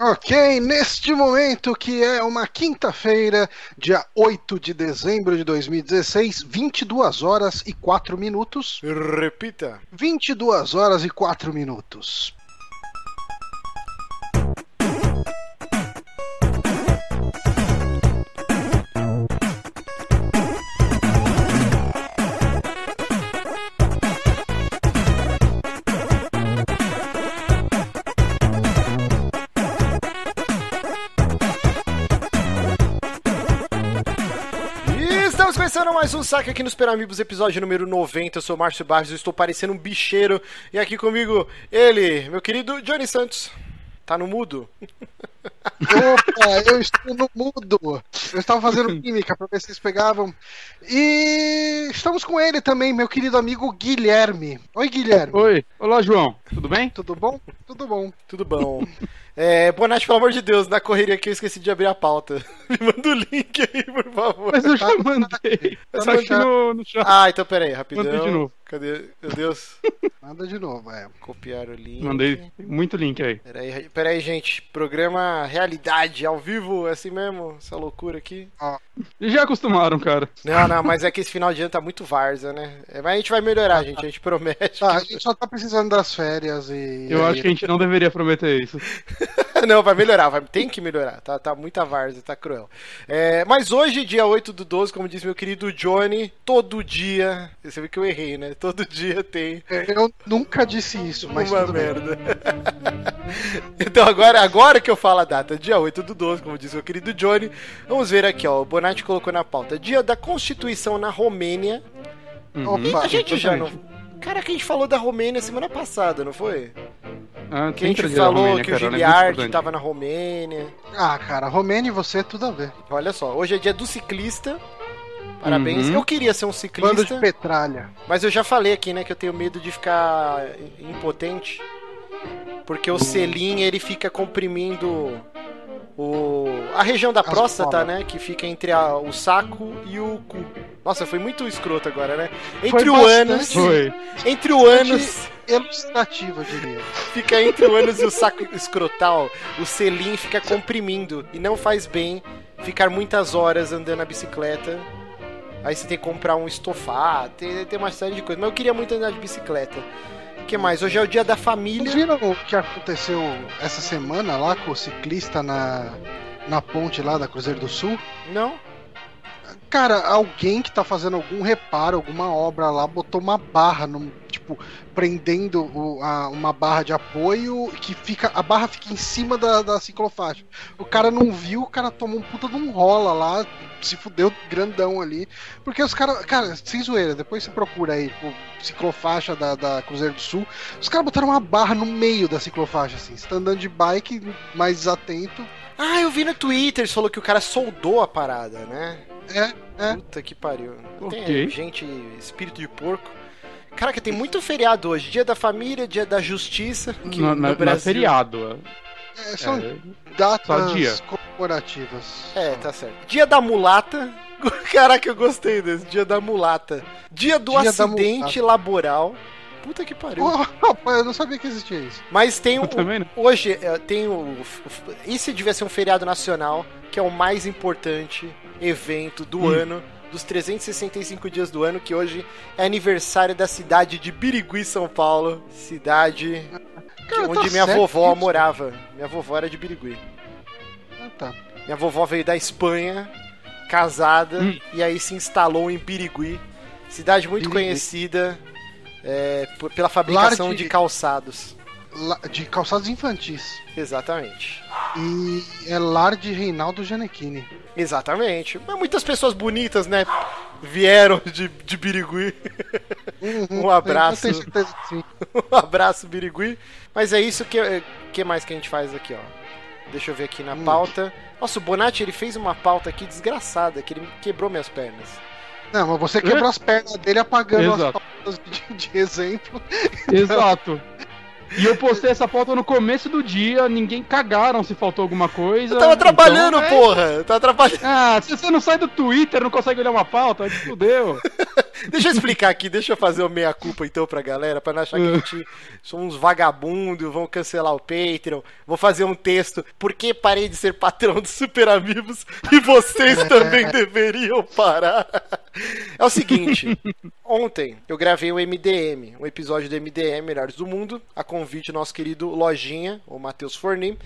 Ok, neste momento que é uma quinta-feira, dia 8 de dezembro de 2016, 22 horas e 4 minutos. Repita. 22 horas e 4 minutos. Mais um saque aqui nos Peramibos, episódio número 90. Eu sou Márcio Barros, eu estou parecendo um bicheiro. E aqui comigo, ele, meu querido Johnny Santos. Tá no mudo? Opa, eu estou no mudo. Eu estava fazendo química para ver se eles pegavam. E estamos com ele também, meu querido amigo Guilherme. Oi, Guilherme. Oi, olá João, tudo bem? Tudo bom? Tudo bom. Tudo bom. É, boa noite, pelo amor de Deus. Na correria aqui eu esqueci de abrir a pauta. Me manda o link aí, por favor. Mas eu já Tá- mandei. tá Tá no aqui chat. no, no chat. Ah, então peraí, rapidão. Mandei de novo. Cadê? Meu Deus. Manda de novo, é. Copiar o link. Mandei muito link aí. Peraí, peraí, gente. Programa Realidade, ao vivo, é assim mesmo? Essa loucura aqui. E já acostumaram, cara. Não, não, mas é que esse final de ano tá muito Varza, né? É, Mas a gente vai melhorar, gente. A gente promete. Tá, a gente só tá precisando das férias e. Eu acho que a gente não deveria prometer isso. Não, vai melhorar, vai, tem que melhorar. Tá, tá muita Varza, tá cruel. É, mas hoje, dia 8 do 12, como disse meu querido Johnny, todo dia. Você viu que eu errei, né? Todo dia tem Eu nunca disse isso, mas uma tudo bem. merda. então agora, agora que eu falo a data, dia 8 do 12, como disse meu querido Johnny, vamos ver aqui, ó. O Bonatti colocou na pauta. Dia da Constituição na Romênia. Uhum. Opa, a gente já não. Cara, que a gente falou da Romênia semana passada, não foi? Ah, Que a gente falou Romênia, que o cara, muito Giliard importante. tava na Romênia. Ah, cara, Romênia e você, tudo a ver. Olha só, hoje é dia do ciclista. Parabéns. Uhum. Eu queria ser um Bando de ciclista, petralha. mas eu já falei aqui, né, que eu tenho medo de ficar impotente. Porque o selim, ele fica comprimindo o a região da As próstata, bolas. né, que fica entre a- o saco e o cu. Nossa, foi muito escroto agora, né? Foi Entre o bastante. ânus, Foi. entre o ânus eu diria. Fica entre o ânus e o saco escrotal, o selim fica comprimindo e não faz bem ficar muitas horas andando na bicicleta. Aí você tem que comprar um estofado, tem, tem uma série de coisas. Mas eu queria muito andar de bicicleta. O que mais? Hoje é o dia da Vocês família. viram o que aconteceu essa semana lá com o ciclista na, na ponte lá da Cruzeiro do Sul? Não? Cara, alguém que tá fazendo algum reparo, alguma obra lá, botou uma barra, no, tipo, prendendo o- a- uma barra de apoio que fica. A barra fica em cima da, da ciclofaixa. O cara não viu, o cara tomou um puta de um rola lá, se fudeu grandão ali. Porque os caras. Cara, sem zoeira, depois você procura aí, tipo, ciclofaixa da, da Cruzeiro do Sul. Os caras botaram uma barra no meio da ciclofaixa, assim. Você tá andando de bike mais desatento. Ah, eu vi no Twitter, você falou que o cara soldou a parada, né? É, é. Puta que pariu. Tem Ok. gente, espírito de porco. Caraca, tem muito feriado hoje. Dia da família, dia da justiça. Que Na, no Brasil... feriado. é são É, datas só dia. comemorativas. É, tá certo. Dia da mulata. Caraca, eu gostei desse. Dia da mulata. Dia do Dia acidente laboral. Puta que pariu. Oh, eu não sabia que existia isso. Mas tem o. Eu também não. Hoje é, tem o, Isso devia ser um feriado nacional, que é o mais importante evento do Hum. ano. Dos 365 dias do ano, que hoje é aniversário da cidade de Birigui, São Paulo. Cidade Cara, onde tá minha vovó isso. morava. Minha vovó era de Birigui. Ah, tá. Minha vovó veio da Espanha, casada, Hum. e aí se instalou em Birigui, cidade muito Birigui. conhecida é, pela fabricação de... de- calçados. De calçados infantis. Exatamente. E é lar de Reinaldo Gianecchini. Exatamente. Mas muitas pessoas bonitas, né? Vieram de, de Birigui. Uhum, Um abraço. Eu tenho certeza que sim. um abraço, Birigui. Mas é isso que, que mais que a gente faz aqui, ó. Deixa eu ver aqui na Hum. pauta. Nossa, o Bonatti ele fez uma pauta aqui desgraçada, que ele quebrou minhas pernas. Não, mas você quebrou as pernas dele apagando as Exato. pautas de, de exemplo. Exato. E eu postei essa foto no começo do dia, ninguém cagaram se faltou alguma coisa. Eu tava trabalhando, então- porra! Eu tava trabalhando. Ah, se você não sai do Twitter, não consegue olhar uma pauta, aí fudeu. Deixa eu explicar aqui, deixa eu fazer o meia-culpa então pra galera, pra não achar que a gente somos vagabundos, vão cancelar o Patreon, vou fazer um texto, por que parei de ser patrão dos Super Amigos e vocês também deveriam parar? É o seguinte, ontem eu gravei o MDM, um episódio do MDM, Melhores do Mundo, a convite do nosso querido Lojinha, o Matheus Fornim,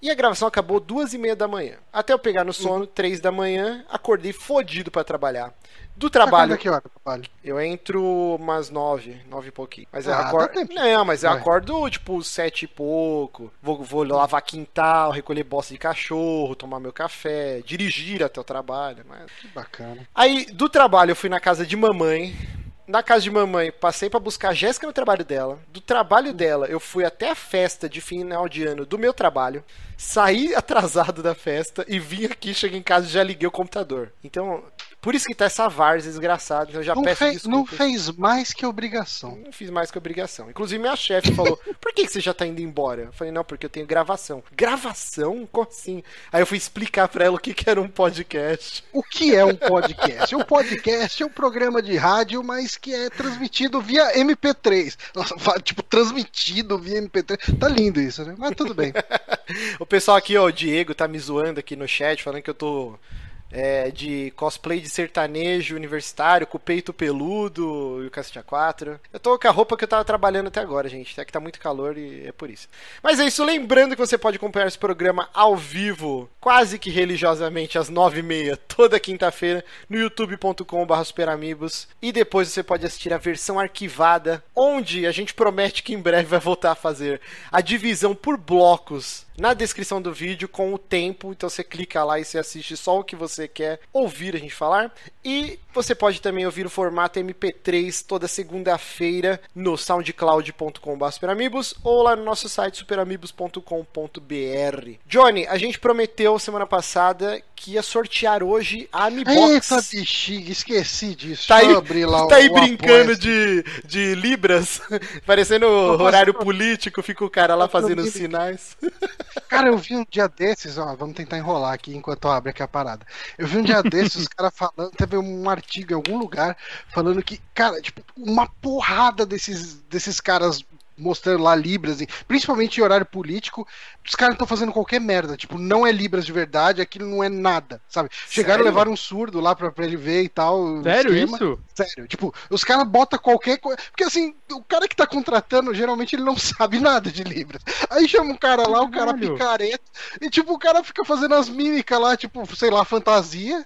e a gravação acabou duas e meia da manhã. Até eu pegar no sono, três da manhã, acordei fodido pra trabalhar. Do trabalho. Acorda que hora, trabalho? Eu entro umas nove, nove e pouquinho. Mas eu Ah, dá acordo. tempo. Não, mas eu acordo tipo sete e pouco. Vou, vou lavar quintal, recolher bosta de cachorro, tomar meu café, dirigir até o trabalho. Mas... Que bacana. Aí, do trabalho, eu fui na casa de mamãe. Na casa de mamãe, passei pra buscar a Jéssica no trabalho dela. Do trabalho dela, eu fui até a festa de final de ano do meu trabalho. Saí atrasado da festa e vim aqui, cheguei em casa e já liguei o computador. Então, por isso que tá essa várzea desgraçada. Então eu já Não, peço fez, não desculpas. fez mais que obrigação. Não fiz mais que obrigação. Inclusive, minha chefe falou: Por que, que você já tá indo embora? Eu falei: Não, porque eu tenho gravação. Gravação? Como assim? Aí eu fui explicar pra ela o que, que era um podcast. O que é um podcast? Um podcast é um programa de rádio, mas que é transmitido via MP3. Nossa, tipo, transmitido via MP3. Tá lindo isso, né? Mas tudo bem. O pessoal aqui, ó, o Diego tá me zoando aqui no chat, falando que eu tô é, de cosplay de sertanejo universitário, com o peito peludo e o cacete A4. Eu tô com a roupa que eu tava trabalhando até agora, gente. É que tá muito calor e é por isso. Mas é isso, lembrando que você pode acompanhar esse programa ao vivo, quase que religiosamente, às nove e meia, toda quinta-feira, no youtube.com.br superamigos. E depois você pode assistir a versão arquivada, onde a gente promete que em breve vai voltar a fazer a divisão por blocos na descrição do vídeo com o tempo. Então você clica lá e você assiste só o que você quer ouvir a gente falar. E você pode também ouvir o formato MP3 toda segunda-feira no soundcloud.com.br superamigos ou lá no nosso site superamigos.com.br. Johnny, a gente prometeu semana passada que ia sortear hoje a Amibox. Eita, bexiga, esqueci disso. Tá aí, lá tá aí o brincando de, de Libras, parecendo horário político, fica o cara lá fazendo os sinais. Cara, eu vi um dia desses, ó, vamos tentar enrolar aqui enquanto eu abro aqui a parada. Eu vi um dia desses os caras falando, teve um artigo em algum lugar falando que, cara, tipo, uma porrada desses, desses caras mostrando lá Libras, principalmente em horário político, os caras estão fazendo qualquer merda, tipo, não é Libras de verdade, aquilo não é nada, sabe? Chegaram Sério? a levar um surdo lá pra, pra ele ver e tal. Sério esquema. isso? Sério, tipo, os caras botam qualquer coisa. Porque assim, o cara que tá contratando, geralmente ele não sabe nada de Libras. Aí chama um cara lá, o cara Caralho. picareta, e tipo, o cara fica fazendo as mímicas lá, tipo, sei lá, fantasia.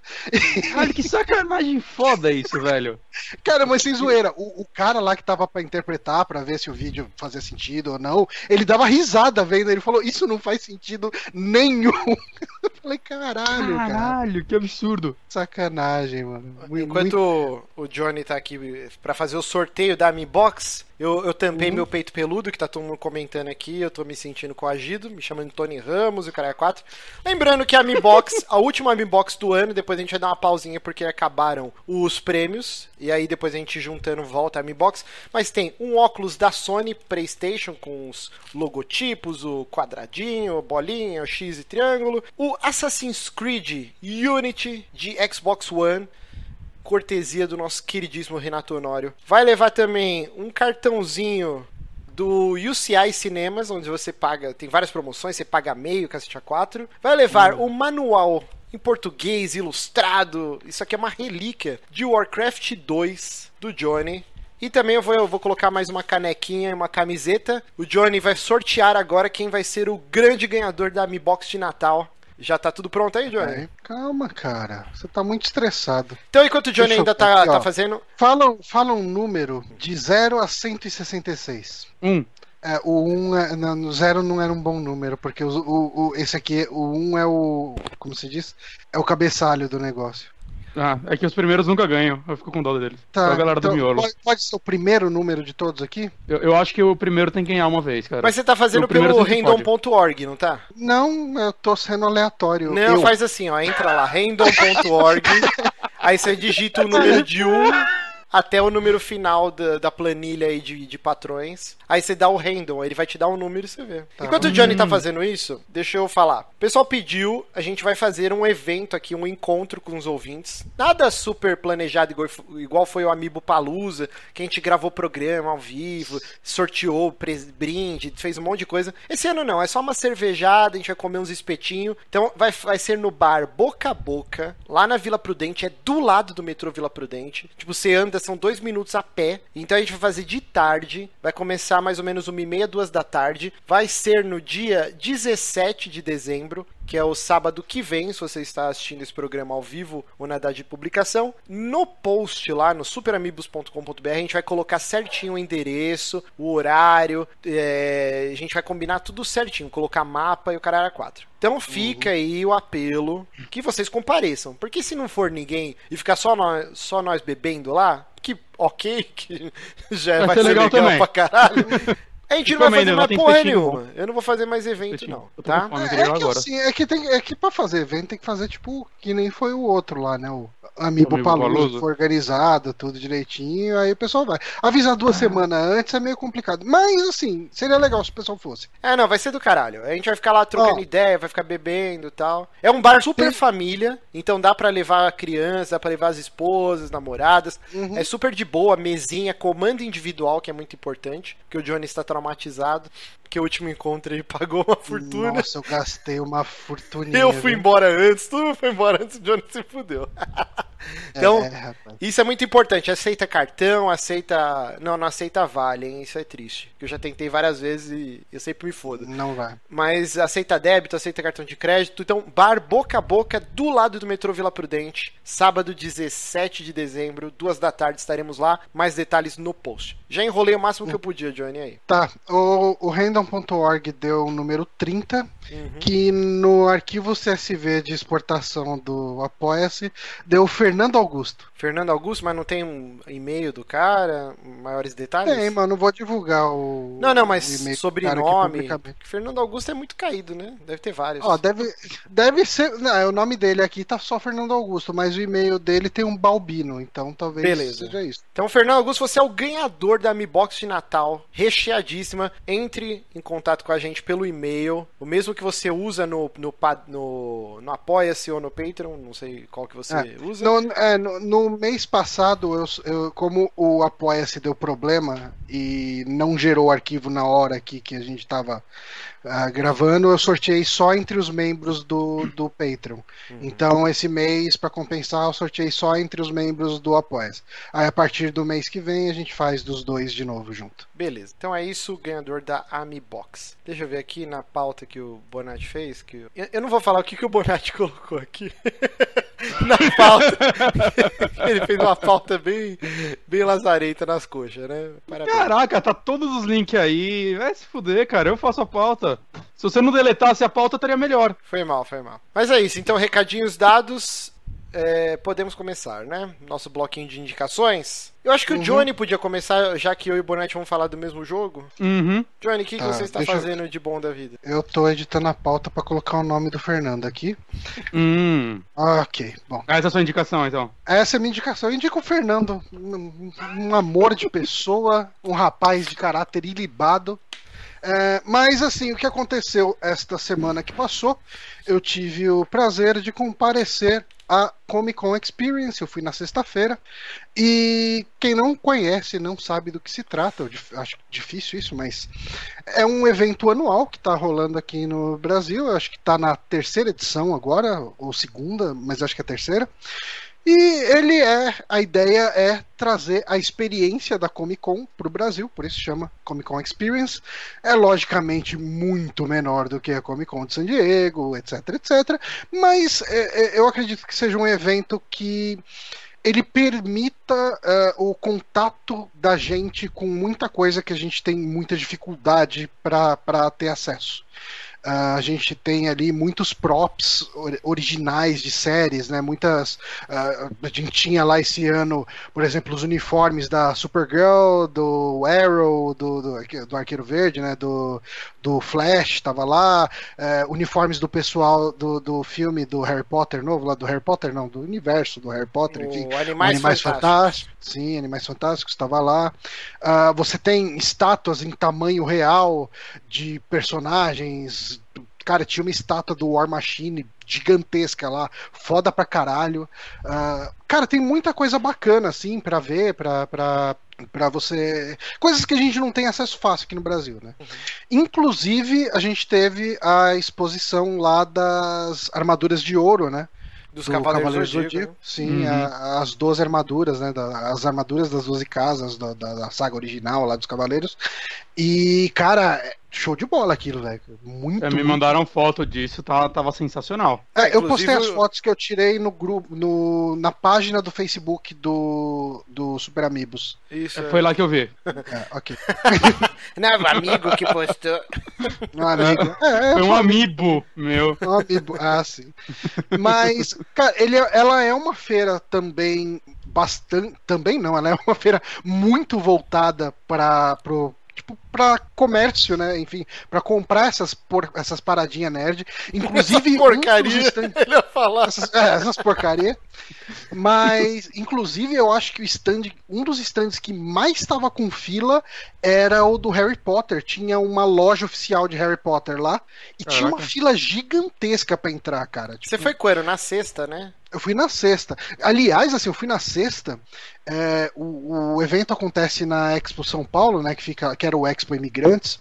Caralho, que sacanagem foda isso, velho. Cara, mas sem zoeira, o, o cara lá que tava pra interpretar, pra ver se o vídeo fazia sentido ou não, ele dava risada vendo, ele falou, isso não faz sentido nenhum. Eu falei, caralho, cara, Caralho, que absurdo. sacanagem, mano. Muito- Enquanto o Johnny tá aqui pra fazer o sorteio da Mi Box, eu, eu tampei meu peito peludo, que tá todo mundo comentando aqui, eu tô me sentindo coagido, me chamando Tony Ramos e o cara é 4. Lembrando que a Mi Box, a última Mi Box do ano, depois a gente vai dar uma pausinha porque acabaram os prêmios, e aí depois a gente juntando volta a Mi Box, mas tem um óculos da Sony PlayStation com os logotipos, o quadradinho, a bolinha, o X e triângulo, o Assassin's Creed Unity de Xbox One, cortesia do nosso queridíssimo Renato Honório. Vai levar também um cartãozinho do UCI Cinemas, onde você paga, tem várias promoções, você paga meio, cacete a 4. Vai levar o manual em português ilustrado, isso aqui é uma relíquia de Warcraft 2 do Johnny. E também eu vou, eu vou colocar mais uma canequinha e uma camiseta. O Johnny vai sortear agora quem vai ser o grande ganhador da Mi Box de Natal. Já tá tudo pronto aí, Johnny? É, calma, cara. Você tá muito estressado. Então, enquanto o Johnny Deixa eu ainda ver tá, aqui, tá fazendo, Fala, fala um número de 0 a 166. Um. É, o 1 um é, não, no 0 não era um bom número, porque os- o, o- esse aqui, o 1 um é o. Como se diz? É o cabeçalho do negócio. Ah, é que os primeiros nunca ganham. Eu fico com dó deles. Só a galera então, do miolo. pode, pode ser o primeiro número de todos aqui? Eu, eu acho que o primeiro tem que ganhar uma vez, cara. Mas você tá fazendo pelo random.org, não tá? Não, eu tô sendo aleatório. Não, eu, faz assim, ó. Entra lá, random.org. aí você digita o número de 1 até o número final da, da planilha aí de, de patrões. Aí você dá o random, ele vai te dar um número e você vê. Tá. Enquanto o Johnny tá fazendo isso, deixa eu falar. O pessoal pediu, a gente vai fazer um evento aqui, um encontro com os ouvintes. Nada super planejado igual, foi o Amiibo Palusa, que a gente gravou programa ao vivo, sorteou brinde, fez um monte de coisa. Esse ano não, é só uma cervejada, a gente vai comer uns espetinhos. Então vai, vai ser no bar Boca a Boca, lá na Vila Prudente, é do lado do metrô Vila Prudente. Tipo, você anda, são dois minutos a pé. Então a gente vai fazer de tarde, vai começar mais ou menos uma e meia, duas da tarde. Vai ser no dia 17 de dezembro, que é o sábado que vem, se você está assistindo esse programa ao vivo ou na data de publicação. No post lá no superamigos.com.br a gente vai colocar certinho o endereço, o horário, é, a gente vai combinar tudo certinho, colocar mapa e o caralho 4. Então fica aí o apelo que vocês compareçam, porque se não for ninguém e ficar só nós, só nós bebendo lá, que ok, que já Vai ser legal legal, também. pra caralho. A gente não vai fazer né? mais porra nenhuma. Eu não vou fazer mais evento, não, tá? É, é que assim, é que, tem, é que pra fazer evento tem que fazer tipo que nem foi o outro lá, né? O Amiibo Paluso, foi organizado, tudo direitinho, aí o pessoal vai. Avisar duas semanas antes é meio complicado. Mas assim, seria legal se o pessoal fosse. É, não, vai ser do caralho. A gente vai ficar lá trocando Ó. ideia, vai ficar bebendo e tal. É um bar super Tem- família, então dá pra levar crianças, dá pra levar as esposas, namoradas. Uhum. É super de boa, mesinha, comando individual, que é muito importante, porque o Johnny está traumatizado, porque o último encontro ele pagou uma fortuna. Nossa, eu gastei uma fortuninha. Eu fui embora antes, tu foi embora antes, o Johnny se fudeu. então, É, isso é muito importante. Aceita cartão, aceita. Não, não aceita vale, hein? Isso é triste. Eu já tentei várias vezes e eu sempre me fodo. Não vai. Mas aceita débito, aceita cartão de crédito. Então, bar boca a boca do lado do metrô Vila Prudente. Sábado 17 de dezembro, duas da tarde, estaremos lá. Mais detalhes no post. Já enrolei o máximo que eu podia, Johnny, aí. Tá, o, o random.org deu o número 30, Uhum. que no arquivo CSV de exportação do Apoia-se deu Fernando Augusto. Fernando Augusto, mas não tem um e-mail do cara? Maiores detalhes? Tem, mas não vou divulgar o. Não, não, mas sobrenome. Fernando Augusto é muito caído, né? Deve ter vários. Ó, deve, deve ser. Não, é, o nome dele aqui tá só Fernando Augusto, mas o e-mail dele tem um Balbino, então talvez Beleza. seja isso. Então, Fernando Augusto, você é o ganhador da Mi Box de Natal, recheadíssima. Entre em contato com a gente pelo e-mail, o mesmo que você usa no, no, no, no Apoia-se ou no Patreon, não sei qual que você É, usa. No, é, no- no mês passado, eu, eu- como o Apoia-se deu problema e não gerou o arquivo na hora aqui que a gente estava gravando, eu sorteei só entre os membros do, do Patreon. Então, esse mês, para compensar, eu sorteei só entre os membros do Apoia-se. Aí, a partir do mês que vem, a gente faz dos dois de novo junto. Beleza, então é isso, o ganhador da Ami Box. Deixa eu ver aqui na pauta que o Bonatti fez. Que eu... eu não vou falar o que, que o Bonatti colocou aqui. Na pauta. Ele fez uma pauta bem, bem lazarenta nas coxas, né? Parabéns. Caraca, tá todos os links aí. Vai se fuder, cara. Eu faço a pauta. Se você não deletasse a pauta, estaria melhor. Foi mal, foi mal. Mas é isso, então recadinhos dados, é, podemos começar, né? Nosso bloquinho de indicações. Eu acho que Uhum. o Johnny podia começar, já que eu e o Bonatti vamos falar do mesmo jogo. Uhum. Johnny, o que, que Tá, você está deixa eu- fazendo de bom da vida? Eu tô editando a pauta para colocar o nome do Fernando aqui. Hum. Ok, bom. Essa é a sua indicação, então. Essa é a minha indicação. Eu indico o Fernando. Um, um amor de pessoa, um rapaz de caráter ilibado. É, mas assim, o que aconteceu esta semana que passou, eu tive o prazer de comparecer à Comic Con Experience. Eu fui na sexta-feira. E quem não conhece, não sabe do que se trata, eu acho difícil isso, mas é um evento anual que está rolando aqui no Brasil. Eu acho que está na terceira edição agora, ou segunda, mas acho que é a terceira. E ele é, a ideia é trazer a experiência da Comic Con para o Brasil, por isso chama Comic Con Experience. É logicamente muito menor do que a Comic Con de San Diego, etc, etc. Mas é, é, eu acredito que seja um evento que ele permita é, o contato da gente com muita coisa que a gente tem muita dificuldade para ter acesso. Uh, a gente tem ali muitos props or originais de séries, né? Muitas. Uh, a gente tinha lá esse ano, por exemplo, os uniformes da Supergirl, do Arrow, do, do, do Arqueiro Verde, né? Do, do Flash, tava lá. Uh, uniformes do pessoal do, do filme do Harry Potter novo, lá do Harry Potter, não, do universo do Harry Potter, enfim. Animais, Animais Fantásticos. Fantásticos. Sim, Animais Fantásticos, estava lá. Uh, você tem estátuas em tamanho real de personagens. Cara, tinha uma estátua do War Machine gigantesca lá, foda pra caralho. Uh, cara, tem muita coisa bacana, assim, pra ver, pra, pra, pra você. Coisas que a gente não tem acesso fácil aqui no Brasil, né? Uhum. Inclusive, a gente teve a exposição lá das armaduras de ouro, né? Dos do Cavaleiros, Cavaleiros Zodíaco. Zodíaco. Né? Sim, uhum. a, as duas armaduras, né? Da, as armaduras das 12 casas da, da, da, saga original lá dos Cavaleiros. E, cara, show de bola aquilo, velho. Muito. É, me mandaram foto disso, tava, tá, tava sensacional. É, eu postei as fotos que eu tirei no grupo, no, na página do Facebook do, do Super Amigos. Isso. É, foi lá que eu vi. É, ok. Não, o amigo que postou. Um amigo. É, é foi um amiibo, meu. Um amiibo, ah, sim. Mas, cara, ele, é, ela é uma feira também bastante. Também não, ela é uma feira muito voltada para pro tipo, pra comércio, né? Enfim, para comprar essas, por, essas paradinhas nerd. Inclusive. Essa porcaria. Stand... Ele ia falar. Essas, é, essas porcaria. Mas, inclusive, eu acho que o stand, um dos stands que mais estava com fila era o do Harry Potter. Tinha uma loja oficial de Harry Potter lá e Caraca. tinha uma fila gigantesca para entrar, cara. Tipo, Você foi quando? Na sexta, né? Eu fui na sexta. Aliás, assim, eu fui na sexta. É, o, o, evento acontece na Expo São Paulo, né? Que, fica, que era o Expo Imigrantes.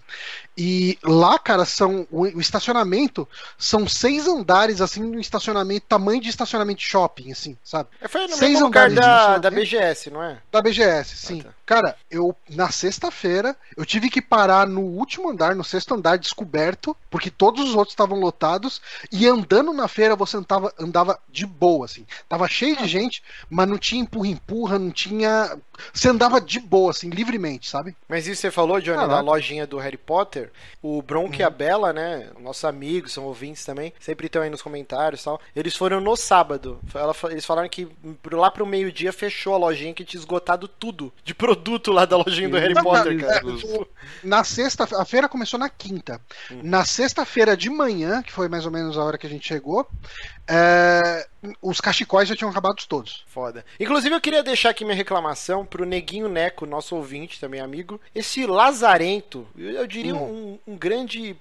E lá, cara, são o, o estacionamento são seis andares, assim, no estacionamento, tamanho de estacionamento shopping, assim, sabe? É, foi no seis mesmo lugar da, da BGS, não é? Da BGS, sim. Ah, tá. Cara, eu na sexta-feira eu tive que parar no último andar, no sexto andar descoberto, porque todos os outros estavam lotados e andando na feira você andava, andava de boa, assim. Tava cheio de gente, mas não tinha empurra-empurra, não tinha. Você andava de boa, assim, livremente, sabe? Mas isso você falou, Johnny, ah, da lojinha do Harry Potter. O Bronco uhum. e a uhum. Bela, né? Nossos amigos, são ouvintes também, sempre estão aí nos comentários e tal. Eles foram no sábado. Eles falaram que lá pro meio-dia fechou a lojinha que tinha esgotado tudo de produto lá da lojinha do Harry Potter, cara. É, na sexta, a feira começou na quinta. Uhum. Na sexta-feira de manhã, que foi mais ou menos a hora que a gente chegou, é, os cachecóis já tinham acabado todos. Foda. Inclusive, eu queria deixar aqui minha reclamação pro Neguinho Neco, nosso ouvinte, também amigo. Esse lazarento, eu diria hum. um, um grande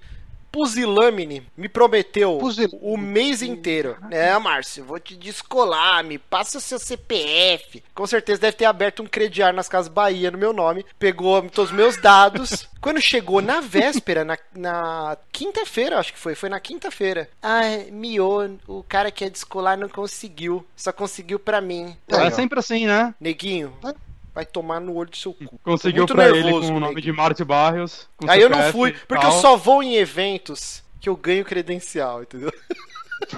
Pusilâmine me prometeu Pusil... o mês inteiro. É, Márcio, vou te descolar, me passa o seu CPF. Com certeza deve ter aberto um crediário nas Casas Bahia no meu nome, pegou todos os meus dados. Quando chegou na véspera, na, na quinta-feira, acho que foi, foi na quinta-feira. Ah, miou, o cara que ia descolar não conseguiu, só conseguiu pra mim. É sempre assim, né? Neguinho, vai tomar no olho do seu cu. Conseguiu pra nervoso, ele com o nome de Márcio Barrios. Aí eu não fui, porque eu só vou em eventos que eu ganho credencial, entendeu?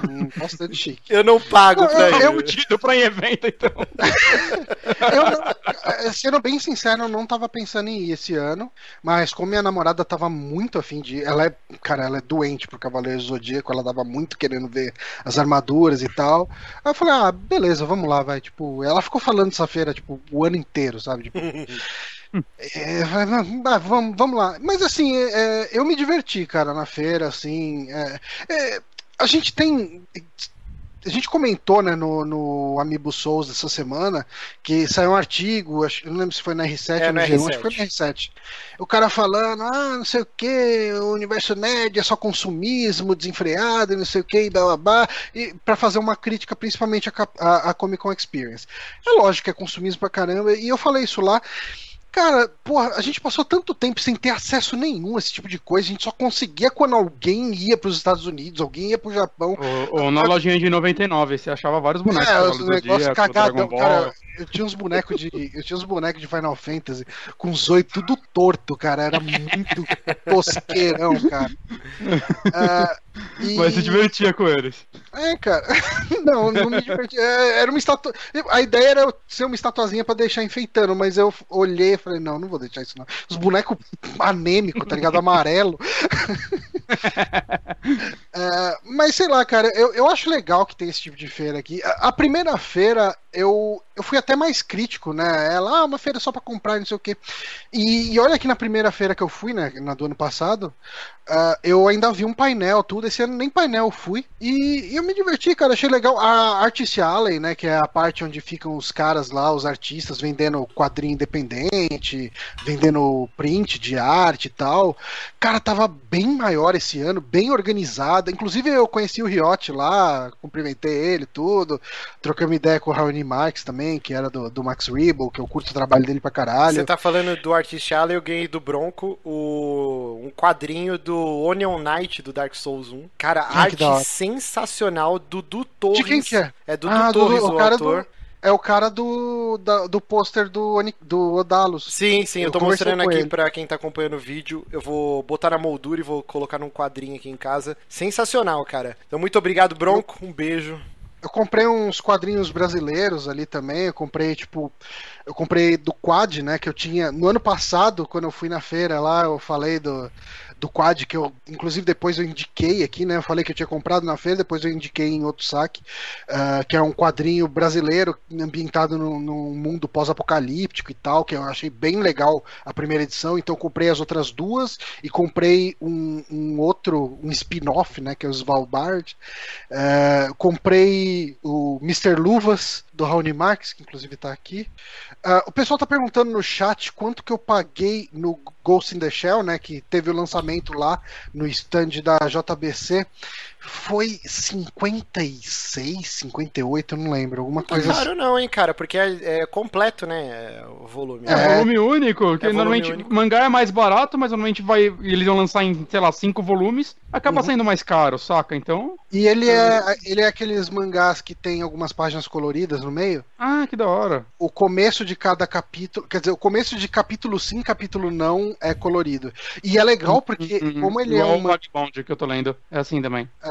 Hum, bastante chique. Eu não pago pra eu, eu tiro pra ir evento, então. eu não, sendo bem sincero, eu não tava pensando em ir esse ano, mas como minha namorada tava muito afim de ir, ela é, cara, ela é doente pro Cavaleiro Zodíaco, ela tava muito querendo ver as armaduras e tal. Aí eu falei, ah, beleza, vamos lá, vai. Tipo, ela ficou falando dessa feira, tipo, o ano inteiro, sabe? Tipo. É, vamos, vamos lá. Mas assim, é, eu me diverti, cara, na feira, assim. É, é a gente tem. A gente comentou né, no, no Amiibo Souls essa semana que saiu um artigo, acho, não lembro se foi na R7 é, ou no G1, acho que foi na R7. O cara falando, ah, não sei o que, o universo nerd é só consumismo desenfreado, não sei o que, blá blá blá, e para fazer uma crítica principalmente a, a, a Comic Con Experience. É lógico que é consumismo pra caramba, e eu falei isso lá. Cara, porra, a gente passou tanto tempo sem ter acesso nenhum a esse tipo de coisa. A gente só conseguia quando alguém ia para os Estados Unidos, alguém ia para o Japão. Ou, ou na lojinha de 99, você achava vários bonecos. É, os negócios cagados. Cara, eu tinha uns bonecos de. Eu tinha uns bonecos de Final Fantasy com os olhos tudo torto, cara. Era muito tosqueirão, cara. Uh, e... Mas se divertia com eles. É, cara. Não, não me divertia. É, era uma estátua. A ideia era ser uma estatuazinha pra deixar enfeitando, mas eu olhei e falei, não, não vou deixar isso não. Os bonecos anêmicos, tá ligado? Amarelo. É, mas sei lá, cara, eu, eu acho legal que tem esse tipo de feira aqui. A, a primeira feira eu, eu fui até mais crítico, né? Ela, ah, uma feira só para comprar, não sei o quê. E, e, olha que na primeira feira que eu fui, né, na do ano passado, uh, eu ainda vi um painel, tudo. Esse ano nem painel eu fui. E, e, eu me diverti, cara, achei legal. A Artist Alley, né, que é a parte onde ficam os caras lá, os artistas, vendendo quadrinho independente, vendendo print de arte e tal. Cara, tava bem maior esse ano, bem Inclusive eu conheci o Riot lá, cumprimentei ele, tudo. Trocamos ideia com o Raoni Marx também, que era do, do Max Rebo, que eu curto o trabalho dele pra caralho. Você tá falando do Artist Alley, eu ganhei do Bronco o, um quadrinho do Onion Knight do Dark Souls 1. Cara, ah, arte sensacional do Du Torres. De quem que é? É do ah, Du Torres, do, o, o ator. Do... É o cara do, da, do pôster do, do Odalos. Sim, sim, eu, eu tô mostrando aqui pra quem tá acompanhando o vídeo. Eu vou botar na moldura e vou colocar num quadrinho aqui em casa. Sensacional, cara. Então, muito obrigado, Bronco. Um beijo. Eu comprei uns quadrinhos brasileiros ali também. Eu comprei, tipo, eu comprei do Quad, né? Que eu tinha. No ano passado, quando eu fui na feira lá, eu falei do, do quad que eu, inclusive depois eu indiquei aqui, né? Eu falei que eu tinha comprado na feira, depois eu indiquei em outro saque, uh, que é um quadrinho brasileiro ambientado num, mundo pós-apocalíptico e tal, que eu achei bem legal a primeira edição, então comprei as outras duas e comprei um, um outro, um spin-off, né? Que é o Svalbard. Uh, comprei o Mr. Luvas do Raoni Marx, que inclusive está aqui. Uh, o pessoal está perguntando no chat quanto que eu paguei no Ghost in the Shell, né? Que teve o lançamento lá no stand da JBC foi 56, 58, eu não lembro, alguma coisa não é caro não, hein, cara, porque é, é completo, né, o volume. É, é volume único, que é normalmente único. mangá é mais barato, mas normalmente vai eles vão lançar em, sei lá, cinco volumes, acaba uhum. sendo mais caro, saca? Então... E ele é, ele é aqueles mangás que tem algumas páginas coloridas no meio? Ah, que da hora. O começo de cada capítulo, quer dizer, o começo de capítulo sim, capítulo não é colorido. E é legal uhum, porque uhum. como ele Igual é uma... o que eu tô lendo, é assim também. É.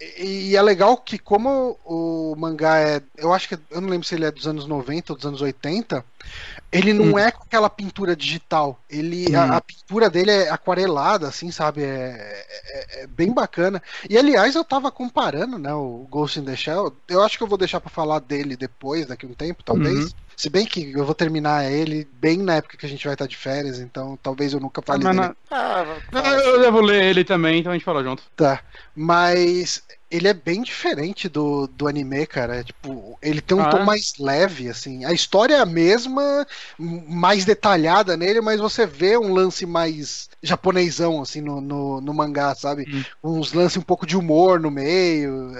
E, é legal que, como o mangá é. Eu acho que. Eu não lembro se ele é dos anos 90 ou dos anos 80. Ele não hum. é com aquela pintura digital. Ele, hum. a, a, pintura dele é aquarelada, assim, sabe? É, é, é, bem bacana. E aliás, eu tava comparando, né? O Ghost in the Shell. Eu acho que eu vou deixar para falar dele depois, daqui a um tempo, talvez. Uhum. Se bem que eu vou terminar ele bem na época que a gente vai estar de férias, então talvez eu nunca fale ah, dele. Ah, eu devo ler ele também, então a gente fala junto. Tá. Mas ele é bem diferente do, do anime, cara. É, tipo, ele tem um ah, tom mais leve, assim. A história é a mesma, mais detalhada nele, mas você vê um lance mais japonesão, assim, no, no, no mangá, sabe? Hum. Uns lances um pouco de humor no meio.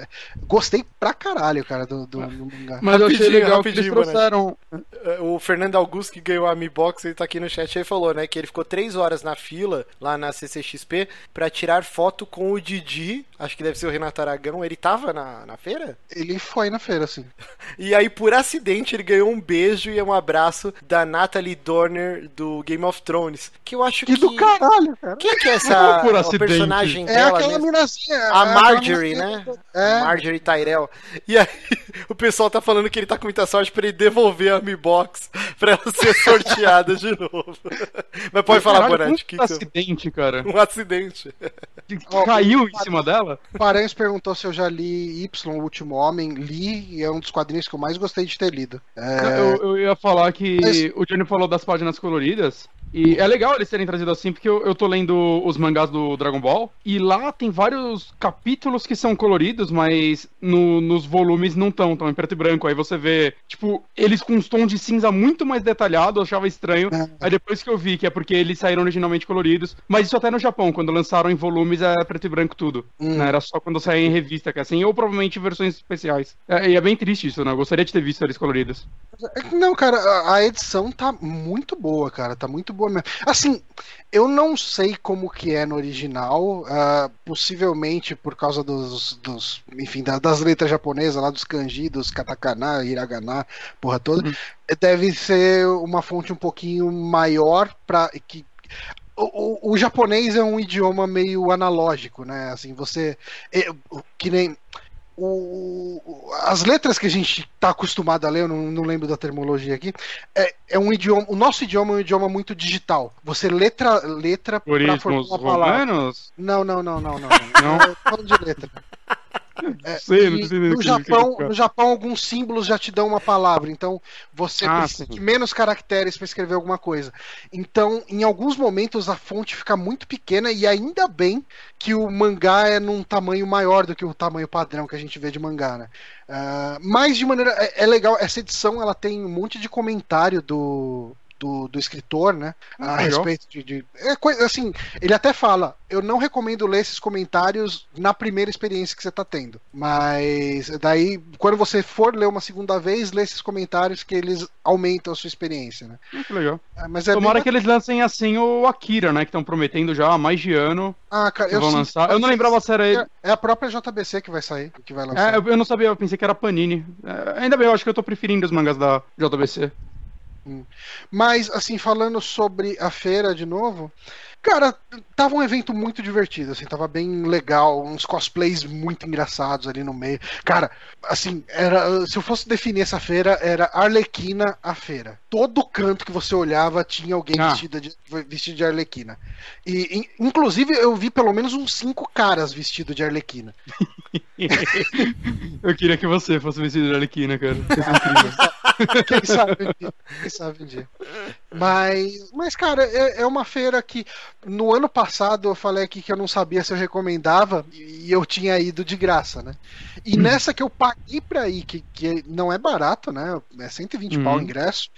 Gostei pra caralho, cara, do, do, do mangá. Mas eu achei legal que eles trouxeram. É, o Fernando Augusto, que ganhou a Mi Box, ele tá aqui no chat, aí falou, né, que ele ficou três horas na fila, lá na CCXP, pra tirar foto com o Didi, acho que deve ser o Renato Aragão ele tava na, na feira? Ele foi na feira, sim. e aí, por acidente, ele ganhou um beijo e um abraço da Natalie Dorner do Game of Thrones. Que eu acho que. Que do caralho, cara. Quem que é essa personagem é dela? Aquela minazinha, a é Marjorie, né? É. Marjorie Tyrell. E aí, o pessoal tá falando que ele tá com muita sorte pra ele devolver a Mi Box pra ela ser sorteada de novo. Mas pode falar, Bonatti. Um que acidente, cara. Um acidente. Caiu em cima dela? Paranhos perguntou se eu já li Y, O Último Homem. Li e é um dos quadrinhos que eu mais gostei de ter lido. É... Eu, eu, ia falar que Mas... o Johnny falou das páginas coloridas. E é legal eles terem trazido assim, porque eu, eu tô lendo os mangás do Dragon Ball, e lá tem vários capítulos que são coloridos, mas no, nos volumes não estão, estão em preto e branco. Aí você vê, tipo, eles com uns tons de cinza muito mais detalhado, eu achava estranho. É. Aí depois que eu vi que é porque eles saíram originalmente coloridos, mas isso até no Japão, quando lançaram em volumes é preto e branco tudo. Hum. Né? Era só quando saía em revista, que assim, ou provavelmente versões especiais. É, e é bem triste isso, né? Eu gostaria de ter visto eles coloridos. Não, cara, a edição tá muito boa, cara, tá muito boa mesmo. Assim, eu não sei como que é no original, uh, possivelmente por causa dos, dos enfim, da, das letras japonesas lá, dos kanji, dos katakana, hiragana, porra toda. Uhum. Deve ser uma fonte um pouquinho maior para que o, o, o, japonês é um idioma meio analógico, né? Assim, você. É, que nem o, as letras que a gente está acostumado a ler, eu não, não lembro da terminologia aqui, é, é, um idioma. O nosso idioma é um idioma muito digital. Você letra letra para formar uma palavra. Romanos? Não, não, não, não, não. Não, não. falando de letra. É, sei, no, Japão, no Japão, alguns símbolos já te dão uma palavra, então você ah, precisa sim. de menos caracteres para escrever alguma coisa. Então, em alguns momentos, a fonte fica muito pequena e ainda bem que o mangá é num tamanho maior do que o tamanho padrão que a gente vê de mangá, né? Uh, mas de maneira. É, é legal, essa edição ela tem um monte de comentário do, do, do escritor, né? a respeito de. de é coisa, assim, ele até fala: eu não recomendo ler esses comentários na primeira experiência que você está tendo. Mas daí, quando você for ler uma segunda vez, lê esses comentários que eles aumentam a sua experiência, né? Muito legal. É, mas é Tomara bem... que eles lancem assim o Akira, né? Que estão prometendo já há mais de ano. Ah, cara, eu vão lançar. Eu não lembrava se era ele. É a própria JBC que vai sair, que vai lançar. É, eu não sabia, eu pensei que era Panini. É, ainda bem, eu acho que eu tô preferindo os mangás da JBC. Mas, assim, falando sobre a feira de novo, cara, tava um evento muito divertido, assim, tava bem legal, uns cosplays muito engraçados ali no meio. Cara, assim, era, se eu fosse definir essa feira, era Arlequina a feira. Todo canto que você olhava tinha alguém ah. vestido, de, vestido de Arlequina. E, inclusive, eu vi pelo menos uns cinco caras vestidos de Arlequina. eu queria que você fosse vestido de Arlequina, cara. Quem sabe, quem sabe um dia. Mas, mas cara, é, é, uma feira que no ano passado eu falei aqui que eu não sabia se eu recomendava e eu tinha ido de graça, né? E hum. nessa que eu paguei pra ir, que, que não é barato, né? É 120 hum. pau o ingresso.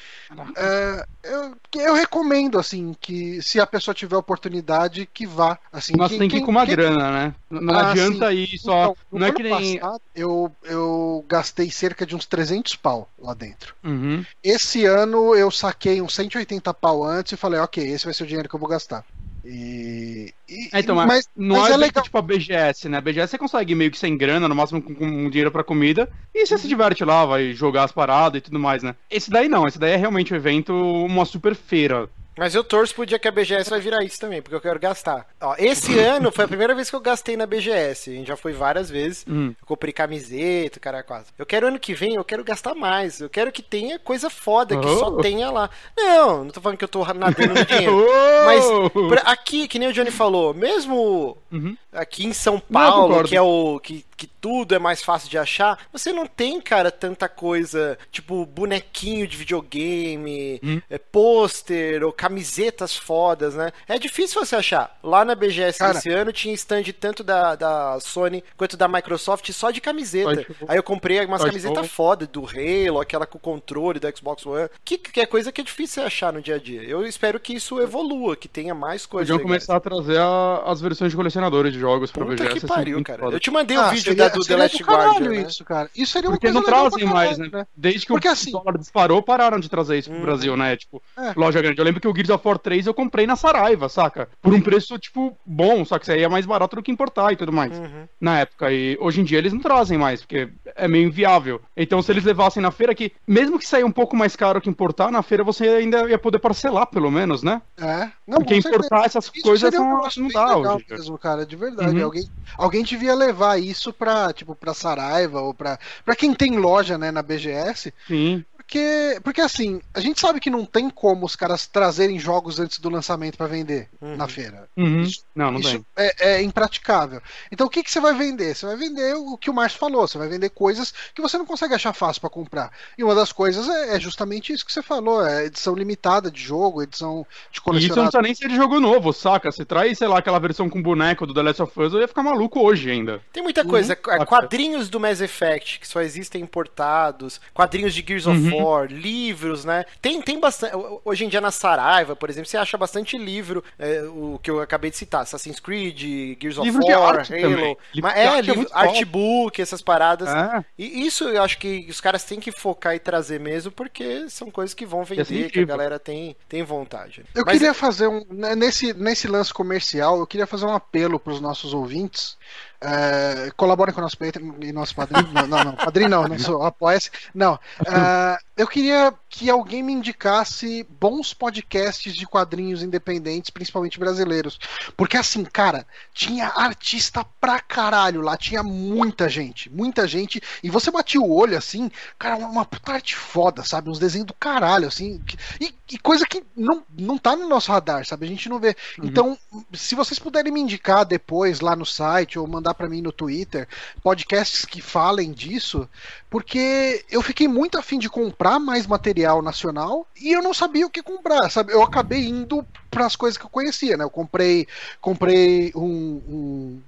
É, eu, eu recomendo, assim, que se a pessoa tiver oportunidade, que vá. Assim, Mas tem que ir com uma quem... grana, né? Não ah, adianta sim. ir só. Então, não é que nem. Passado, eu, eu gastei cerca de uns 300 pau lá dentro. Uhum. Esse ano eu saquei uns 180 pau antes e falei, ok, esse vai ser o dinheiro que eu vou gastar. E, e, é, então, mas, não mas é, é legal. tipo a BGS, né? A BGS você consegue meio que sem grana, no máximo com, com dinheiro para comida, e você uhum. se diverte lá, vai jogar as paradas e tudo mais, né? Esse daí não, esse daí é realmente um evento, uma super feira. Mas eu torço pro dia que a BGS vai virar isso também, porque eu quero gastar. Ó, esse ano foi a primeira vez que eu gastei na BGS. A gente já foi várias vezes. Hum. Eu comprei camiseta, cara, quase. Eu quero ano que vem, eu quero gastar mais. Eu quero que tenha coisa foda, que oh. só tenha lá. Não, não tô falando que eu tô nadando no dinheiro. oh. Mas aqui, que nem o Johnny falou, mesmo uhum. aqui em São Paulo, não, que é o. Que, que tudo é mais fácil de achar, você não tem, cara, tanta coisa, tipo bonequinho de videogame, hum. é, pôster ou camisetas fodas, né? É difícil você achar. Lá na BGS cara, esse ano tinha stand tanto da, da Sony quanto da Microsoft só de camiseta. Aí eu comprei umas camisetas foda do Halo, aquela com controle do Xbox One, que, que é coisa que é difícil você achar no dia a dia. Eu espero que isso evolua, que tenha mais coisas. Podiam começar a trazer a, as versões de colecionadores de jogos pra Puta BGS. que pariu, cara. Eu te mandei um ah, vídeo seria, da, do The Last Guardian. Né? Isso, cara. Isso seria uma Porque coisa não trazem mais, né? né? Desde que Porque, o assim, dólar disparou, pararam de trazer isso pro hum. Brasil, né? Tipo, é. loja grande. Eu lembro que o Gears of War 3 eu comprei na Saraiva, saca? Por um preço, tipo, bom, só que isso aí é mais barato do que importar e tudo mais. Uhum. Na época. E hoje em dia eles não trazem mais, porque é meio inviável. Então, se eles levassem na feira que, mesmo que saia um pouco mais caro que importar, na feira você ainda ia poder parcelar, pelo menos, né? É. Não, porque importar essas isso coisas não, não dá hoje. Mesmo, cara, de verdade. Uhum. Alguém, alguém devia levar isso pra, tipo, pra Saraiva ou pra quem tem loja, né, na BGS. Sim. Porque, porque assim, a gente sabe que não tem como os caras trazerem jogos antes do lançamento para vender uhum. na feira. Uhum. Isso, não, não isso é, é, impraticável. Então o que, que você vai vender? Você vai vender o que o Márcio falou, você vai vender coisas que você não consegue achar fácil para comprar. E uma das coisas é, é, justamente isso que você falou: é edição limitada de jogo, edição de colecionador. E isso não precisa nem ser de jogo novo, saca? Você traz, sei lá, aquela versão com boneco do The Last of Us, eu ia ficar maluco hoje ainda. Tem muita coisa. Uhum. Quadrinhos do Mass Effect, que só existem importados, quadrinhos de Gears of uhum. War, livros, né? Tem, tem bastante. Hoje em dia na Saraiva, por exemplo, você acha bastante livro, é, o que eu acabei de citar, Assassin's Creed, Gears of livro War, Halo. Mas, é, arte livro, é artbook, essas paradas. Ah. E isso eu acho que os caras têm que focar e trazer mesmo, porque são coisas que vão vender, que a galera tem, tem vontade. Eu Mas, queria fazer um. Né, nesse, nesse lance comercial, eu queria fazer um apelo para os nossos ouvintes. É, colaborem com o nosso Patreon e nosso padrinho. não, não, não, padrinho não, não sou apoia-se. Não. É, eu queria que alguém me indicasse bons podcasts de quadrinhos independentes, principalmente brasileiros. Porque assim, cara, tinha artista pra caralho lá, tinha muita gente, muita gente. E você batia o olho assim, cara, uma, uma puta arte foda, sabe? Uns desenhos do caralho, assim. E, e coisa que não, não tá no nosso radar, sabe? A gente não vê. Uhum. Então, se vocês puderem me indicar depois lá no site ou mandar para mim no Twitter podcasts que falem disso, porque eu fiquei muito afim de comprar mais material nacional e eu não sabia o que comprar, sabe? Eu acabei indo para as coisas que eu conhecia, né? Eu comprei, comprei um, um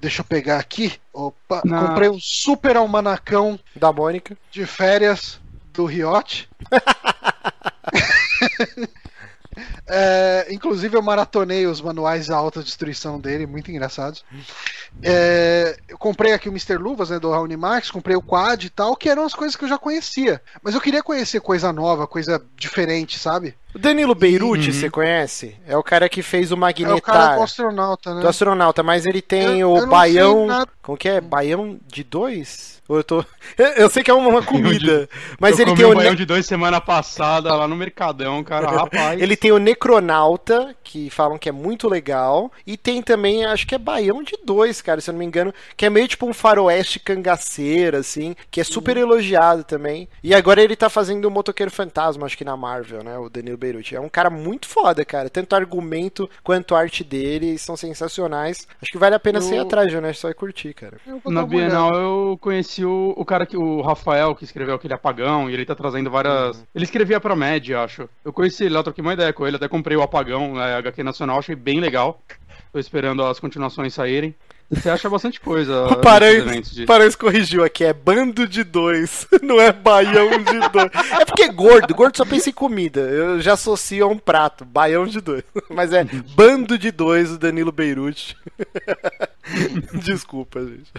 deixa eu pegar aqui, opa, não. comprei um super almanacão da Mônica de férias do Riot. É, inclusive eu maratonei os manuais de alta destruição dele, muito engraçados. É, eu comprei aqui o Mr. Luvas, né, do Raoni Max, comprei o Quad e tal, que eram as coisas que eu já conhecia. Mas eu queria conhecer coisa nova, coisa diferente, sabe? O Danilo Beirute, uhum. você conhece? É o cara que fez o Magnetar. É o cara do astronauta, né? Do astronauta, mas ele tem eu, o eu Baião. Como que é? Baião de dois? Ou eu tô. Eu sei que é uma comida. mas eu ele tem o. Baião de dois semana passada lá no Mercadão, cara, rapaz. ele tem o Necronauta, que falam que é muito legal. E tem também, acho que é Baião de dois, cara, se eu não me engano. Que é meio tipo um faroeste cangaceiro, assim. Que é super uhum. elogiado também. E agora ele tá fazendo o Motoqueiro Fantasma, acho que na Marvel, né? O Danilo Beirute. É um cara muito foda, cara. Tanto argumento quanto arte dele são sensacionais. Acho que vale a pena eu... ser atrás, né? Só é curtir, cara. Na Bienal eu conheci o, o cara que. O Rafael, que escreveu aquele apagão, e ele tá trazendo várias. Uhum. Ele escrevia pra média, acho. Eu conheci ele lá, troquei uma ideia com ele, até comprei o apagão, né, HQ Nacional, achei bem legal. Tô esperando as continuações saírem. Você acha bastante coisa. O Paranhos, de... Paranhos corrigiu aqui, é bando de dois, não é baião de dois. É porque gordo, gordo só pensa em comida. Eu já associo a um prato, baião de dois. Mas é bando de dois, o Danilo Beirute. Desculpa, gente.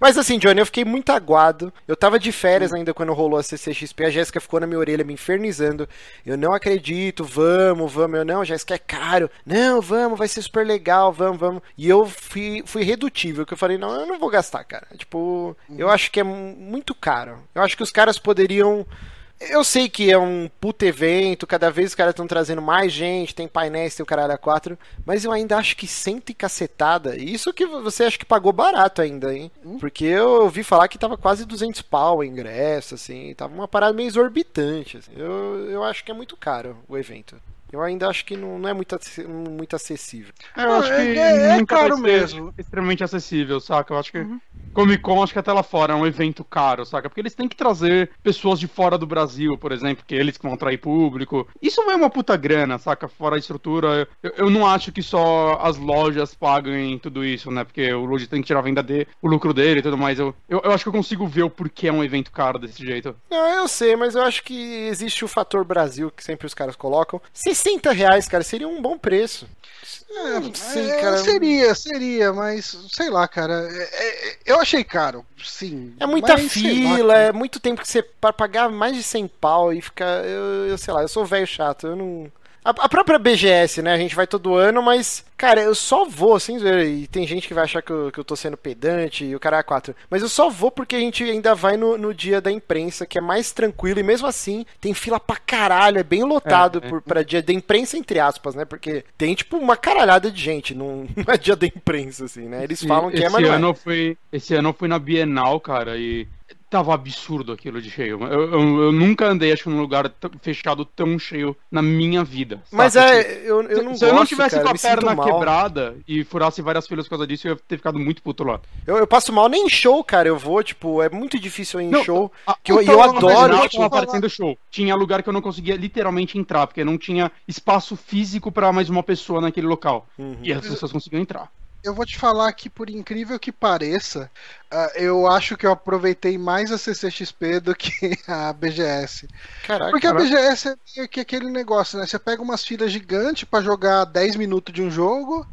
Mas assim, Johnny, eu fiquei muito aguado. Eu tava de férias ainda quando rolou a CCXP. A Jéssica ficou na minha orelha me infernizando. Eu não acredito, vamos, vamos. Eu não, Jéssica, é caro. Não, vamos, vai ser super legal, vamos, vamos. E eu fui, fui redutível, que eu falei, não, eu não vou gastar, cara. Tipo, eu acho que é muito caro. Eu acho que os caras poderiam eu sei que é um puto evento, cada vez os caras estão trazendo mais gente, tem painéis, tem o caralho a quatro, mas eu ainda acho que cento e cacetada. Isso que você acha que pagou barato ainda, hein? Hum. Porque eu ouvi falar que tava quase 200 pau o ingresso, assim, tava uma parada meio exorbitante. Assim. Eu, eu acho que é muito caro o evento. Eu ainda acho que não, não é muito, muito acessível. É, eu acho que é, é caro mesmo. Extremamente acessível, saca? Eu acho que uhum. Comic Con, acho que até lá fora é um evento caro, saca? Porque eles têm que trazer pessoas de fora do Brasil, por exemplo, que eles que vão atrair público. Isso vai uma puta grana, saca? Fora a estrutura. Eu, eu não acho que só as lojas paguem tudo isso, né? Porque o Lodi tem que tirar a venda dele, o lucro dele e tudo mais. Eu, eu, eu, acho que eu consigo ver o porquê é um evento caro desse jeito. Não, eu sei, mas eu acho que existe o fator Brasil que sempre os caras colocam. 60 reais, cara, seria um bom preço. É, sim, é, cara. Seria, seria, mas sei lá, cara. É, é, eu achei caro, sim. É muita fila, lá, é muito tempo que você para pagar mais de 100 pau e ficar. Eu, eu sei lá, eu sou velho chato, eu não. A, própria BGS, né? A gente vai todo ano, mas, cara, eu só vou, assim, e tem gente que vai achar que eu, que eu tô sendo pedante e o cara é quatro. Mas eu só vou porque a gente ainda vai no, no dia da imprensa, que é mais tranquilo, e mesmo assim tem fila pra caralho, é bem lotado é, é. Por, pra dia da imprensa, entre aspas, né? Porque tem, tipo, uma caralhada de gente, não, não é dia da imprensa, assim, né? Eles falam que é, mas não é. Ano eu fui, esse ano eu fui na Bienal, cara, e tava absurdo aquilo de cheio. Eu, eu, eu, nunca andei, acho, num lugar fechado tão cheio na minha vida. Mas é, eu, eu não Se, gosto, eu não tivesse cara, com a perna quebrada e furasse várias filas por causa disso, eu ia ter ficado muito puto lá. Eu, eu passo mal nem em show, cara. Eu vou, tipo, é muito difícil ir em não, show. A, que eu, eu adoro. Não tipo, aparecendo show. Tinha lugar que eu não conseguia literalmente entrar, porque não tinha espaço físico para mais uma pessoa naquele local. Uhum. E as pessoas conseguiam entrar eu vou te falar que, por incrível que pareça, uh, eu acho que eu aproveitei mais a CCXP do que a BGS. Caraca, Porque a BGS é meio que aquele negócio, né? Você pega umas filas gigantes para jogar 10 minutos de um jogo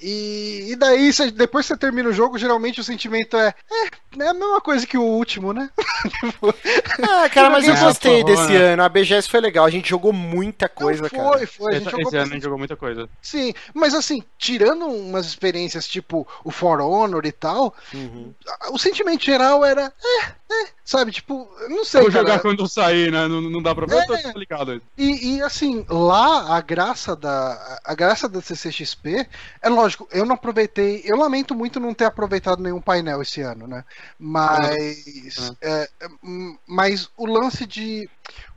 e, e daí, cê, depois que você termina o jogo, geralmente o sentimento é. É, é a mesma coisa que o último, né? Tipo, ah, cara, mas eu gostei desse né? ano. A BGS foi legal. A gente jogou muita coisa, Não, foi, cara. Foi, foi. Esse, esse ano a gente jogou muita coisa. Sim, mas assim, tirando umas experiências tipo o For Honor e tal, uhum. o sentimento geral era. É, Sabe, tipo, não sei, Vou cara. jogar quando sair, né? Não, não dá pra ver, É. tô ligado. E, e, assim, lá a graça da a graça da CCXP é lógico, eu não aproveitei, eu lamento muito não ter aproveitado nenhum painel esse ano, né? Mas é, hum, mas o lance de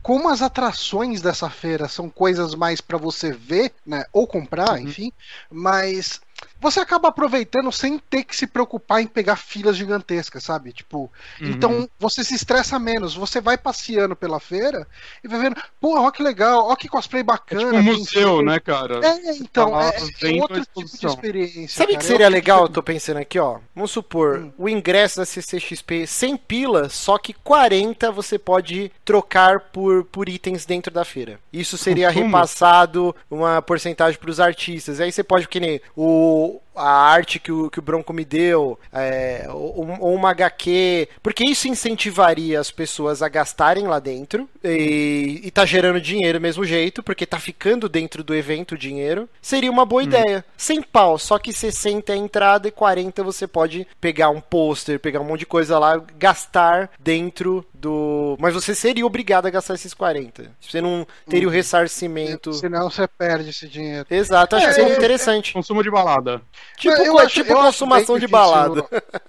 como as atrações dessa feira são coisas mais pra você ver, né, ou comprar, Uhum. enfim, mas você acaba aproveitando sem ter que se preocupar em pegar filas gigantescas, sabe? Tipo, Uhum. então você se estressa menos. Você vai passeando pela feira e vai vendo, pô, ó que legal, ó que cosplay É bacana. tipo um museu, né, cara? É, então, Tá é, é outro tipo de experiência. Sabe o que seria Eu- legal? Eu tô pensando aqui, ó. Vamos supor, Hum. o ingresso da CCXP 100 pila, só que 40 você pode trocar por, por itens dentro da feira. Isso seria Consumo? repassado uma porcentagem pros artistas. Aí você pode, que nem o, or a arte que o, que o Bronco me deu, é, ou, ou uma HQ, porque isso incentivaria as pessoas a gastarem lá dentro e, e tá gerando dinheiro do mesmo jeito, porque tá ficando dentro do evento o dinheiro. Seria uma boa ideia. Sem pau, só que 60 é a entrada e 40 você pode pegar um pôster, pegar um monte de coisa lá, gastar dentro do. Mas você seria obrigado a gastar esses 40. Você não teria o ressarcimento. Senão você perde esse dinheiro. Exato, acho É, que seria é, interessante. Consumo de balada. Tipo, Eu co- acho- tipo eu consumação de balada.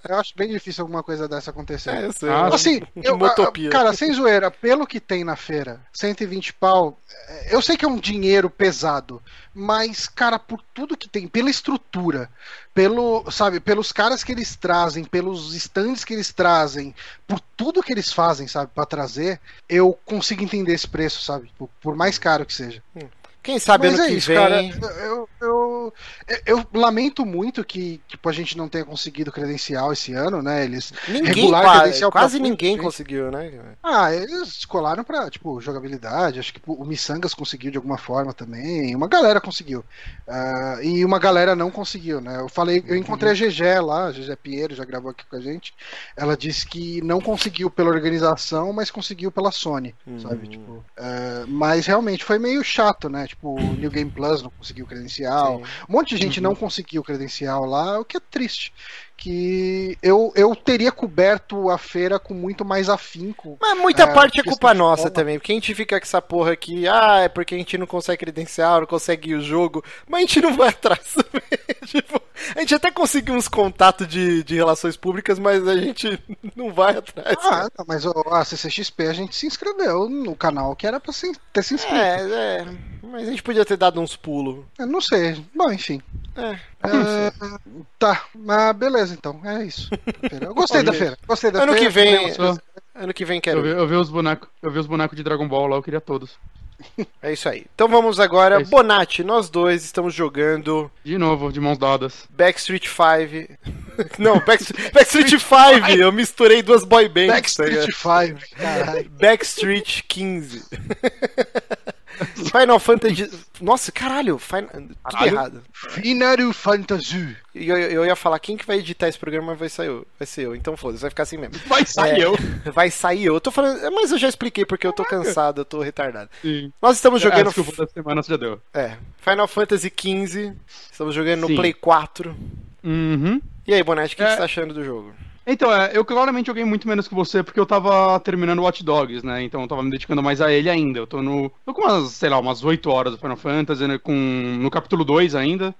Eu acho bem difícil alguma coisa dessa acontecer. É, eu sei. Ah, Assim, eu, Motopia. a- cara, sem zoeira, pelo que tem na feira, 120 pau, é, eu sei que é um dinheiro pesado, mas, cara, por tudo que tem, pela estrutura, pelo, sabe, pelos caras que eles trazem, pelos stands que eles trazem, por tudo que eles fazem, sabe, pra trazer, eu consigo entender esse preço, sabe, por, por mais caro que seja. Quem sabe Mas ano é que isso, vem. cara. Eu, eu, eu, lamento muito que tipo, a gente não tenha conseguido credencial esse ano, né? Eles Ninguém, regular qua- credencial quase ninguém conseguiu, né? Ah, eles colaram pra, tipo, jogabilidade. Acho que o Missangas conseguiu de alguma forma também. Uma galera conseguiu. Ah, e uma galera não conseguiu, né? Eu falei, eu encontrei a GG lá, a GG Pinheiro já gravou aqui com a gente. Ela disse que não conseguiu pela organização, mas conseguiu pela Sony, sabe? Hum. Tipo, ah, mas realmente foi meio chato, né? Tipo, o New Game Plus não conseguiu credencial. Sim. Um monte de gente não conseguiu credencial lá, o que é triste. Que eu, eu teria coberto a feira com muito mais afinco. Mas muita É, parte é culpa nossa também, porque a gente fica com essa porra aqui, ah, é porque a gente não consegue credencial, não consegue ir o jogo, mas a gente não vai atrás também. tipo, a gente até conseguiu uns contatos de, de relações públicas, mas a gente não vai atrás. Ah, não, mas a CCXP a gente se inscreveu no canal que era pra se, ter se inscrito. é, é, mas a gente podia ter dado uns pulos. Eu não sei. Bom, enfim. É. É, tá, mas beleza então. É isso. Eu gostei da feira. Gostei da Ano feira. que vem, coisas. ano que vem Eu quero. vi, eu vi os bonecos, eu vi os bonecos de Dragon Ball lá, eu queria todos. É isso aí. Então vamos agora, É. Bonatti, nós dois estamos jogando De novo, de mãos dadas. Backstreet 5. Não, Backstreet, Backstreet 5. Eu misturei duas boy bands. tá? Backstreet 5, caralho. Backstreet 15. Final Fantasy. Nossa, caralho, Final... tudo Caralho. errado. Final Fantasy. E Eu, eu ia falar, quem que vai editar esse programa vai ser eu. Vai ser eu. Então foda-se, vai ficar assim mesmo. Vai sair É, eu. Vai sair eu. Eu tô falando. Mas eu já expliquei porque eu tô cansado, eu tô retardado. Sim. Nós estamos Ah, jogando. desculpa, da semana já deu. É, Final Fantasy 15. Estamos jogando no Sim. Play 4. Uhum. E aí, Bonatti, o que, É. que você tá achando do jogo? Então, é, eu claramente joguei muito menos que você porque eu tava terminando Watch Dogs, né? Então eu tava me dedicando mais a ele ainda. Eu tô no. tô com umas, sei lá, umas 8 horas do Final Fantasy, né? Com, no capítulo 2 ainda.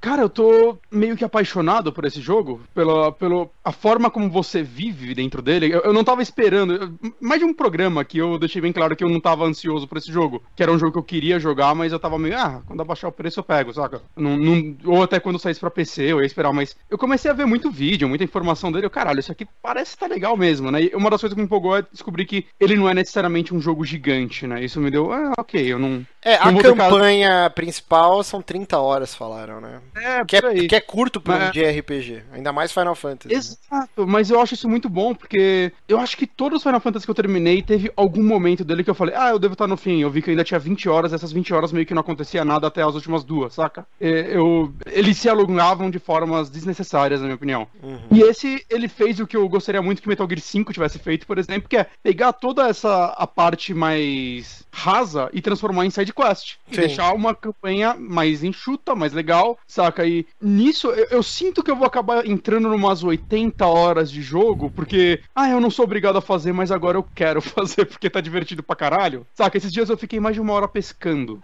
Cara, eu tô meio que apaixonado por esse jogo, pela, pela a forma como você vive dentro dele. Eu, eu não tava esperando, eu- mais de um programa que eu deixei bem claro que eu não tava ansioso por esse jogo, que era um jogo que eu queria jogar, mas eu tava meio, ah, quando abaixar o preço eu pego, saca? Não, não- ou até quando saísse pra PC, eu ia esperar, mas eu comecei a ver muito vídeo, muita informação dele, eu, caralho, isso aqui parece estar legal mesmo, né? E uma das coisas que me empolgou é descobrir que ele não é necessariamente um jogo gigante, né? Isso me deu, ah, ok, eu não. É, a Não tocar- campanha principal são 30 horas, falaram, né? É, Que é, que é curto pra um Mas- de RPG. Ainda mais Final Fantasy. né? Exato, mas eu acho isso muito bom, porque eu acho que todos os Final Fantasy que eu terminei teve algum momento dele que eu falei, ah, eu devo estar no fim. Eu vi que eu ainda tinha 20 horas, essas 20 horas meio que não acontecia nada até as últimas duas, saca? É, Eu, eles se alongavam de formas desnecessárias, na minha opinião. Uhum. E esse, ele fez o que eu gostaria muito que Metal Gear 5 tivesse feito, por exemplo, que é pegar toda essa a parte mais rasa e transformar em side quest. E deixar uma campanha mais enxuta, mais legal, saca? E nisso eu, eu sinto que eu vou acabar entrando numas 80 horas de jogo, porque, ah, eu não sou obrigado a fazer, mas agora eu quero fazer porque tá divertido pra caralho. Saca? Esses dias eu fiquei mais de uma hora pescando.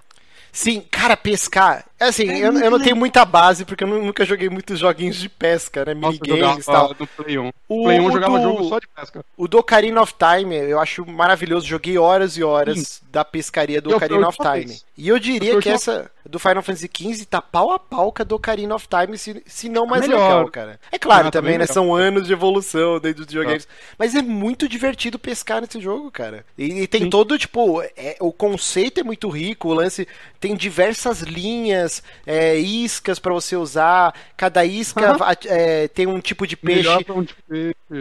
Sim, cara, pescar. Assim, É eu, eu não tenho legal. muita base, porque eu nu- nunca joguei muitos joguinhos de pesca, né? Minigames e tal. no Play 1. O- Play 1 eu o jogava do- jogo só de pesca. O do Ocarina of Time eu acho maravilhoso. Joguei horas e horas da pescaria do Eu- Ocarina eu of Time. E eu diria Eu que essa do Final Fantasy XV tá pau a pau com a do Ocarina of Time, se, se não mais Melhor. legal, cara. É claro Ah, tá também, né? legal. São anos de evolução dentro dos videogames. Tá. Mas é muito divertido pescar nesse jogo, cara. E, e tem Sim. todo, tipo, é, o conceito é muito rico, o lance tem diversas linhas, é, iscas pra você usar. Cada isca é, tem um tipo de peixe.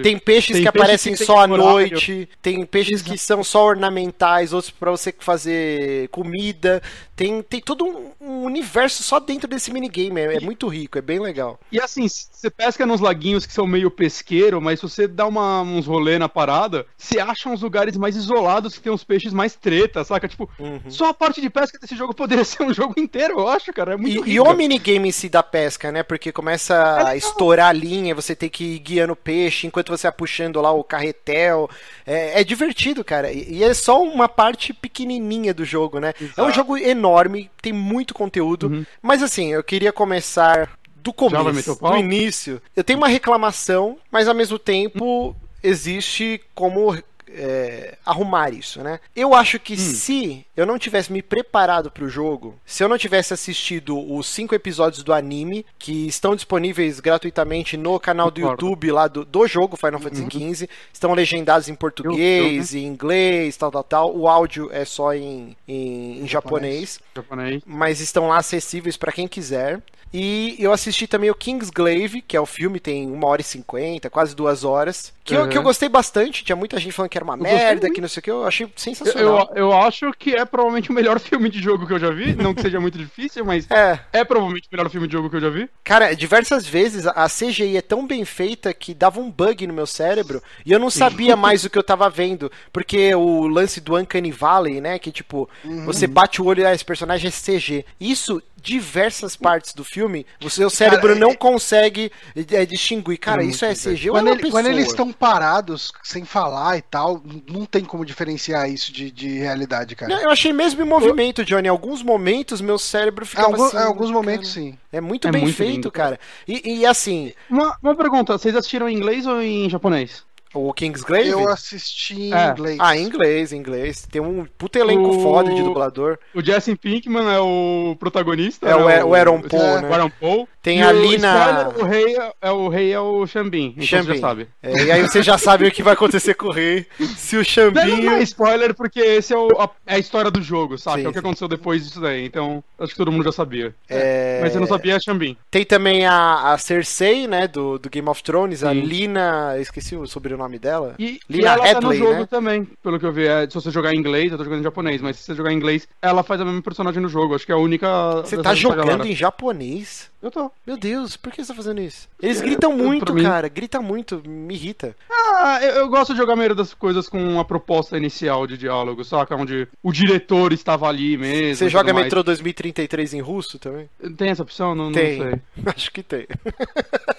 Tem peixes Tem que peixe aparecem que só à noite, tem peixes que são só ornamentais, outros pra você fazer comida. Tem, tem todo um, um universo só dentro desse minigame. É, é muito rico, é bem legal. E assim, você pesca nos laguinhos que são meio pesqueiro, mas se você dá uma- uns rolê na parada, você acha uns lugares mais isolados que tem uns peixes mais treta, saca? Tipo, Uhum. só a parte de pesca desse jogo poderia ser um jogo inteiro, eu acho, cara. É muito E, e o minigame em si da pesca, né? Porque começa a estourar a linha, você tem que ir guiando o peixe enquanto você vai puxando lá o carretel. É, é divertido, cara. E, e é só uma parte pequenininha do jogo, né? É um Exato. jogo enorme, tem muito conteúdo. Uhum. Mas assim, eu queria começar do começo, do início. Eu tenho uma reclamação, mas ao mesmo tempo existe como é, arrumar isso, né? Eu acho Hum. que se eu não tivesse me preparado pro jogo, se eu não tivesse assistido os cinco episódios do anime, que estão disponíveis gratuitamente no canal do Concordo. YouTube lá do, do jogo Final Fantasy Uhum. XV, estão legendados em português, em inglês, tal, tal, tal. O áudio é só em, em, em japonês Japonês. mas estão lá acessíveis pra quem quiser. E eu assisti também o Kingsglaive, que é o filme, tem uma hora e cinquenta, quase duas horas. Que, eu, Uhum. que eu gostei bastante, tinha muita gente falando que era uma gostei merda, que não sei o que, eu achei sensacional. eu, eu acho que é provavelmente o melhor filme de jogo que eu já vi. Não que seja muito difícil, mas É, é provavelmente o melhor filme de jogo que eu já vi. cara, diversas vezes a CGI é tão bem feita que dava um bug no meu cérebro e eu não sabia mais o que eu tava vendo. Porque o lance do Uncanny Valley, né? Que tipo, você bate o olho e ah, esse personagem é CG. Isso, diversas partes do filme, o seu cérebro Cara, não é- consegue é, distinguir. Cara, É isso é CG ou é Quando, uma ele- quando eles estão parados, sem falar e tal, não tem como diferenciar isso de, de realidade, cara. Não, eu achei mesmo em movimento, Johnny. Em alguns momentos, meu cérebro ficava algum- assim. em alguns cara, momentos, sim. É muito É bem muito feito, lindo, cara. E, e assim, Uma, uma pergunta, vocês assistiram em inglês ou em japonês? O Kingsglaive... Eu assisti em É. inglês. Ah, em inglês, em inglês. Tem um puta elenco O- foda de dublador. O Jesse Pinkman é o protagonista. É o, né? E- o Aaron Paul, é, né? O Aaron Paul. Tem E a o Lina- O rei é, é o rei é o Xambin. Então você Xambin. já sabe. É, e aí você já sabe o que vai acontecer com o rei. Se o Não, Xambinho... não é spoiler, porque esse é, o- a, é a história do jogo, sabe? Sim, é o que sim. aconteceu depois disso daí. Então, acho que todo mundo já sabia. É, Mas eu não sabia Xambin. Tem também a, a Cersei, né, do, do Game of Thrones, a Sim. Lina... eu Esqueci o sobrenome dela. E, e Lina ela tá Headley, no jogo né? também, pelo que eu vi. É, se você jogar em inglês, eu tô jogando em japonês, mas se você jogar em inglês, ela faz a mesma personagem no jogo. Acho que é a única. Você tá jogando galera. em japonês? Eu tô. Meu Deus, por que você tá fazendo isso? Eles gritam eu- muito, mim- cara. Grita muito, me irrita. Ah, eu, eu gosto de jogar a maioria das coisas com uma proposta inicial de diálogo, saca? Onde o diretor estava ali mesmo. Você e joga mais. Metro 2033 em russo também? Tem essa opção? Não, não Tem. sei. Acho que tem.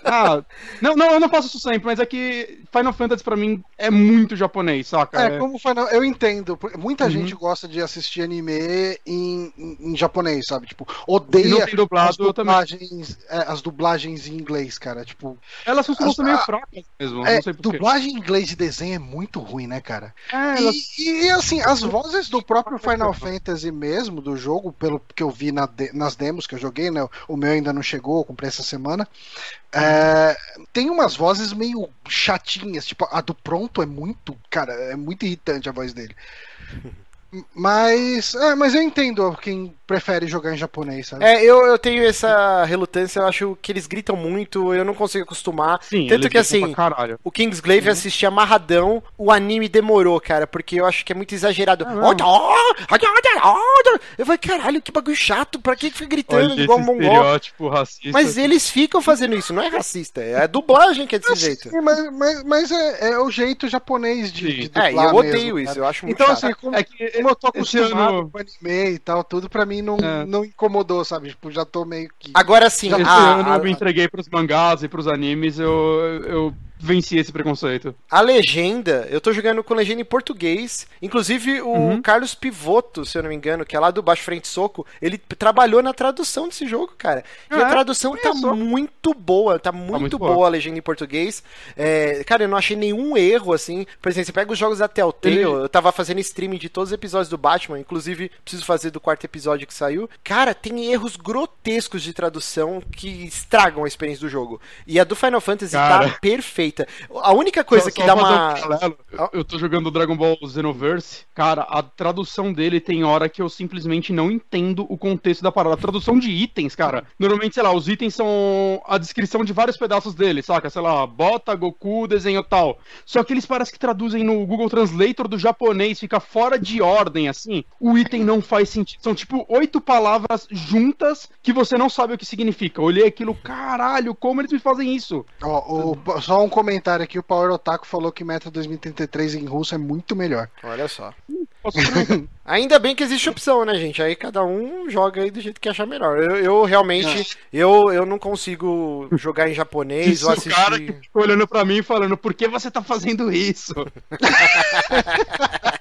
Ah, não, não, eu não faço isso sempre, mas é que Final Fantasy pra mim é muito japonês, saca? É, como Final, eu entendo. Muita Uhum. gente gosta de assistir anime em, em, em japonês, sabe? Tipo, E odeia dublado, as dublagens, é, as dublagens em inglês, cara. Tipo, Elas costumam As- ser meio a- fracas mesmo, é, dublagem em inglês de desenho é muito ruim, né, cara? É, E, elas... e, assim, as vozes do próprio Final Fantasy mesmo, do jogo, pelo que eu vi na de- nas demos que eu joguei, né? O meu ainda não chegou, eu comprei essa semana. É, tem umas vozes meio chatinhas, tipo, a do pronto é muito, cara, é muito irritante a voz dele. Mas, é, mas eu entendo quem prefere jogar em japonês, sabe? É, eu, eu tenho essa relutância, eu acho que eles gritam muito, eu não consigo acostumar. Sim, Tanto que assim, o Kingsglaive eu assisti amarradão, o anime demorou, cara, porque eu acho que é muito exagerado. Não. Eu falei, caralho, que bagulho chato, pra que fica gritando Olha igual um mongol? racista. Mas eles ficam fazendo isso, não é racista, é a dublagem que é desse jeito. Sim, mas, mas, mas é, é o jeito japonês de, de É, dublar eu odeio mesmo, isso, cara. eu acho muito Então, chato. assim, como, É que como eu tô acostumado ano- com anime e tal, tudo pra mim não, É. não incomodou, sabe? Tipo, já tô meio que. Agora sim, Esse a, ano a- eu me entreguei pros mangás e pros animes, eu, eu venci esse preconceito. a legenda, eu tô jogando com legenda em português. Inclusive, o Uhum. Carlos Pivoto, se eu não me engano, que é lá do Baixo Frente Soco, ele trabalhou na tradução desse jogo, cara. E Ah, a é? tradução Olha tá muito boa, tá muito, muito boa. boa. a legenda em português. É, cara, eu não achei nenhum erro, assim. Por exemplo, você pega os jogos da Telltale, Ele- eu tava fazendo streaming de todos os episódios do Batman, inclusive preciso fazer do quarto episódio que saiu. Cara, tem erros grotescos de tradução que estragam a experiência do jogo. E a do Final Fantasy Cara. tá perfeita. A única coisa Só- que só dá um uma. paralelo, eu- tô jogando Dragon Ball Xenoverse. Cara, a tradução dele tem hora que eu simplesmente não entendo o contexto da parada. A tradução de itens, cara. Normalmente, sei lá, os itens são a descrição de vários pedaços dele, saca? Sei lá, bota, Goku, desenho tal. Só que eles parecem que traduzem no Google Translator do japonês, fica fora de ordem, assim. O item não faz sentido. São tipo oito palavras juntas que você não sabe o que significa. Eu Olhei aquilo, caralho, como eles me fazem isso? Ó, o- só um comentário aqui: o Power Otaku falou que Meta 2033 em russo é muito melhor. Olha só. Ainda bem que existe opção, né, gente? Aí cada um joga aí do jeito que achar melhor. Eu, eu realmente, eu, eu não consigo jogar em japonês Isso, ou o cara assistir. que ficou olhando pra mim e falando, por que você tá fazendo isso?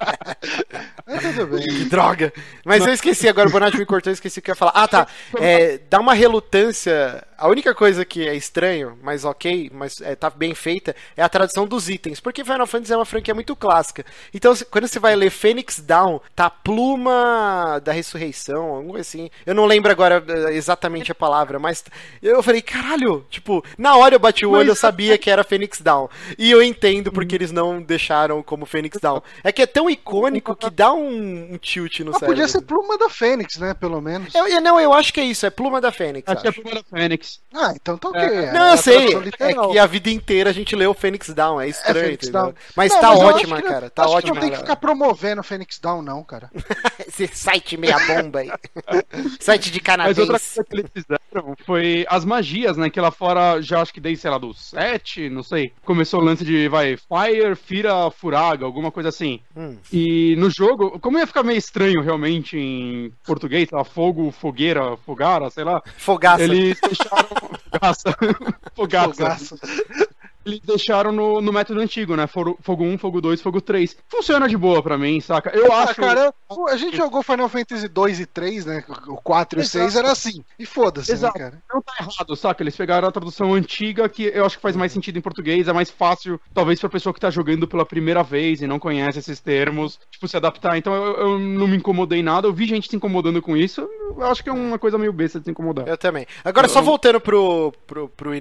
Tudo bem. Que droga! Mas eu esqueci, agora o Bonatti me cortou, eu esqueci o que eu ia falar. Ah, tá. É, dá uma relutância. A única coisa que é estranho, mas ok, mas é, tá bem feita, é a tradução dos itens. Porque Final Fantasy é uma franquia muito clássica. Então, quando você vai ler Phoenix Down, tá pluma da ressurreição, algo assim. Eu não lembro agora eh, exatamente a palavra, mas eu falei, caralho, tipo, na hora eu bati o olho, eu sabia que era Phoenix Down. E eu entendo porque eles não deixaram como Phoenix Down. É que é tão icônico que dá um, um tilt no Mas cérebro. podia ser pluma da Fênix, né? Pelo menos. Eu, não, eu acho que é isso, é pluma da Fênix. Acho que é a acho. primeira Fênix. Ah, então tá ok. É. é Não, eu sei. tradução É que a vida inteira a gente leu Phoenix Down, é estranho, Phoenix entendeu? Down. Mas Não, tá mas ótima, acho que- cara. Tá acho ótima. que não tem que ficar promovendo Fênix Down, não, cara. Esse site meia bomba aí. site de Mas outra canadense. coisa que eles fizeram foi as magias, né? Que lá fora, já acho que desde, sei lá, do 7, não sei. Começou o lance de, vai, Fire, Fira, Furaga, alguma coisa assim. Hum. E no jogo, como ia ficar meio estranho realmente em português, lá, fogo, fogueira, fogara, sei lá. Fogaça. Eles deixaram. Fogaça. Fogaça. Fogaça. Eles deixaram no, no método antigo, né? Fogo, fogo 1, Fogo 2, Fogo 3. Funciona de boa pra mim, saca? Eu Ah, acho. cara, a gente jogou Final Fantasy 2 e 3, né? O 4 e o Exato. 6 era assim. E foda-se, né, Exato. cara? Não tá errado, saca? Eles pegaram a tradução antiga, que eu acho que faz mais sentido em português, é mais fácil, talvez, pra pessoa que tá jogando pela primeira vez e não conhece esses termos, tipo, se adaptar. Então eu, eu não me incomodei nada, eu vi gente se incomodando com isso, eu acho que é uma coisa meio besta de se incomodar. Eu também. Agora, só Eu- voltando pro, pro, pro,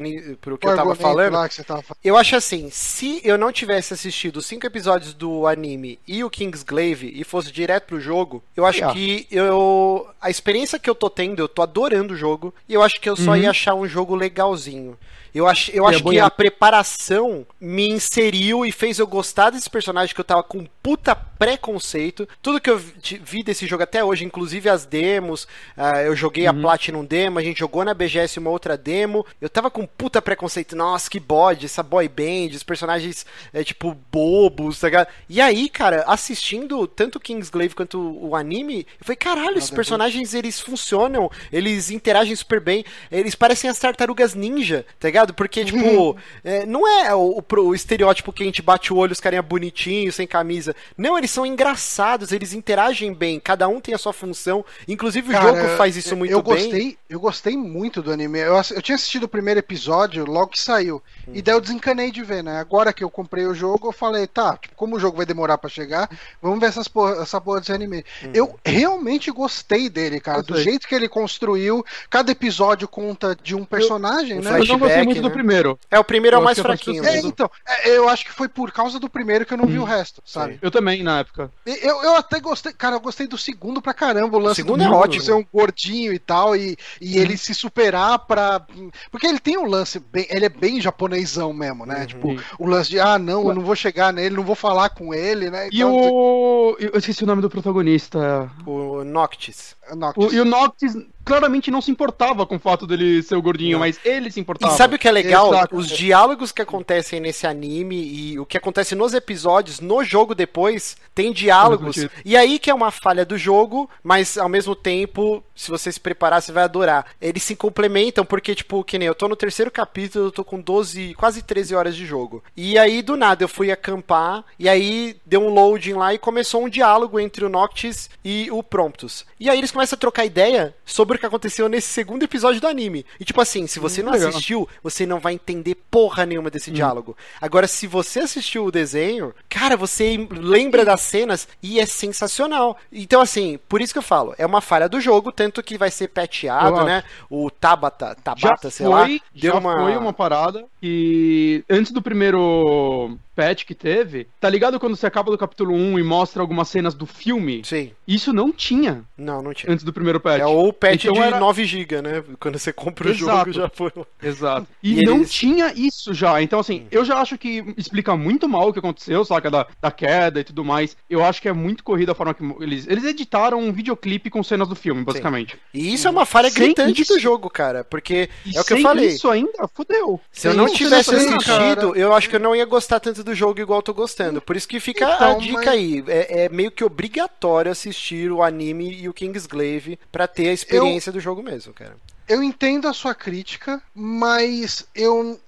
pro que eu tava falando. que você tava. Eu acho assim, se eu não tivesse assistido os cinco episódios do anime e o Kingsglaive e fosse direto pro jogo, eu acho Ah. que eu a experiência que eu tô tendo, eu tô adorando o jogo e eu acho que eu só Uhum. ia achar um jogo legalzinho. Eu acho, eu E acho é que a preparação me inseriu e fez eu gostar desse personagem que eu tava com puta preconceito. Tudo que eu vi desse jogo até hoje, inclusive as demos, ah, eu joguei a Platinum Demo, a gente jogou na BGS uma outra demo. Eu tava com puta preconceito. Nossa, que bode, essa boy band, os personagens é, tipo bobos, tá ligado? E aí, cara, assistindo tanto Kingsglaive quanto o anime, eu falei, caralho, esses personagens eles funcionam, eles interagem super bem, eles parecem as tartarugas ninja, tá ligado? Porque, tipo, é, não é o, o o estereótipo que a gente bate o olho, os carinha bonitinhos, sem camisa. Não, eles são engraçados, eles interagem bem, cada um tem a sua função. Inclusive o Cara, jogo faz isso muito eu bem. gostei, Eu gostei muito do anime. Eu, eu tinha assistido o primeiro episódio logo que saiu. E daí eu desencanei de ver, né? Agora que eu comprei o jogo, eu falei, tá, tipo, como o jogo vai demorar pra chegar, vamos ver essas porra, essa porra desse anime. Eu realmente gostei dele, cara. Do jeito que ele construiu. Cada episódio conta de um personagem, o né? eu não gostei muito do né? primeiro. É, o primeiro é o Eu mais fraquinho. É, então, é, eu acho que foi por causa do primeiro que eu não vi o resto, sabe? Eu também, na época. E Eu, eu até gostei, cara, eu gostei do segundo pra caramba, o lance segundo do é ótimo. ser um gordinho e tal, e, e Uhum. ele se superar pra. Porque ele tem um lance bem. Ele é bem japonesão mesmo, né? Uhum. Tipo, o lance de, ah, não, eu não vou chegar nele, não vou falar com ele, né? E o. Eu esqueci o nome do protagonista. O Noctis. Noctis. O, e o Noctis, claramente não se importava com o fato dele ser o gordinho, Não. mas ele se importava. E sabe o que é legal? Exato. Os diálogos que acontecem nesse anime e o que acontece nos episódios, no jogo depois, tem diálogos. E aí que é uma falha do jogo, mas ao mesmo tempo, se você se preparar, você vai adorar. Eles se complementam, porque, tipo, que nem eu tô no terceiro capítulo, eu tô com 12, quase 13 horas de jogo. E aí, do nada, eu fui acampar, e aí deu um loading lá e começou um diálogo entre o Noctis e o Promptus. E aí eles começam a trocar ideia sobre o que aconteceu nesse segundo episódio do anime. E tipo assim, se você não legal. assistiu, você não vai entender porra nenhuma desse diálogo. Agora, se você assistiu o desenho, cara, você lembra das cenas e é sensacional. Então, assim, por isso que eu falo, é uma falha do jogo, tanto que vai ser pateado, Eu né? O Tabata, já Tabata, sei foi, lá, já foi uma parada que antes do primeiro patch que teve, tá ligado quando você acaba do capítulo 1 e mostra algumas cenas do filme? Sim. Isso não tinha Não, não tinha. antes do primeiro patch. É ou o patch Então de era- 9 GB, né? Quando você compra o Exato. jogo, já foi. Exato. E, E não eles- tinha isso já. Então, assim, eu já acho que explica muito mal o que aconteceu, saca? Da, da queda e tudo mais. Eu acho que é muito corrida a forma que eles. Eles editaram um videoclipe com cenas do filme, basicamente. E isso é uma falha Sem gritante isso- do jogo, cara. Porque E é o que eu falei. Isso ainda fudeu. Se eu Sem não isso, tivesse não- assistido, cara. eu acho que eu não ia gostar tanto do jogo igual eu tô gostando. Por isso que fica a Então, dica mas- aí. É, é meio que obrigatório assistir o anime e o Kingsglaive pra ter a experiência do jogo mesmo, cara. Eu entendo a sua crítica, mas eu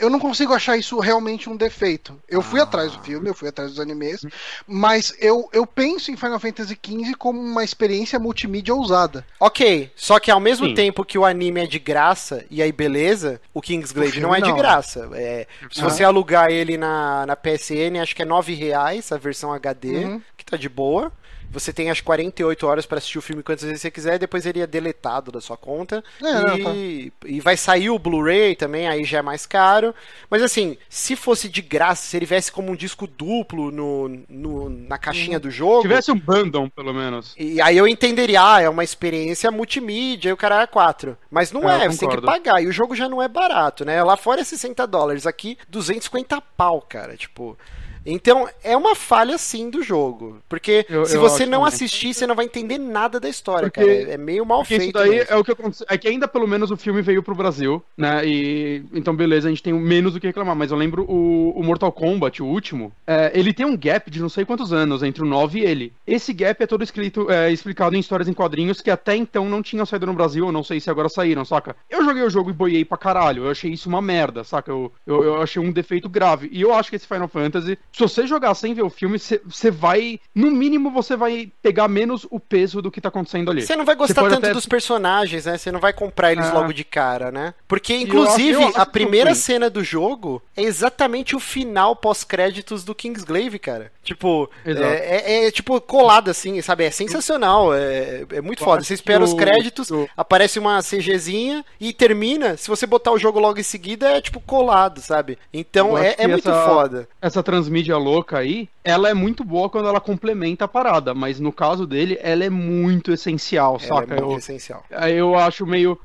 eu não consigo achar isso realmente um defeito. Eu fui Ah. atrás do filme, eu fui atrás dos animes, mas eu, eu penso em Final Fantasy XV como uma experiência multimídia ousada. Ok, só que ao mesmo Sim. tempo que o anime é de graça, e aí beleza, o Kingsglaive não é filme de não. graça. É, se Ah. você alugar ele na, na PSN, acho que é 9 reais a versão HD, Uhum. que tá de boa. Você tem as 48 horas pra assistir o filme quantas vezes você quiser, depois ele é deletado da sua conta. É, não, e, e vai sair o Blu-ray também, aí já é mais caro. Mas assim, se fosse de graça, se ele viesse como um disco duplo no, no- na caixinha do jogo. Tivesse um bundle, pelo menos. E aí eu entenderia, ah, é uma experiência multimídia e o cara é 4. Mas não É, é, você tem que pagar. E o jogo já não é barato, né? Lá fora é 60 dólares, aqui 250 pau, cara. Tipo. Então, é uma falha sim do jogo. Porque Eu- se eu você não também. assistir, você não vai entender nada da história, Porque- cara. É meio mal Porque isso feito. daí mesmo. é o que aconteceu. É que ainda pelo menos o filme veio pro Brasil, né? E então, beleza, a gente tem menos do que reclamar. Mas eu lembro o, o Mortal Kombat, o último, é, ele tem um gap de não sei quantos anos entre o 9 e ele. Esse gap é todo escrito, é, explicado em histórias em quadrinhos que até então não tinham saído no Brasil, eu não sei se agora saíram, saca? Eu joguei o jogo e boiei pra caralho. Eu achei isso uma merda, saca? Eu, eu, eu achei um defeito grave. E eu acho que esse Final Fantasy, se você jogar sem ver o filme, você vai. No mínimo, você vai pegar menos o peso do que tá acontecendo ali. Você não vai gostar tanto até- dos personagens, né? Você não vai comprar eles Ah. logo de cara, né? Porque, eu inclusive, acho- eu acho a primeira cena do jogo é exatamente o final pós-créditos do Kingsglaive, cara. Tipo, é, é- é, tipo colado assim, sabe? É sensacional, é, é muito Eu foda. Você espera os créditos, aparece uma CGzinha e termina. Se você botar o jogo logo em seguida, é tipo colado, sabe? Então Eu é, é muito essa- foda. essa transmídia louca aí, ela é muito boa quando ela complementa a parada, mas no caso dele, ela é muito essencial, Ela saca? é muito eu, essencial. eu acho meio.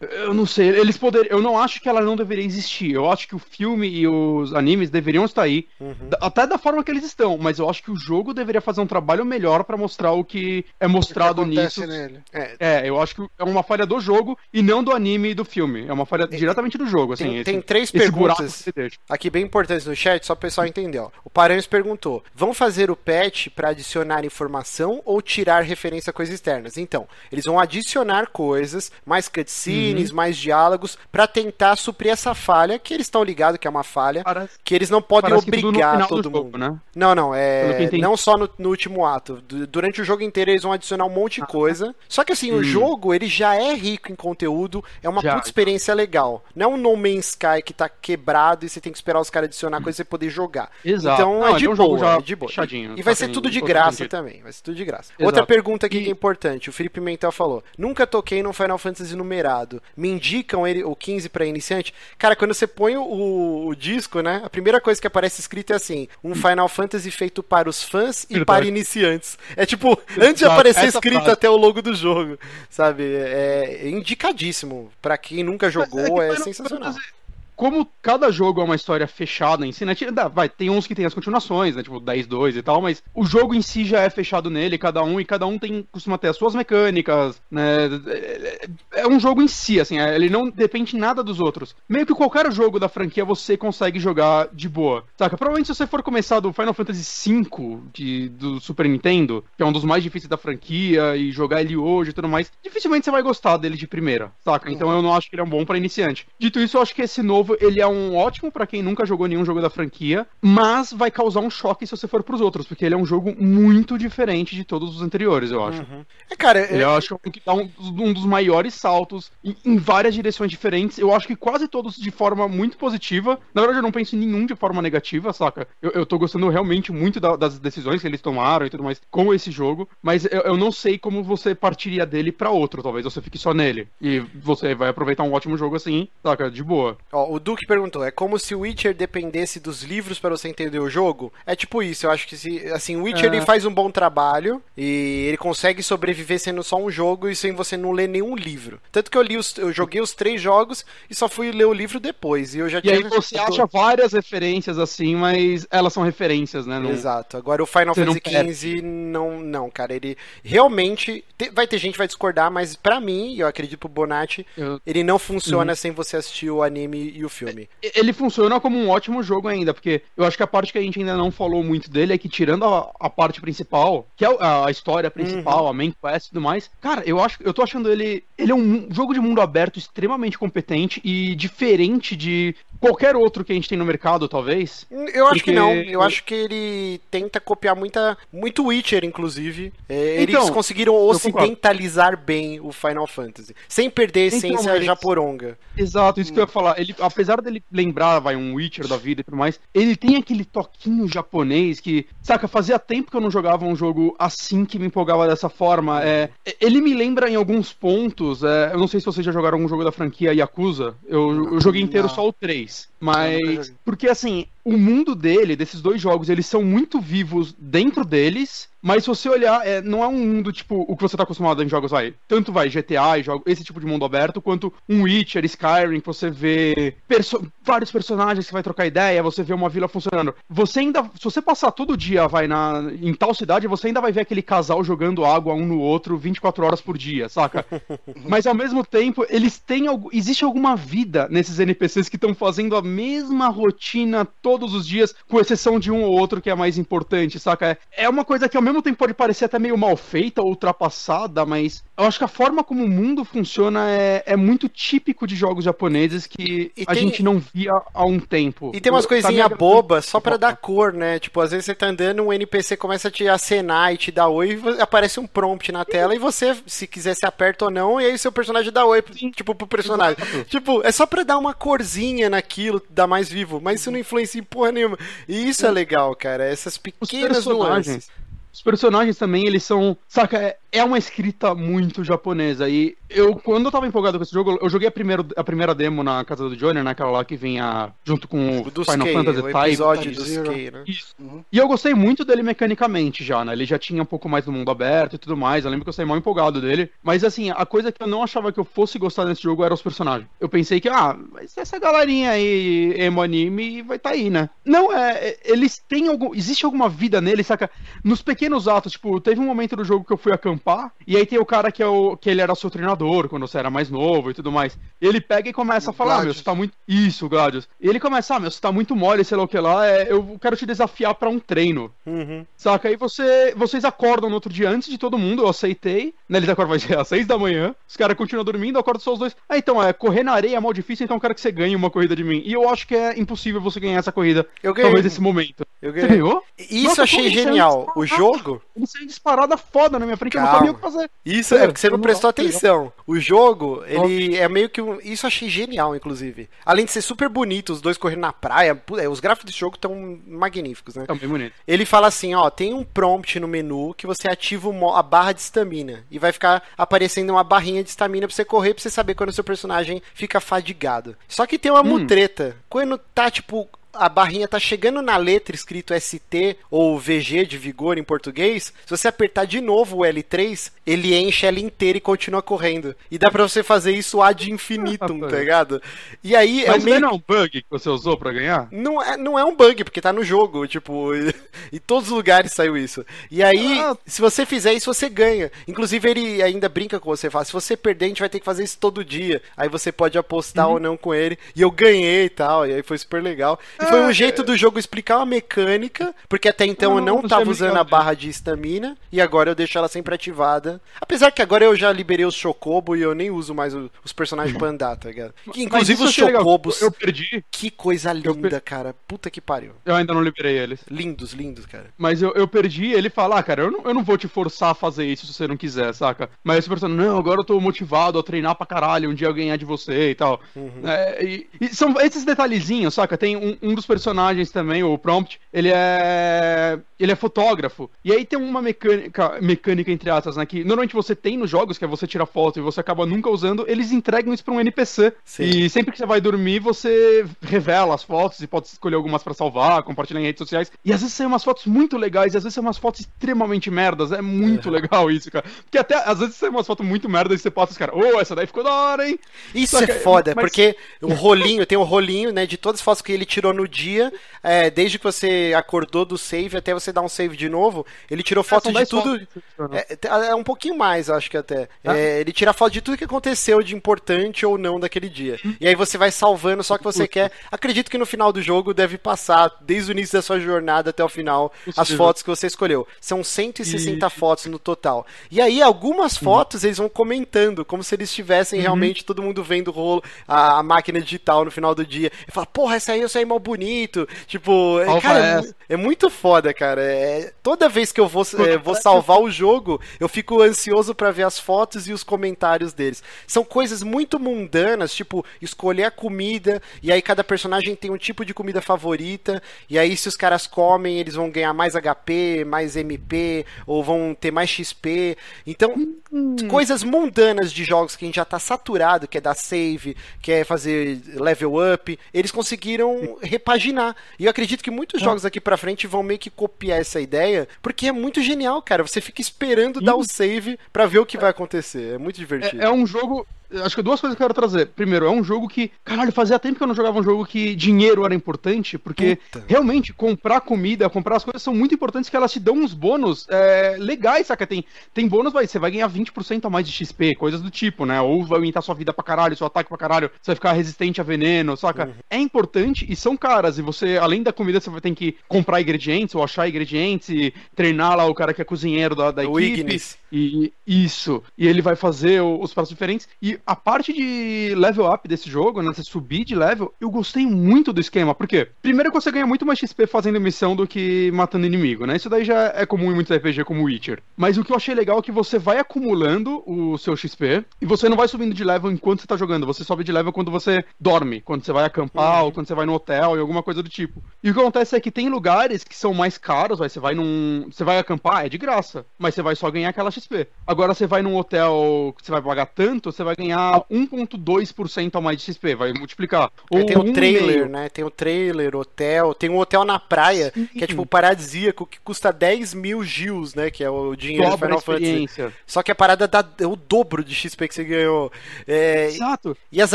Eu não sei, eles poderiam. Eu não acho que ela não deveria existir. Eu acho que o filme e os animes deveriam estar aí. Uhum. Até da forma que eles estão, mas eu acho que o jogo deveria fazer um trabalho melhor pra mostrar o que é que mostrado acontece nisso. nele. É, É, eu acho que é uma falha do jogo e não do anime e do filme. É uma falha diretamente do jogo, assim. tem, esse, tem três perguntas. que aqui bem importantes no chat, só para o pessoal entender. Ó. O Paranhos perguntou: vão fazer o patch para adicionar informação ou tirar referência a coisas externas? Então, eles vão adicionar coisas, mais cutscenes, Uhum. mais diálogos, para tentar suprir essa falha, que eles estão ligados que é uma falha, Parece, que eles não podem obrigar todo do mundo. jogo, né? Não, não, é. Não só no, no último ato. Du- Durante o jogo inteiro eles vão adicionar um monte de coisa. Só que assim, o Hum. jogo ele já é rico em conteúdo, é uma Já. puta experiência legal. Não é um No Man's Sky que tá quebrado e você tem que esperar os caras adicionar coisa pra você poder jogar. Exato. Então Não, é ele de é um jogo boa, já é de boa. E vai ser tudo de graça também. Vai ser tudo de graça. Exato. Outra pergunta aqui E- que é importante. O Felipe Pimentel falou: Nunca toquei no Final Fantasy numerado. Me indicam ele, o 15 pra iniciante? Cara, quando você põe o, o disco, né? A primeira coisa que aparece escrito é assim: um Final Fantasy feito para os fãs e Verdade. para iniciantes. É tipo, antes de aparecer essa escrito frase. até o logo do jogo, sabe? É indicadíssimo. Pra quem nunca jogou, que é Final sensacional. Fantasy- como cada jogo é uma história fechada em si, né? Vai, tem uns que tem as continuações, né? Tipo 10, 2 e tal, mas o jogo em si já é fechado nele, cada um, e cada um tem, costuma ter as suas mecânicas, né? É, é um jogo em si, assim, é, ele não depende nada dos outros. Meio que qualquer jogo da franquia você consegue jogar de boa, saca? Provavelmente se você for começar do Final Fantasy V de, do Super Nintendo, que é um dos mais difíceis da franquia, e jogar ele hoje e tudo mais, dificilmente você vai gostar dele de primeira, saca? Então eu não acho que ele é um bom para iniciante. Dito isso, eu acho que esse novo, ele é um ótimo para quem nunca jogou nenhum jogo da franquia, mas vai causar um choque se você for pros outros, porque ele é um jogo muito diferente de todos os anteriores, eu acho. Uhum. É, cara, ele eu acho que dá um, um, dos maiores saltos em, em, várias direções diferentes. Eu acho que quase todos de forma muito positiva. Na verdade, eu não penso em nenhum de forma negativa, saca? Eu, eu tô gostando realmente muito da, das decisões que eles tomaram e tudo mais com esse jogo, mas eu, eu não sei como você partiria dele para outro. Talvez você fique só nele. E você vai aproveitar um ótimo jogo assim, saca? De boa. Ó, o Duke perguntou: é como se o Witcher dependesse dos livros para você entender o jogo? É tipo isso, eu acho que se, assim, o Witcher é... ele faz um bom trabalho e ele consegue sobreviver sendo só um jogo e sem você não ler nenhum livro. Tanto que eu li os, eu joguei os três jogos e só fui ler o livro depois. E eu já e aí você acha várias referências assim, mas elas são referências, né? Não... Exato. Agora o Final Fantasy XV não, não, cara, ele realmente vai ter gente que vai discordar, mas para mim, eu acredito pro Bonatti, eu... ele não funciona uhum. sem você assistir o anime e o filme. Ele funciona como um ótimo jogo ainda, porque eu acho que a parte que a gente ainda não falou muito dele é que tirando a, a parte principal, que é a, a história principal, uhum. a main quest e tudo mais, cara, eu acho eu tô achando ele ele é um jogo de mundo aberto extremamente competente e diferente de qualquer outro que a gente tem no mercado, talvez. Eu acho porque... que não. Eu acho que ele tenta copiar muita, muito Witcher, inclusive. É, então, eles conseguiram ocidentalizar bem o Final Fantasy, sem perder a então, essência então, eles... japoronga. Exato, isso hum. que eu ia falar. Ele, apesar dele lembrar, vai, um Witcher da vida e tudo mais, ele tem aquele toquinho japonês que, saca, fazia tempo que eu não jogava um jogo assim que me empolgava dessa forma. É, ele me lembra em alguns pontos, é, eu não sei se vocês já jogaram algum jogo da franquia Yakuza, eu, eu joguei inteiro não. só o 3. Peace. Mas. Porque assim, o mundo dele, desses dois jogos, eles são muito vivos dentro deles, mas se você olhar, é, não é um mundo tipo o que você tá acostumado em jogos, vai, tanto vai GTA, jogo, esse tipo de mundo aberto, quanto um Witcher, Skyrim, que você vê perso vários personagens que vai trocar ideia, você vê uma vila funcionando. Você ainda, se você passar todo dia, vai na em tal cidade, você ainda vai ver aquele casal jogando água um no outro 24 horas por dia, saca? mas ao mesmo tempo, eles têm existe alguma vida nesses NPCs que estão fazendo a mesma rotina todos os dias, com exceção de um ou outro que é mais importante, saca? É, uma coisa que ao mesmo tempo pode parecer até meio mal feita ou ultrapassada, mas eu acho que a forma como o mundo funciona é, é muito típico de jogos japoneses que e a tem... gente não via há um tempo. E tem umas coisinhas tá bobas só para dar cor, né? Tipo, às vezes você tá andando, um NPC começa a te acenar e te dar oi, e aparece um prompt na tela e você, se quiser, se aperta ou não, e aí seu personagem dá oi, tipo, pro personagem. Tipo, é só pra dar uma corzinha naquilo, dar mais vivo, mas isso não influencia porra nenhuma. E isso é legal, cara. Essas pequenas nuances. Os personagens também, eles são. Saca, é, é uma escrita muito japonesa. E eu, quando eu tava empolgado com esse jogo, eu joguei a, primeiro, a primeira demo na casa do Johnny, naquela né, lá que vinha junto com o Final Fantasy o episódio Type. Do né? Isso. Uhum. E eu gostei muito dele mecanicamente já, né? Ele já tinha um pouco mais do mundo aberto e tudo mais. Eu lembro que eu saí mal empolgado dele. Mas assim, a coisa que eu não achava que eu fosse gostar desse jogo era os personagens. Eu pensei que, ah, mas essa galerinha aí, emo anime, vai tá aí, né? Não, é. é eles têm algum. Existe alguma vida nele, saca? Nos pequenos atos, tipo, teve um momento do jogo que eu fui acampar, e aí tem o cara que é o que ele era seu treinador quando você era mais novo e tudo mais. Ele pega e começa o a falar, ah, meu, você tá muito. Isso, Gladius. E ele começa, ah, meu, você tá muito mole, sei lá o que lá, é, eu quero te desafiar para um treino. Uhum. Saca? Aí você, vocês acordam no outro dia antes de todo mundo, eu aceitei. Né, eles acordam vai às seis da manhã, os caras continuam dormindo, acordam só os dois. Ah, então, é, correr na areia é mal difícil, então eu quero que você ganhe uma corrida de mim. E eu acho que é impossível você ganhar essa corrida. Eu ganhei. Talvez nesse momento. Eu ganhei. Você ganhou? Isso Nossa, achei genial. O jogo. Ele saiu disparada foda na minha frente, Calma. eu sabia o que fazer. Isso é, é porque você não prestou atenção. O jogo, ele é meio que um. Isso eu achei genial, inclusive. Além de ser super bonito, os dois correndo na praia, é, os gráficos desse jogo estão magníficos, né? Estão bem bonitos. Ele fala assim: ó, tem um prompt no menu que você ativa a barra de estamina. E vai ficar aparecendo uma barrinha de estamina pra você correr, pra você saber quando o seu personagem fica fadigado. Só que tem uma hum. mutreta. Quando tá, tipo, a barrinha tá chegando na letra escrito ST ou VG de vigor em português, se você apertar de novo o L3, ele enche ela inteira e continua correndo. E dá pra você fazer isso ad infinitum, tá ligado? E aí Mas é meio... não é um bug que você usou pra ganhar? Não é, não é um bug, porque tá no jogo, tipo, em todos os lugares saiu isso. E aí, ah. se você fizer isso, você ganha. Inclusive, ele ainda brinca com você, fala, se você perder, a gente vai ter que fazer isso todo dia. Aí você pode apostar uhum. ou não com ele. E eu ganhei e tal, e aí foi super legal. Foi um jeito é. do jogo explicar uma mecânica, porque até então não, eu não, tava usando a barra de estamina, e agora eu deixo ela sempre ativada. Apesar que agora eu já liberei os Chocobo e eu nem uso mais os personagens pra andar, tá ligado? Inclusive os Chocobos. Eu perdi. Que coisa linda, per... cara. Puta que pariu. Eu ainda não liberei eles. Lindos, lindos, cara. Mas eu, eu perdi ele fala, ah, cara, eu não, eu não vou te forçar a fazer isso se você não quiser, saca? Mas esse personagem, não, agora eu tô motivado a treinar pra caralho, um dia eu ganhar de você e tal. Uhum. É, e, e, são esses detalhezinhos, saca? Tem um, um dos personagens também, o Prompt, ele é. Ele é fotógrafo. E aí tem uma mecânica, mecânica entre aspas, né? Que normalmente você tem nos jogos, que é você tirar foto e você acaba nunca usando, eles entregam isso pra um NPC. Sim. E sempre que você vai dormir, você revela as fotos e pode escolher algumas para salvar, compartilhar em redes sociais. E às vezes são umas fotos muito legais, e às vezes são umas fotos extremamente merdas. É muito é. legal isso, cara. Porque até às vezes são umas fotos muito merdas e você passa os caras, ô, oh, essa daí ficou da hora, hein? Isso é foda, mas... porque o rolinho, tem um rolinho, né, de todas as fotos que ele tirou no dia, é, desde que você acordou do save até você dar um save de novo, ele tirou é, foto de tudo. Fotos, é, é, um pouquinho mais, acho que até. Ah. ele tira foto de tudo que aconteceu de importante ou não daquele dia. Hum. E aí você vai salvando só que você quer. Acredito que no final do jogo deve passar, desde o início da sua jornada até o final, as fotos que você escolheu. São 160 e... fotos no total. E aí, algumas uhum. fotos eles vão comentando, como se eles estivessem uhum. realmente todo mundo vendo o rolo, a, a, máquina digital no final do dia. E fala, porra, essa aí eu saí mal bonito. Tipo, é, cara, é, é, muito foda, cara. É, toda vez que eu vou, é, vou salvar o jogo, eu fico ansioso para ver as fotos e os comentários deles. São coisas muito mundanas, tipo, escolher a comida, e aí cada personagem tem um tipo de comida favorita, e aí se os caras comem, eles vão ganhar mais HP, mais MP, ou vão ter mais XP. Então, hum. coisas mundanas de jogos que a gente já tá saturado, que é dar save, que é fazer level up, eles conseguiram repaginar. E eu acredito que muitos ah. jogos aqui pra frente vão meio que copiar essa ideia, porque é muito genial, cara. Você fica esperando dar o save para ver o que vai acontecer. É muito divertido. É, é um jogo Acho que duas coisas que eu quero trazer. Primeiro, é um jogo que. Caralho, fazia tempo que eu não jogava um jogo que dinheiro era importante, porque Puta. realmente comprar comida, comprar as coisas são muito importantes que elas te dão uns bônus é, legais, saca? Tem, tem bônus, vai, você vai ganhar 20% a mais de XP, coisas do tipo, né? Ou vai aumentar sua vida pra caralho, seu ataque pra caralho, você vai ficar resistente a veneno, saca? Uhum. É importante e são caras, e você, além da comida, você vai ter que comprar ingredientes ou achar ingredientes e treinar lá o cara que é cozinheiro da, da o equipe. Ignis. E isso. E ele vai fazer os pratos diferentes. E a parte de level up desse jogo, né? Você subir de level, eu gostei muito do esquema. Por quê? Primeiro que você ganha muito mais XP fazendo missão do que matando inimigo, né? Isso daí já é comum em muitos RPG como Witcher. Mas o que eu achei legal é que você vai acumulando o seu XP e você não vai subindo de level enquanto você tá jogando. Você sobe de level quando você dorme, quando você vai acampar uhum. ou quando você vai no hotel e alguma coisa do tipo. E o que acontece é que tem lugares que são mais caros, vai, você vai num. Você vai acampar, é de graça. Mas você vai só ganhar aquela XP. Agora você vai num hotel que você vai pagar tanto, você vai ganhar 1,2% a mais de XP, vai multiplicar. Ou tem o trailer, né? Tem o trailer, hotel, tem um hotel na praia, Sim. que é tipo paradisíaco, que custa 10 mil gils, né? Que é o dinheiro do Final Fantasy. Só que a parada dá o dobro de XP que você ganhou. É, Exato. E as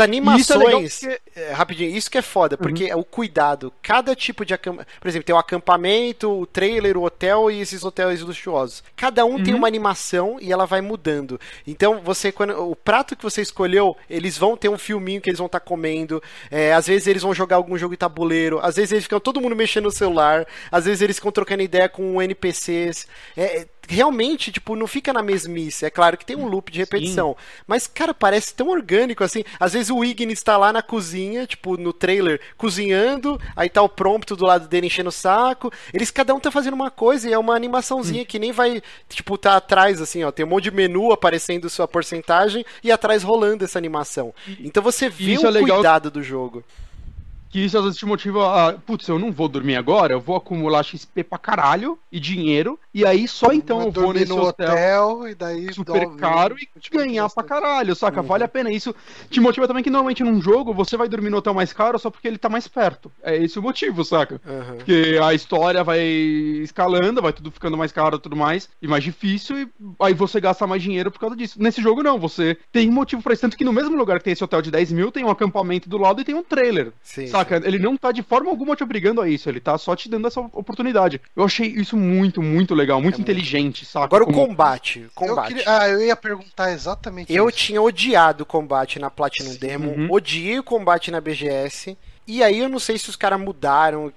animações. Isso é porque... é, rapidinho, isso que é foda, porque uhum. é o cuidado. Cada tipo de acampamento. Por exemplo, tem o acampamento, o trailer, o hotel e esses hotéis luxuosos. Cada um uhum. tem uma animação e ela vai mudando. Então, você, quando o prato que você escolheu, eles vão ter um filminho que eles vão estar tá comendo. É, às vezes eles vão jogar algum jogo de tabuleiro. Às vezes eles ficam todo mundo mexendo no celular. Às vezes eles ficam trocando ideia com NPCs. É, realmente, tipo, não fica na mesmice. É claro que tem um loop de repetição. Sim. Mas, cara, parece tão orgânico assim. Às vezes o Ignis está lá na cozinha, tipo, no trailer, cozinhando, aí tá o prompto do lado dele enchendo o saco. Eles cada um tá fazendo uma coisa e é uma animaçãozinha hum. que nem vai, tipo, tá atrás, assim, ó. Tem um monte de menu aparecendo sua porcentagem e atrás rolando essa animação. Então você vê o é cuidado do jogo. Que isso às vezes te motiva a, putz, eu não vou dormir agora, eu vou acumular XP pra caralho e dinheiro, e aí só então eu vou nesse no hotel, hotel e daí super caro e continua ganhar pra gastando. caralho, saca? Uhum. Vale a pena. Isso te motiva também que normalmente num jogo você vai dormir no hotel mais caro só porque ele tá mais perto. É esse o motivo, saca? Aham. Porque a história vai escalando, vai tudo ficando mais caro e tudo mais, e mais difícil, e aí você gasta mais dinheiro por causa disso. Nesse jogo não, você tem motivo pra isso. Tanto que no mesmo lugar que tem esse hotel de 10 mil, tem um acampamento do lado e tem um trailer. Sim, Saca? Ele não tá de forma alguma te obrigando a isso, ele tá só te dando essa oportunidade. Eu achei isso muito, muito legal, muito É muito. inteligente, saca? Agora o Como- combate. Eu combate. queria- Ah, eu ia perguntar exatamente Eu isso. tinha odiado o combate na Platinum Sim. Demo, Uhum. odiei o combate na BGS. E aí eu não sei se os caras mudaram.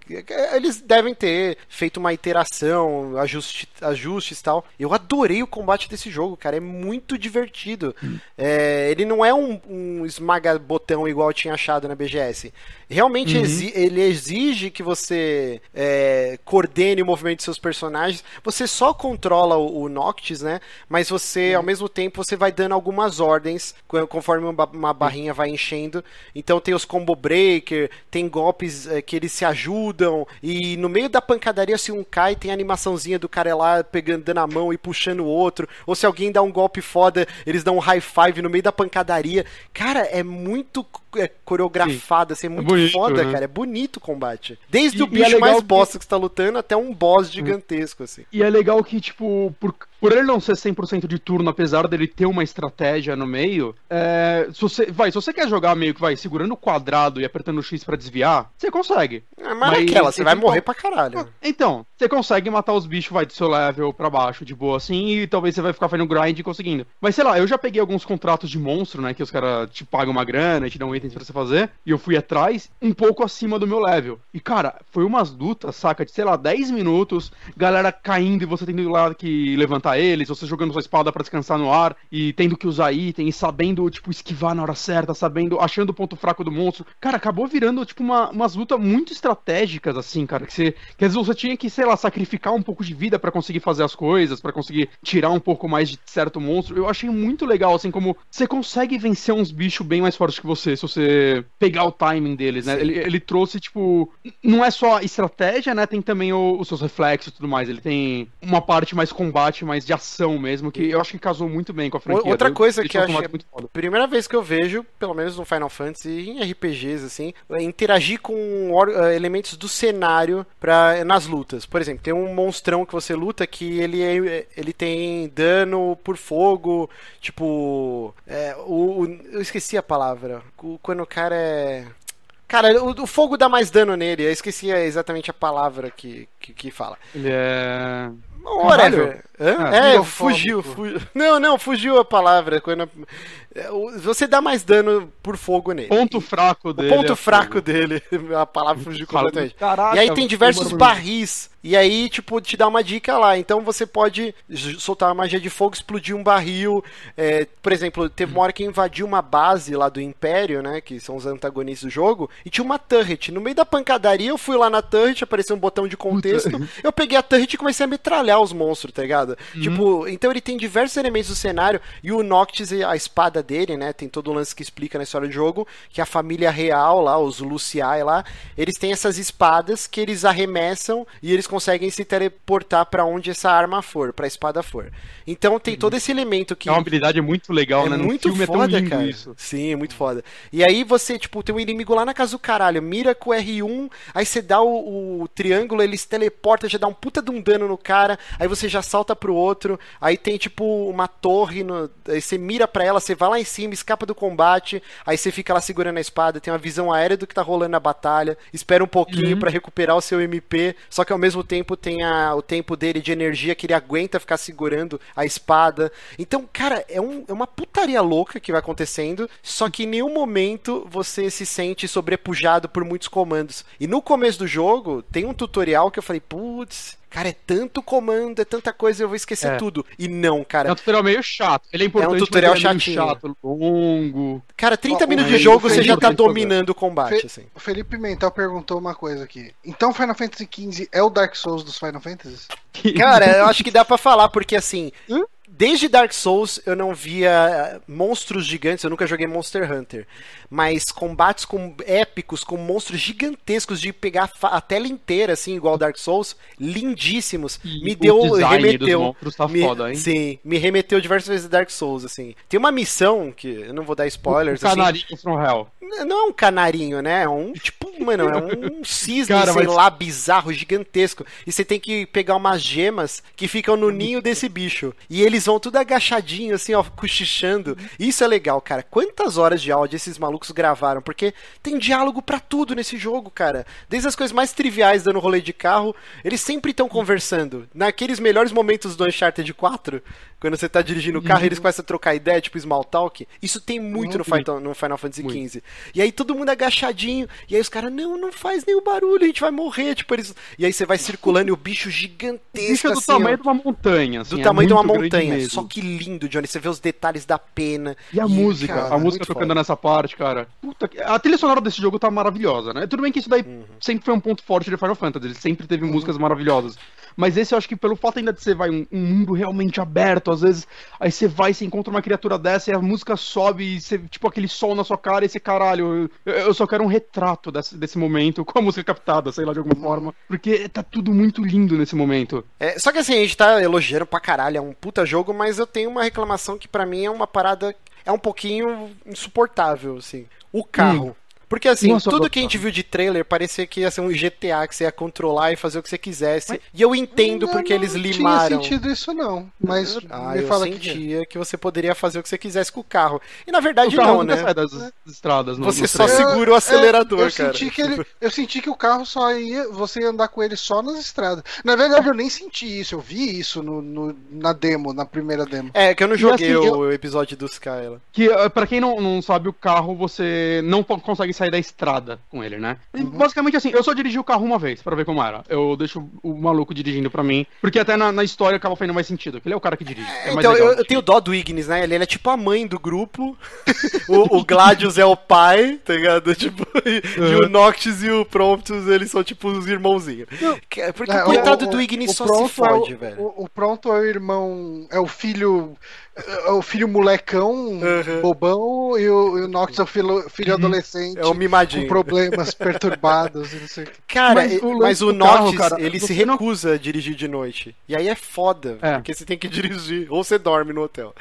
Eles devem ter feito uma iteração, ajuste, ajustes e tal. Eu adorei o combate desse jogo, cara. É muito divertido. É, ele não é um, um esmaga-botão igual eu tinha achado na BGS. Realmente Uhum. exi- ele exige que você é, coordene o movimento de seus personagens. Você só controla o, o Noctis, né? Mas você, ao mesmo tempo, você vai dando algumas ordens co- conforme uma, uma barrinha vai enchendo. Então tem os combo breaker, tem golpes é, que eles se ajudam. E no meio da pancadaria, se um cai, tem a animaçãozinha do cara lá pegando dando a mão e puxando o outro. Ou se alguém dá um golpe foda, eles dão um high five no meio da pancadaria. Cara, é muito é, coreografado, assim, é muito bonito, foda, né? cara. É bonito o combate. Desde E- o é bicho legal mais que- bosta que você tá lutando até um boss gigantesco, assim. E é legal que, tipo, por, por ele não ser 100% de turno, apesar dele ter uma estratégia no meio, é, se você, vai, se você quer jogar meio que, vai, segurando o quadrado e apertando o X pra desviar, você consegue. É, mas, Mas naquela, você ele vai morrer pra caralho. Então, você consegue matar os bichos, vai, do seu level pra baixo, de boa, assim, e talvez você vai ficar fazendo grind e conseguindo. Mas, sei lá, eu já peguei alguns contratos de monstro, né, que os caras te pagam uma grana, te dão itens pra você fazer, e eu fui atrás, um pouco acima do meu level. E, cara, foi umas lutas, saca, de, sei lá, 10 minutos, galera caindo e você tendo lá que levantar eles, você jogando sua espada pra descansar no ar, e tendo que usar item, e sabendo, tipo, esquivar na hora certa, sabendo, achando o ponto fraco do monstro. Cara, acabou virando, tipo, uma, umas lutas muito estratégicas, assim, cara, que você, que às vezes você tinha que, sei lá, sacrificar um pouco de vida pra conseguir fazer as coisas, pra conseguir tirar um pouco mais de certo monstro. Eu achei muito legal, assim, como você consegue vencer uns bichos bem mais fortes que você, se você pegar o timing deles, né? Ele, ele trouxe, tipo, não é só estratégia, né? Tem também o- os seus reflexos e tudo mais. Ele tem uma parte mais combate, mais de ação mesmo, que eu acho que casou muito bem com a franquia. Outra Deu- coisa que eu o combate achei- muito foda. Primeira vez que eu vejo, pelo menos no Final Fantasy e em RPGs, assim, é interagir com eh, elementos do cenário pra, nas lutas. Por exemplo, tem um monstrão que você luta que ele, é- ele tem dano por fogo, tipo. é, o, o- eu esqueci a palavra. Quando o cara é. Cara, o, o fogo dá mais dano nele. Eu esqueci exatamente a palavra que, que, que fala. Ele é. Whatever. Ah, é, pirofóbico. fugiu, fugiu. Não, não, fugiu a palavra. Quando... é, o- Você dá mais dano por fogo nele. Ponto fraco O dele. ponto é fraco fogo. dele. A palavra fugiu completamente. Caraca, E aí tem diversos barris. E aí, tipo, te dá uma dica lá. Então você pode soltar uma magia de fogo, explodir um barril. É, por exemplo, teve uma hora que invadiu uma base lá do Império, né? Que são os antagonistas do jogo. E tinha uma turret. No meio da pancadaria, eu fui lá na turret, apareceu um botão de contexto. Eu peguei a turret e comecei a metralhar os monstros, tá ligado? Tipo, então ele tem diversos elementos do cenário. E o Noctis, a espada dele, né? Tem todo o lance que explica na história do jogo. Que a família real lá, os Luciai lá, eles têm essas espadas que eles arremessam e eles conseguem se teleportar pra onde essa arma for, pra espada for. Então tem todo esse elemento que É uma habilidade muito legal, é né? No muito filme é foda, tão lindo cara. isso. Sim, é muito foda. E aí você, tipo, tem um inimigo lá na casa do caralho, mira com o R1, aí você dá o, o triângulo, ele se teleporta, já dá um puta de um dano no cara, aí você já salta pro outro, aí tem, tipo, uma torre, no, aí você mira pra ela, você vai lá em cima, escapa do combate, aí você fica lá segurando a espada, tem uma visão aérea do que tá rolando na batalha, espera um pouquinho Uhum. pra recuperar o seu MP, só que ao mesmo tempo tem a- o tempo dele de energia que ele aguenta ficar segurando a espada. Então, cara, é, um- é uma putaria louca que vai acontecendo, só que em nenhum momento você se sente sobrepujado por muitos comandos. E no começo do jogo, tem um tutorial que eu falei, putz. Cara, é tanto comando, é tanta coisa, eu vou esquecer É. tudo. E não, É cara. um tutorial meio chato. Ele é importante, mas tutorial ele é chato, longo. Cara, 30 Ó, minutos de jogo, você já tá dominando o combate, Fe- assim. O Felipe Pimentel perguntou uma coisa aqui. Então Final Fantasy XV é o Dark Souls dos Final Fantasies? Cara, eu acho que dá pra falar, porque assim, Hã? desde Dark Souls eu não via eh, monstros gigantes, eu nunca joguei Monster Hunter, mas combates com épicos com monstros gigantescos de pegar a tela inteira assim, igual Dark Souls, lindíssimos. E me deu remeteu, tá me, foda, hein? sim, me remeteu diversas vezes a Dark Souls assim. Tem uma missão que eu não vou dar spoilers O assim, Canarinho from Hell. não é um canarinho, né? É um tipo, mano, é um cisne, Cara, sei mas- lá, bizarro, gigantesco. E você tem que pegar umas gemas que ficam no ninho desse bicho. E eles vão tudo agachadinho, assim, ó, cochichando. Isso é legal, cara. Quantas horas de áudio esses malucos gravaram? Porque tem diálogo pra tudo nesse jogo, cara. Desde as coisas mais triviais dando rolê de carro, eles sempre estão conversando. Naqueles melhores momentos do Uncharted 4, quando você tá dirigindo o carro e eles começam a trocar ideia, tipo small talk. Isso tem muito no Final, no Final Fantasy XV. E aí todo mundo agachadinho, e aí os caras, não, não faz nenhum barulho, a gente vai morrer. Tipo, eles... E aí você vai circulando e o bicho gigantesco, Bicho é do assim, ó, tamanho de uma montanha. Assim, do é tamanho de uma montanha. Só que lindo, Johnny. Você vê os detalhes da pena. E a música, cara, a música tocando foda. nessa parte, cara. Puta que... A trilha sonora desse jogo tá maravilhosa, né? Tudo bem que isso daí Uhum. sempre foi um ponto forte de Final Fantasy, ele sempre teve músicas maravilhosas. Mas esse eu acho que pelo fato ainda de você vai um, um mundo realmente aberto, às vezes, aí você vai, você encontra uma criatura dessa e a música sobe e você, tipo aquele sol na sua cara e você, caralho, eu, eu só quero um retrato desse, desse momento, com a música captada, sei lá, de alguma forma. Porque tá tudo muito lindo nesse momento. É, só que assim, a gente tá elogiando pra caralho, é um puta jogo, mas eu tenho uma reclamação que pra mim é uma parada. É um pouquinho insuportável, assim. O carro. Porque assim, Nossa, tudo eu- que a gente viu de trailer parecia que ia ser um GTA que você ia controlar e fazer o que você quisesse. E eu entendo porque Não eles Não limaram. tinha sentido isso, não. Mas Ah, me eu fala que. sentia que você poderia fazer o que você quisesse com o carro. E na verdade não, né? sai das estradas. No, Você no só segura o acelerador, eu cara. Senti que ele, eu senti que o carro só ia. Você ia andar com ele só nas estradas. Na verdade, eu nem senti isso. Eu vi isso no, no- na demo, na primeira demo. É, que eu não joguei assim, o episódio do Skyla. Que, eh, pra quem não, não sabe, o carro você não consegue sair da estrada com ele, né? E, Basicamente assim, eu só dirigi o carro uma vez pra ver como era. Eu deixo o maluco dirigindo pra mim, porque até na, na história acaba fazendo mais sentido, que ele é o cara que dirige. É então, legal eu, eu tenho dó do Ignis, né? Ele, ele é tipo a mãe do grupo. o, o Gladius é o pai, tá ligado? Tipo, e, e o Noctis e o Promptus, eles são tipo os irmãozinhos. Que- Porque É, o coitado o- do Ignis o só se fode, é velho. O, o pronto é o irmão. É o filho. É o filho molecão, Uhum. bobão, e o, e o Nox é o filho, filho adolescente. É o mimadinho. Com problemas perturbados e não sei o que. Cara, Mas o mas o do carro, Noctis, cara, ele se recusa a dirigir de noite. E aí é foda, É. porque você tem que dirigir. Ou você dorme no hotel.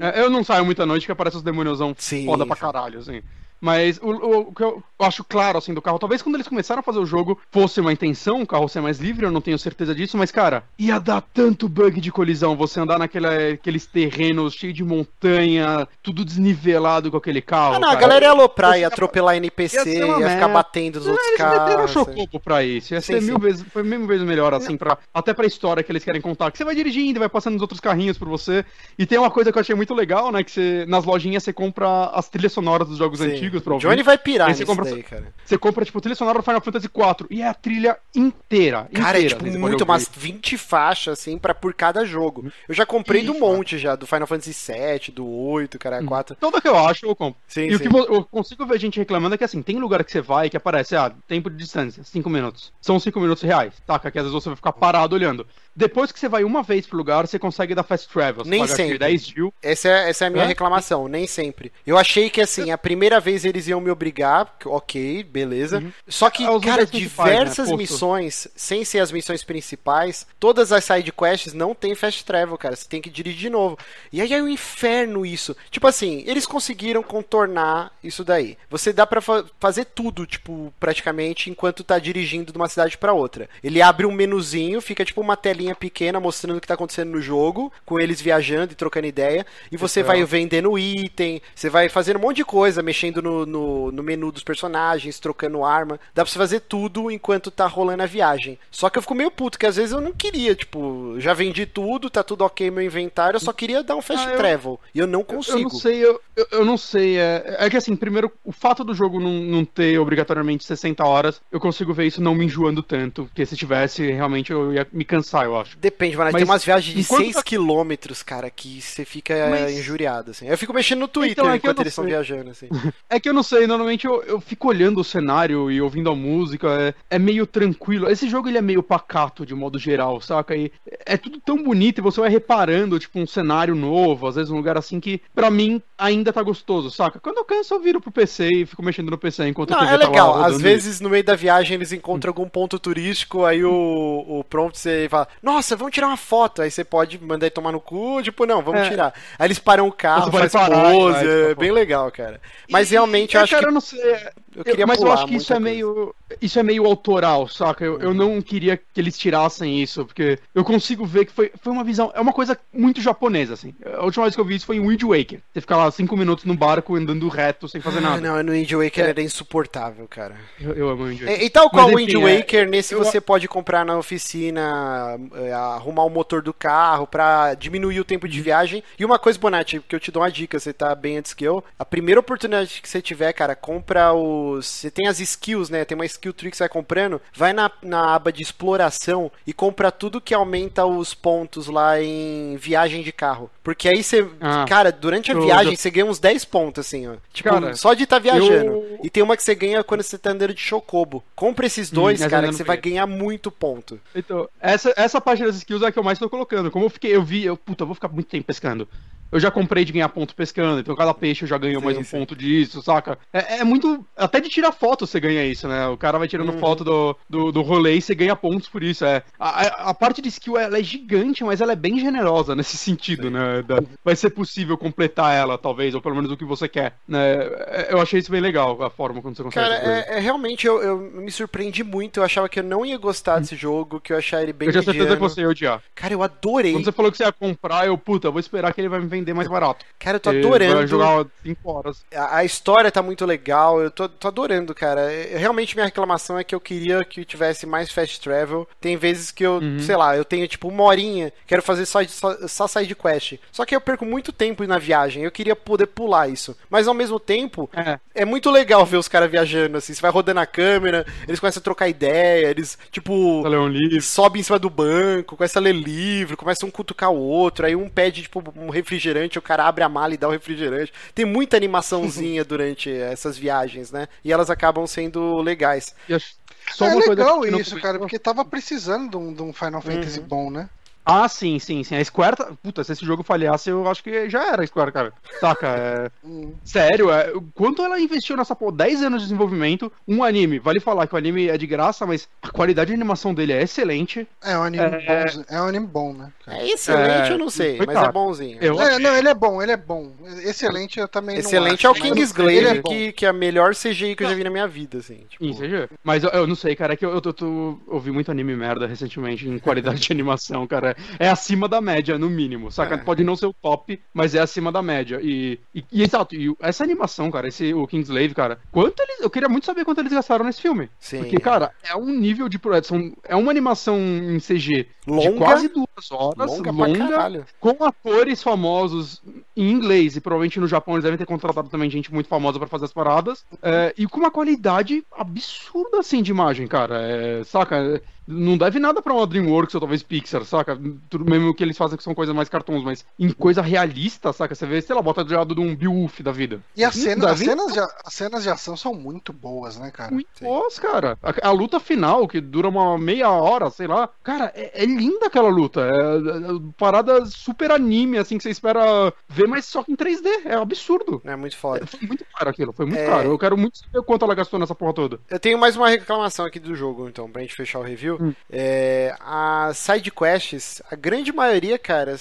É, eu não saio muita noite que aparece os demôniozão Sim. foda pra caralho, assim. Mas o, o- o que eu acho claro, assim, do carro, talvez quando eles começaram a fazer o jogo fosse uma intenção, o carro ser mais livre, eu não tenho certeza disso, mas, cara, ia dar tanto bug de colisão você andar naqueles terrenos cheios de montanha, tudo desnivelado com aquele carro. Ah, não, a cara. galera ia aloprar, ia Ia- atropelar ia NPC, ia, uma ficar merda. batendo nos outros Eles meteram carros. chocobo pra isso. Ia Sim, ser sim. mil vezes, foi mil vezes melhor, assim, pra, até pra história que eles querem contar. Que você vai dirigindo, vai passando nos outros carrinhos por você. E tem uma coisa que eu achei muito legal, né? Que você, nas lojinhas você compra as trilhas sonoras dos jogos Sim. antigos pra O ouvir. Johnny vai pirar nisso compra- daí, cara. Você compra, tipo, trilha sonora do Final Fantasy IV. E é a trilha inteira. Cara, é inteira, tipo você pode muito, umas 20 faixas, assim, pra, por cada jogo. Eu já comprei do Ih, monte já, do Final Fantasy VII, do 8, cara, 4. Toda que eu acho, eu compro. Sim, e o sim. que vo- eu consigo ver gente reclamando é que assim, tem lugar que você vai que aparece, ah, tempo de distância, 5 minutos. São 5 minutos reais. Taca, que às vezes você vai ficar parado olhando. Depois que você vai uma vez pro lugar, você consegue dar fast travel. Você Nem paga, sempre. 10 mil. Essa é, essa é a minha Hã? reclamação, nem sempre. Eu achei que, assim, a primeira vez eles iam me obrigar, ok, beleza. Só que, É, cara, principais, diversas né? Posto. missões, sem ser as missões principais, todas as side quests não tem fast travel, cara. Você tem que dirigir de novo. E aí é um inferno isso. Tipo assim, eles conseguiram contornar isso daí. Você dá pra fa- fazer tudo, tipo, praticamente, enquanto tá dirigindo de uma cidade pra outra. Ele abre um menuzinho, fica tipo uma telinha pequena mostrando o que tá acontecendo no jogo, com eles viajando e trocando ideia, e você vai vendendo item, você vai fazendo um monte de coisa, mexendo no, no, no menu dos personagens, trocando arma. Dá pra você fazer tudo enquanto tá rolando a viagem. Só que eu fico meio puto, que às vezes eu não queria, tipo, já vendi tudo, tá tudo ok meu inventário, eu só queria dar um fast Ah, eu- travel. E eu não Eu consigo. não sei, eu, eu, eu não sei. É, é que assim, primeiro, o fato do jogo não, não ter obrigatoriamente 60 horas, eu consigo ver isso não me enjoando tanto. Porque se tivesse, realmente eu ia me cansar, eu acho. Depende, mano. Mas tem umas viagens de enquanto 6 tá- quilômetros, cara, que você fica Mas- injuriado, assim. Eu fico mexendo no Twitter Então, é enquanto eles estão viajando, assim. É é que eu não sei, normalmente eu, eu fico olhando o cenário e ouvindo a música, é, é meio tranquilo. Esse jogo ele é meio pacato de modo geral, saca? E é tudo tão bonito e você vai reparando, tipo, um cenário novo, às vezes um lugar assim que, pra mim, ainda tá gostoso, saca? Quando eu canso, eu viro pro PC e fico mexendo no PC enquanto não, a TV é tá lá legal. rodando. Às vezes, no meio da viagem, eles encontram algum ponto turístico, aí o, o prompt você fala, nossa, vamos tirar uma foto. Aí você pode mandar ele tomar no cu, tipo, não, vamos É. tirar. Aí eles param o carro, faz parar, pose, é tipo, bem legal, cara. Mas E- realmente eu acho cara, que eu não sei. é- eu queria mas eu acho que isso é meio. Isso é meio autoral, saca? Eu, eu não queria que eles tirassem isso, porque eu consigo ver que foi, foi uma visão. É uma coisa muito japonesa, assim. A última vez que eu vi isso foi em Wind Waker. Você fica lá cinco minutos no barco andando reto sem fazer Ah, nada. não, no Wind Waker É. era insuportável, cara. Eu, eu amo Wind Waker. E, e tal qual o Wind é, Waker, nesse eu- você pode comprar na oficina, é, arrumar o motor do carro pra diminuir o tempo de viagem. E uma coisa, Bonatti, que eu te dou uma dica, você tá bem antes que eu. A primeira oportunidade que você tiver, cara, compra os. Você tem as skills, né? Tem uma skill tree que você vai comprando. Vai na, na aba de exploração e compra tudo que aumenta os pontos lá em viagem de carro. Porque aí você. Ah, cara, durante a eu viagem você ganha uns 10 pontos, assim, ó. Tipo, Cara, só de estar viajando. eu- E tem uma que você ganha quando você tá andando de chocobo. Compra esses dois, Hum, cara, que você vai ganhar muito ponto. Então, essa, essa parte das skills é a que eu mais tô colocando. Como eu fiquei, eu vi, eu, puta, eu vou ficar muito tempo pescando. Eu já comprei de ganhar ponto pescando, então cada peixe eu já ganho Sim, mais um sim. ponto disso, saca? É, é muito. Até de tirar foto você ganha isso, né? O cara vai tirando Uhum. foto do, do, do rolê e você ganha pontos por isso. É. A, a- parte de skill ela é gigante, mas ela é bem generosa nesse sentido, né? Da- vai ser possível completar ela, talvez, ou pelo menos o que você quer. Né? É, Eu achei isso bem legal, a forma como você consegue. Cara, é, é realmente eu, eu me surpreendi muito. Eu achava que eu não ia gostar desse jogo, que eu ia achar ele bem eu tinha certeza que você ia odiar. Cara, eu adorei. Quando você falou que você ia comprar, eu, puta, eu vou esperar que ele vai me vender mais barato. Cara, eu tô adorando. Vai jogar 5 horas. A, a história tá muito legal, eu tô, tô adorando, cara. É, Realmente minha reclamação é que eu queria que tivesse mais fast travel. Tem vezes que eu, Uhum. sei lá, eu tenho tipo uma horinha, quero fazer só, só, só side quest. Só que eu perco muito tempo na viagem, eu queria poder pular isso. Mas ao mesmo tempo, É. é muito legal ver os caras viajando assim. Você vai rodando a câmera, eles começam a trocar ideia, eles, tipo, um livro. sobe em cima do banco, começa a ler livro, começa um cutucar o outro, aí um pede, tipo, um refrigerante, o cara abre a mala e dá o refrigerante. Tem muita animaçãozinha durante essas viagens, né? E elas acabam sendo legais. Acho- Só é legal isso, cara, porque tava precisando de um, de um Final Fantasy bom, né? Ah, sim, sim, sim. A Square. Tá... Puta, se esse jogo falhasse, eu acho que já era a Square, cara. Saca? É... Hum. Sério, é... quanto ela investiu nessa porra? 10 anos de desenvolvimento, um anime. Vale falar que o anime é de graça, mas a qualidade de animação dele é excelente. É um anime É. bom. É um anime bom, né? cara? É excelente, É, eu não sei, mas é bonzinho. Eu É, não, ele é bom, ele é bom. Excelente eu também Excelente não é o King's é Glaive, que, que é a melhor CGI que eu já vi na minha vida, assim. Tipo, Sim, seja. Mas eu, eu não sei, cara, é que eu, eu, tô- tô- ouvi muito anime merda recentemente em qualidade de animação, cara. É acima da média, no mínimo. Saca? É. Pode não ser o top, mas é acima da média. E, e, e exato, e essa animação, cara, esse, o Kingslave, cara, quanto eles. Eu queria muito saber quanto eles gastaram nesse filme. sim. Porque, cara, é um nível de produção. É uma animação em CG de Longa, quase duas horas, longa, longa, com atores famosos em inglês, e provavelmente no Japão eles devem ter contratado também gente muito famosa pra fazer as paradas, é, e com uma qualidade absurda, assim, de imagem, cara. É, saca? É, Não deve nada pra uma DreamWorks ou talvez Pixar, saca? Tudo mesmo que eles fazem que são coisas mais cartões, mas em coisa realista, saca? Você vê, sei lá, bota do lado de um Beowulf da vida. E as, cena- as cenas de, as cenas de ação são muito boas, né, cara? Muito Sim. boas, cara. A, a luta final, que dura uma meia hora, sei lá. Cara, é, é linda aquela luta. É, é parada super anime, assim, que você espera ver, mas só que em 3D. É absurdo. É muito foda. É, Foi muito caro aquilo, foi muito É. caro. Eu quero muito saber quanto ela gastou nessa porra toda. Eu tenho mais uma reclamação aqui do jogo, então, pra gente fechar o review. Hum. É, as side quests, a grande maioria, cara,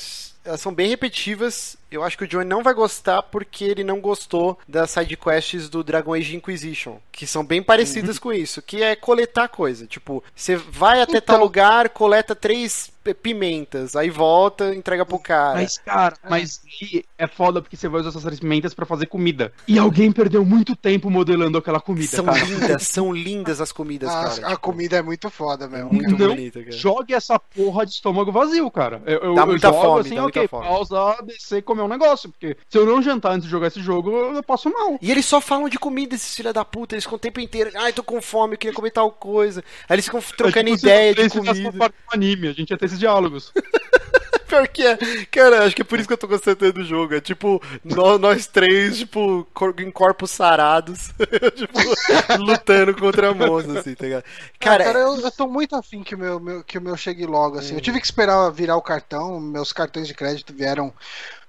elas são bem repetitivas. Eu acho que o Johnny não vai gostar porque ele não gostou das side quests do Dragon Age Inquisition, que são bem parecidas com isso, que é coletar coisa. Tipo, você vai até tal Então. lugar, coleta três p- pimentas, aí volta, entrega pro cara. Mas, cara, mas aí é foda porque você vai usar essas pimentas pra fazer comida. E alguém perdeu muito tempo modelando aquela comida, são cara. lindas, são lindas as comidas, A, cara. a tipo, comida é muito foda é mesmo. muito Não bonita, cara. Jogue essa porra de estômago vazio, cara. Eu, eu, Dá eu muita jogo fome, assim, dá muita ok, fome. pausa, descer, comer um negócio. Porque se eu não jantar antes de jogar esse jogo, eu passo mal. E eles só falam de comida, esses filha da puta. Eles ficam o tempo inteiro. Ai, tô com fome, eu queria comer tal coisa. Aí eles ficam trocando ideia de comida. parte do anime, a gente ia ter esses diálogos. Pior que é. Cara, acho que é por isso que eu tô gostando do jogo. É tipo, nós, nós três, tipo, em corpos sarados, tipo, lutando contra monstros, assim, tá ligado? Cara, ah, cara eu, eu tô muito afim que o meu, meu, que o meu chegue logo, assim. Hum. Eu tive que esperar virar o cartão, meus cartões de crédito vieram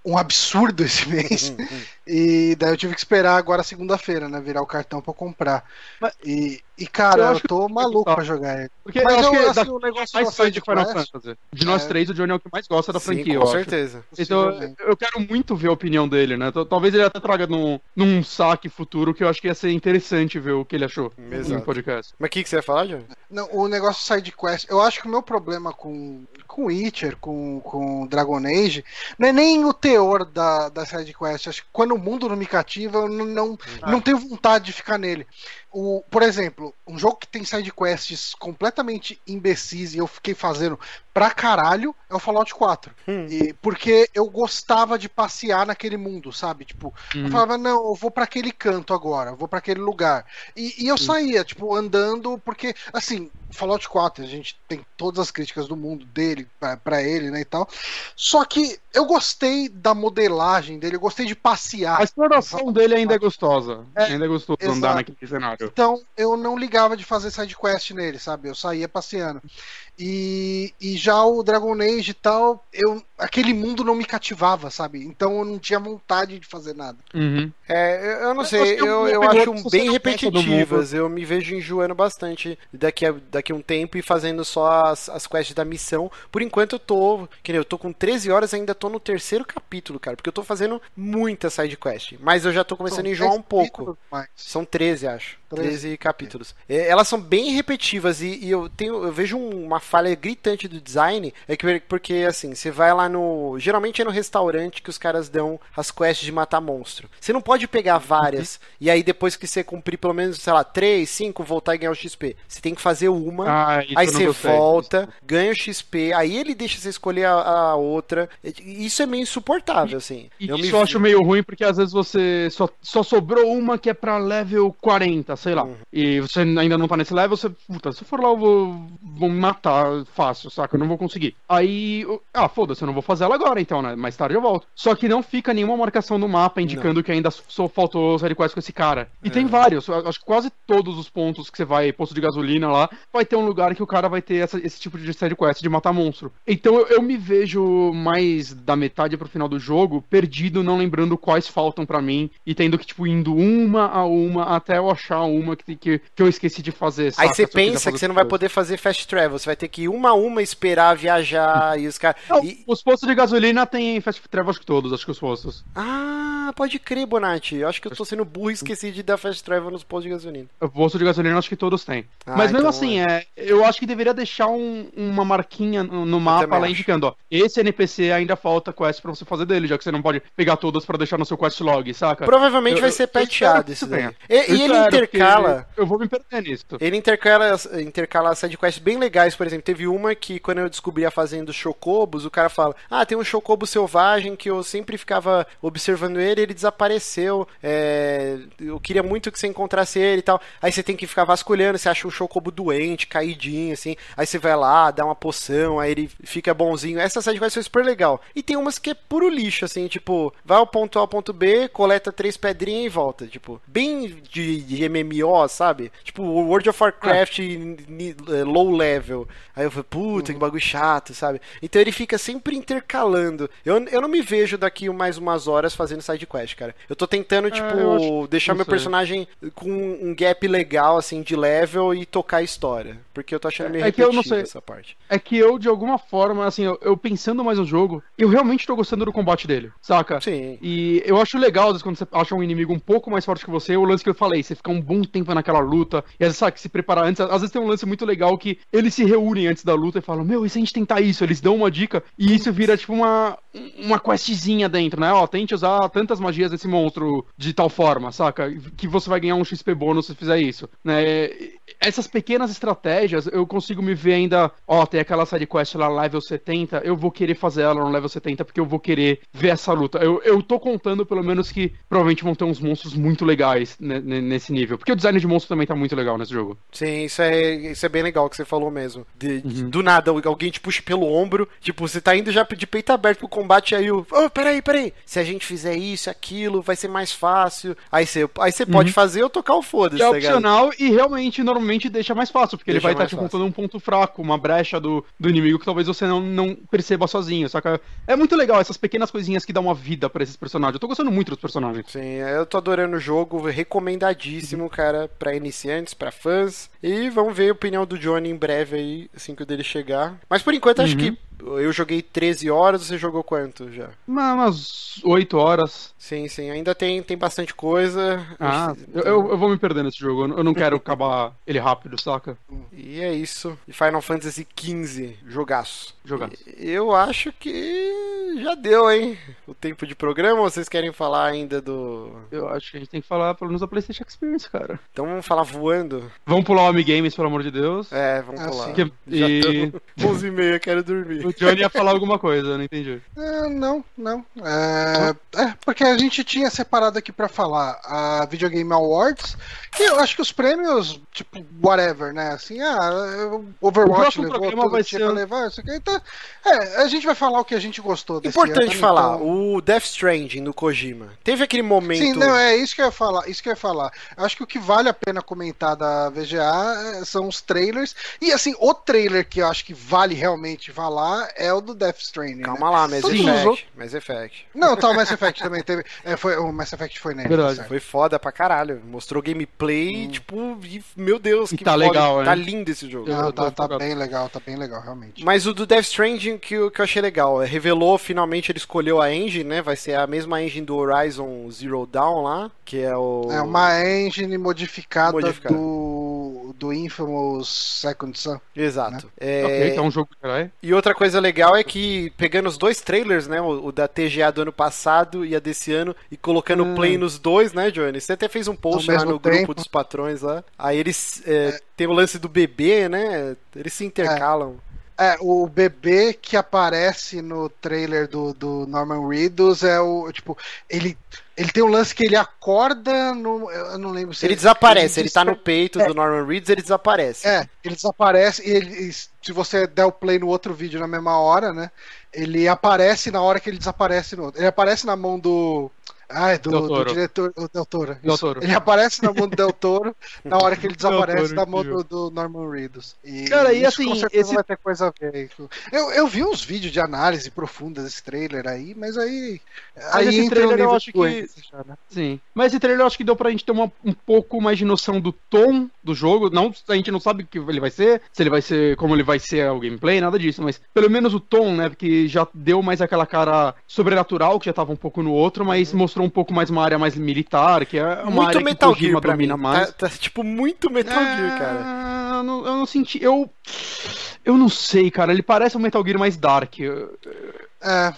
um absurdo esse mês. Hum, hum. E daí eu tive que esperar agora segunda-feira, né? Virar o cartão pra comprar. Mas, e, e, cara, eu, eu tô maluco pra jogar ele. Porque Mas eu, eu assim, o negócio mais fã de Final Fantasy. De nós é... três, o Johnny é o que mais gosta da franquia, Sim, com certeza. Então eu quero muito ver a opinião dele, né? Talvez ele até traga num, num saque futuro que eu acho que ia ser interessante ver o que ele achou Exato. no podcast. Mas o que, que você ia falar, Johnny? Não, o negócio side quest, eu acho que o meu problema com, com Witcher, com, com Dragon Age, não é nem o teor da, da side quest. Acho que quando o mundo não me cativa, eu não, não, ah. não tenho vontade de ficar nele. O, por exemplo, um jogo que tem side quests completamente imbecis e eu fiquei fazendo pra caralho é o Fallout 4. Hum. E, porque eu gostava de passear naquele mundo, sabe? Tipo, hum. eu falava, não, eu vou para aquele canto agora, eu vou para aquele lugar. E, e eu hum. saía, tipo, andando, porque, assim, Fallout 4, a gente tem todas as críticas do mundo dele, para ele, né, e tal. Só que eu gostei da modelagem dele, eu gostei de passear. A exploração dele ainda é gostosa. É, ainda é gostoso exato. andar naquele cenário. Então, eu não ligava de fazer side quest nele, sabe? Eu saía passeando. E, e já o Dragon Age e tal, eu, aquele mundo não me cativava, sabe? Então eu não tinha vontade de fazer nada. Uhum. É, eu não sei, eu, eu, acho bem repetitivas. Eu me vejo enjoando bastante daqui a, daqui a um tempo e fazendo só as, as quests da missão. Por enquanto eu tô. Que eu tô com 13 horas ainda tô no terceiro capítulo, cara. Porque eu tô fazendo muita side quest. Mas eu já tô começando São a enjoar um pouco. São 13, acho. 13, 13 capítulos. É. Elas são bem repetitivas e, e, eu tenho eu vejo uma falha gritante do design, é que porque assim, você vai lá no, geralmente é no restaurante que os caras dão as quests de matar monstro. Você não pode pegar várias uhum. e aí depois que você cumprir pelo menos, sei lá, 3, 5, voltar e ganhar o XP. Você tem que fazer uma, ah, aí você volta, ganha o XP, aí ele deixa você escolher a, a outra. Isso é meio insuportável, assim. E, eu isso me... eu acho meio ruim porque às vezes você só, só sobrou uma que é pra level 40, sei lá. Uhum. E você ainda não tá nesse level, você. Puta, se eu for lá, eu vou, vou me matar fácil, saca? Eu não vou conseguir. Aí. Ah, foda-se, eu não vou fazer ela agora então, né? Mais tarde eu volto. Só que não fica nenhuma marcação no mapa indicando não. que ainda só faltou side quest com esse cara. E é. tem vários, acho que quase todos os pontos que você vai, posto de gasolina lá, vai ter um lugar que o cara vai ter essa, esse tipo de side quest de matar monstro. Então eu, eu me vejo mais da metade pro final do jogo, perdido, não lembrando quais faltam para mim e tendo que, tipo, indo uma a uma até eu achar uma que, que, que eu esqueci de fazer. Aí você pensa que você não vai poder fazer fast travel, você vai ter que ir uma a uma esperar viajar e os caras. E... Os postos de gasolina tem fast travel, acho que todos, acho que os postos. Ah, pode crer, Bonatti. Eu acho que eu tô sendo burro e esqueci de dar fast travel nos postos de gasolina. O posto de gasolina acho que todos têm. Ah, Mas mesmo então assim, é... é... eu acho que deveria deixar um, uma marquinha no, mapa lá indicando, ó, esse NPC ainda falta quest pra você fazer dele, já que você não pode pegar todas pra deixar no seu quest log, saca? Provavelmente eu, vai ser patchado esse daí. E, e ele intercala. Eu vou me perder nisso. Ele intercala, intercala sidequests bem legais, por exemplo. Teve uma que, quando eu descobri a fazenda dos chocobos, o cara fala: Ah, tem um chocobo selvagem que eu sempre ficava observando ele ele desapareceu. É... eu queria muito que você encontrasse ele e tal. Aí você tem que ficar vasculhando, você acha um chocobo doente, caidinho, assim. Aí você vai lá, dá uma poção, aí ele fica bonzinho. Essa sidequest foi super legal. E tem umas que é puro lixo, assim, tipo, vai ao ponto A ao ponto B, coleta três pedrinhas e volta. Tipo, bem de, de MMO, sabe? Tipo, World of Warcraft ah. low level. Aí eu falei, puta, que bagulho chato, sabe? Então ele fica sempre intercalando. Eu, eu não me vejo daqui mais umas horas fazendo side quest, cara. Eu tô tentando, ah, tipo, deixar meu sei. personagem com um gap legal, assim, de level e tocar a história. Porque eu tô achando meio é que eu não sei. essa parte. É que eu, de alguma forma, assim, eu, eu, pensando mais no jogo, eu realmente tô gostando do combate dele, saca? Sim. E eu acho legal, às vezes, quando você acha um inimigo um pouco mais forte que você, o lance que eu falei, você fica um bom tempo naquela luta, e às vezes, sabe, se preparar antes. Às vezes tem um lance muito legal que eles se antes da luta e falam, meu, e se a gente tentar isso? Eles dão uma dica, e isso vira, tipo, uma, uma questzinha dentro, né? Ó, tente usar tantas magias desse monstro de tal forma, saca? Que você vai ganhar um XP bônus se fizer isso, né? Essas pequenas estratégias, eu consigo me ver ainda, ó, tem aquela sidequest lá, level 70, eu vou querer fazer ela no level 70 porque eu vou querer ver essa luta. Eu, eu tô contando, pelo menos, que provavelmente vão ter uns monstros muito legais nesse nível. Porque o design de monstro também tá muito legal nesse jogo. Sim, isso é, isso é bem legal que você falou mesmo. De, de, do nada, alguém te puxa pelo ombro, tipo, você tá indo já de peito aberto pro combate, aí o. Oh, peraí, peraí. Se a gente fizer isso, aquilo, vai ser mais fácil. Aí você aí você pode fazer ou tocar o foda-se, É tá ligado? opcional e realmente, normalmente, deixa mais fácil, porque ele Deixa vai estar mais te fácil. contando um ponto fraco, uma brecha do, do inimigo que talvez você não, não perceba sozinho, saca? É muito legal essas pequenas coisinhas que dão uma vida pra esses personagens. Eu tô gostando muito dos personagens. Sim, eu tô adorando o jogo, recomendadíssimo, cara, pra iniciantes, pra fãs. E vamos ver a opinião do Johnny em breve aí, assim que o dele chegar. Mas por enquanto, acho que eu joguei 13 horas, você jogou quanto já? Uma- Umas 8 horas. Sim, sim, ainda tem, tem bastante coisa. Ah, eu, eu, eu vou me perder nesse jogo. Eu não- não quero acabar ele rápido, saca? E é isso. E Final Fantasy XV, jogaço. Jogaço. Eu acho que já deu, hein? O tempo de programa, ou vocês querem falar ainda do. Eu acho que a gente tem que falar pelo menos da PlayStation Experience, cara. Então vamos falar voando? Vamos pular o Amigames, pelo amor de Deus. É, vamos Ah, pular. sim. Que- Já e 11 e meia, quero dormir. O Johnny ia falar alguma coisa, eu não entendi. É, não, não. É, é, porque a gente tinha separado aqui pra falar a Video Game Awards e eu acho que os prêmios, tipo, whatever, né? Assim, ah, o O Overwatch próximo levou tudo vai que tinha ser- pra levar, isso aqui. Então, é, a gente vai falar o que a gente gostou desse Importante ano, falar, então- o Death Stranding no Kojima. Teve aquele momento. Sim, não, é isso que eu ia falar. Isso que eu ia falar. Acho que o que vale a pena comentar da VGA é- são os trailers. E assim, o trailer que eu acho que vale realmente falar é o do Death Stranding. né? Calma lá, Mass Todos os Effect. outros- Mass Effect. Não, tá, o Mass Effect também teve. É, foi, o Mass Effect foi nele. Verdade. tá. Foi foda pra caralho. Mostrou gameplay, tipo, e, meu Deus, E que tá foda. legal, Tá né? lindo esse jogo. Não, tá, tá bem legal, tá bem legal, realmente. Mas o do Death Stranding que, eu- que eu achei legal, é, revelou finalmente ele escolheu a engine, né? Vai ser a mesma engine do Horizon Zero Dawn lá, que é o É uma engine modificada, Modificada. do do Infamous Second Son. Exato. É, Ok, então é um jogo de herói. E outra coisa legal é que pegando os dois trailers, né? O, o da TGA do ano passado e a desse ano, e colocando Hum. play nos dois, né, Johnny? Você até fez um post lá no grupo tempo. dos patrões lá. Aí eles é, tem o lance do bebê, né? Eles se intercalam. É, o bebê que aparece no trailer do, do Norman Reedus é o, tipo, ele, ele tem um lance que ele acorda no, eu não lembro se Ele desaparece, ele tá no peito do Norman Reedus, ele desaparece. É, ele desaparece e ele, se você der o play no outro vídeo na mesma hora, né, ele aparece na hora que ele desaparece no outro. Ele aparece na mão do Do, Del do Toro. diretor, o Del Toro. Del. Toro. Ele aparece na mão do Del Toro na hora que ele desaparece da mão do, do Norman Reedus. E Cara, e assim, com certeza esse- vai ter coisa a ver. Eu, eu vi uns vídeos de análise profunda desse trailer aí, mas aí. aí esse entra trailer eu acho que- já, né? Sim. Mas esse trailer eu acho que deu pra gente ter uma- um pouco mais de noção do tom do jogo. Não, a gente não sabe o que ele vai ser, se ele vai ser, como ele vai ser o gameplay, nada disso, mas pelo menos o tom, né? Porque já deu mais aquela cara sobrenatural que já tava um pouco no outro, mas mostrou um pouco mais uma área mais militar, que é uma muito área Metal que Gear pra mim. domina mais. Tá, tá, tipo, muito Metal Gear, cara. Eu não, eu não senti. Eu. Eu não sei, cara. Ele parece um Metal Gear mais dark. Eu- É,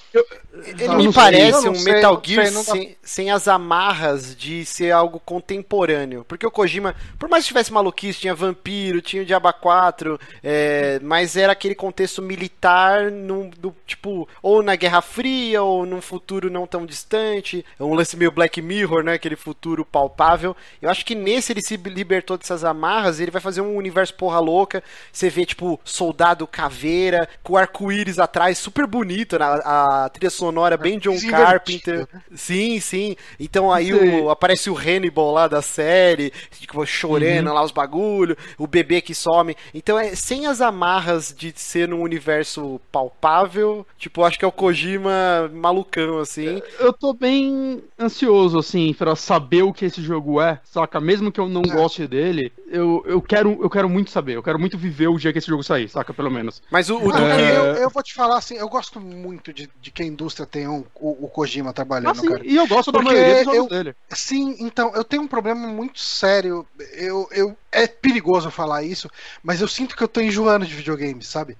Ele me não sei, parece um sei, Metal sei, Gear dá- sem, sem as amarras de ser algo contemporâneo. Porque o Kojima, por mais que tivesse maluquice, tinha vampiro, tinha o Diaba 4, é, mas era aquele contexto militar, num, do, tipo, ou na Guerra Fria, ou num futuro não tão distante. É um lance meio Black Mirror, né? Aquele futuro palpável. Eu acho que nesse ele se libertou dessas amarras e ele vai fazer um universo porra louca. Você vê, tipo, soldado caveira, com arco-íris atrás, super bonito, né? a, a trilha sonora bem John Invertido, Carpenter. né? Sim, sim. Então aí o, aparece o Hannibal lá da série, tipo, chorando Uhum. lá os bagulho, o bebê que some. Então é sem as amarras de ser num universo palpável. Tipo, acho que é o Kojima malucão, assim. Eu tô bem ansioso, assim, pra saber o que esse jogo é, saca? Mesmo que eu não É. goste dele, eu, eu, quero, eu quero muito saber. Eu quero muito viver o dia que esse jogo sair, saca? Pelo menos. Mas o, o Ah, do É. que. eu, eu vou te falar assim, eu gosto muito de, de que a indústria um, o, o Kojima trabalhando, Assim, cara. e eu gosto da Porque maioria dos jogos eu- dele. Sim, então, eu tenho um problema muito sério. Eu, eu, é perigoso falar isso, mas eu sinto que eu tô enjoando de videogames, sabe?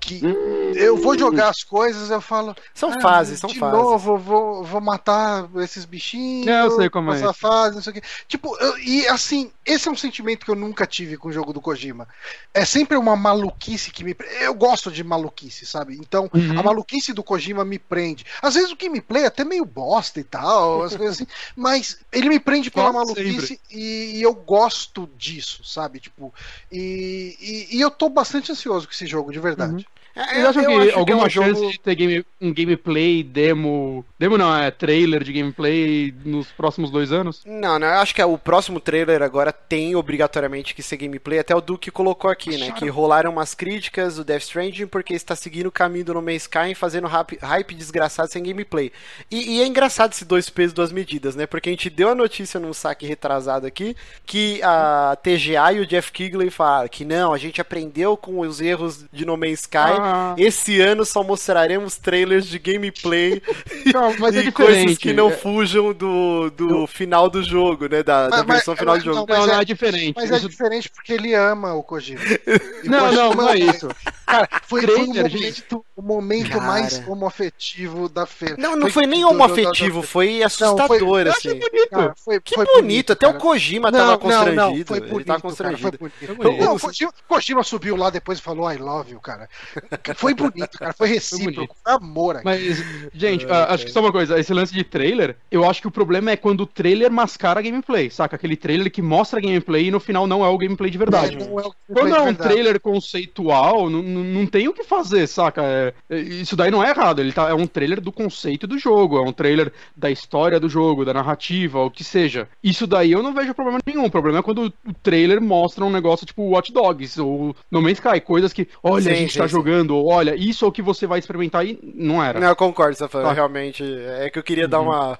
Que eu vou jogar as coisas, eu falo. São "Ah, fases, são de fases. novo, vou, vou matar esses bichinhos. Eu sei como é isso. fase, não sei o quê. Tipo, eu- e assim, esse é um sentimento que eu nunca tive com o jogo do Kojima. É sempre uma maluquice que me. Eu gosto de maluquice, sabe? Então, uhum. a maluquice do Kojima me prende. Às vezes o gameplay é até meio bosta e tal, as coisas assim, mas ele me prende pela maluquice e, e, eu gosto disso, sabe? Tipo, e, e, e, eu tô bastante ansioso com esse jogo, de verdade. Uhum. É, Vocês acham que acho alguma que é um chance jogo... de ter game, um gameplay, demo. Demo não, é trailer de gameplay nos próximos dois anos? Não, não, eu acho que é, o próximo trailer agora tem obrigatoriamente que ser gameplay. Até o Duke colocou aqui, né? Que rolaram umas críticas do Death Stranding porque está seguindo o caminho do No Man's Sky fazendo hype, hype desgraçado sem gameplay. E, e, é engraçado esse dois pesos, duas medidas, né? Porque a gente deu a notícia num saque retrasado aqui que a TGA e o Jeff Kigley falaram que não, a gente aprendeu com os erros de No Man's Sky. Ah ah. Esse ano só mostraremos trailers de gameplay não, mas e é coisas que não fujam do, do final do jogo, né? Da, mas, da versão mas, final do jogo. Não, não, é, é, diferente. Mas é Isso... é diferente porque ele ama o Kojima. não, não, não é isso. Cara, foi, trailer, foi o momento, o momento Cara. mais homoafetivo da feira. Não, não foi, foi nem homoafetivo, foi assustador, não, foi, assim. Bonito. Cara, foi, que foi bonito, bonito até o Kojima não, tava constrangido. Não, não, foi bonito, ele tava constrangido. Cara, foi bonito. Não, o Kojima, Kojima subiu lá depois e falou I love you, cara. Foi bonito, cara. Foi recíproco. Foi, amor aqui. Mas, gente, acho que só uma coisa. Esse lance de trailer, eu acho que o problema é quando o trailer mascara a gameplay, saca? Aquele trailer que mostra a gameplay e no final não é o gameplay de verdade. É, é quando é um trailer conceitual, não, não tem o que fazer, saca? É, é, isso daí não é errado. Ele tá, é um trailer do conceito do jogo, é um trailer da história do jogo, da narrativa, o que seja. Isso daí eu não vejo problema nenhum. O problema é quando o trailer mostra um negócio tipo Watch Dogs ou No Man's Sky, coisas que, olha, sim, a gente sim, tá sim. jogando, olha, isso é o que você vai experimentar e não era. Não, eu concordo, Safran, tá. realmente. É que eu queria uhum. dar uma,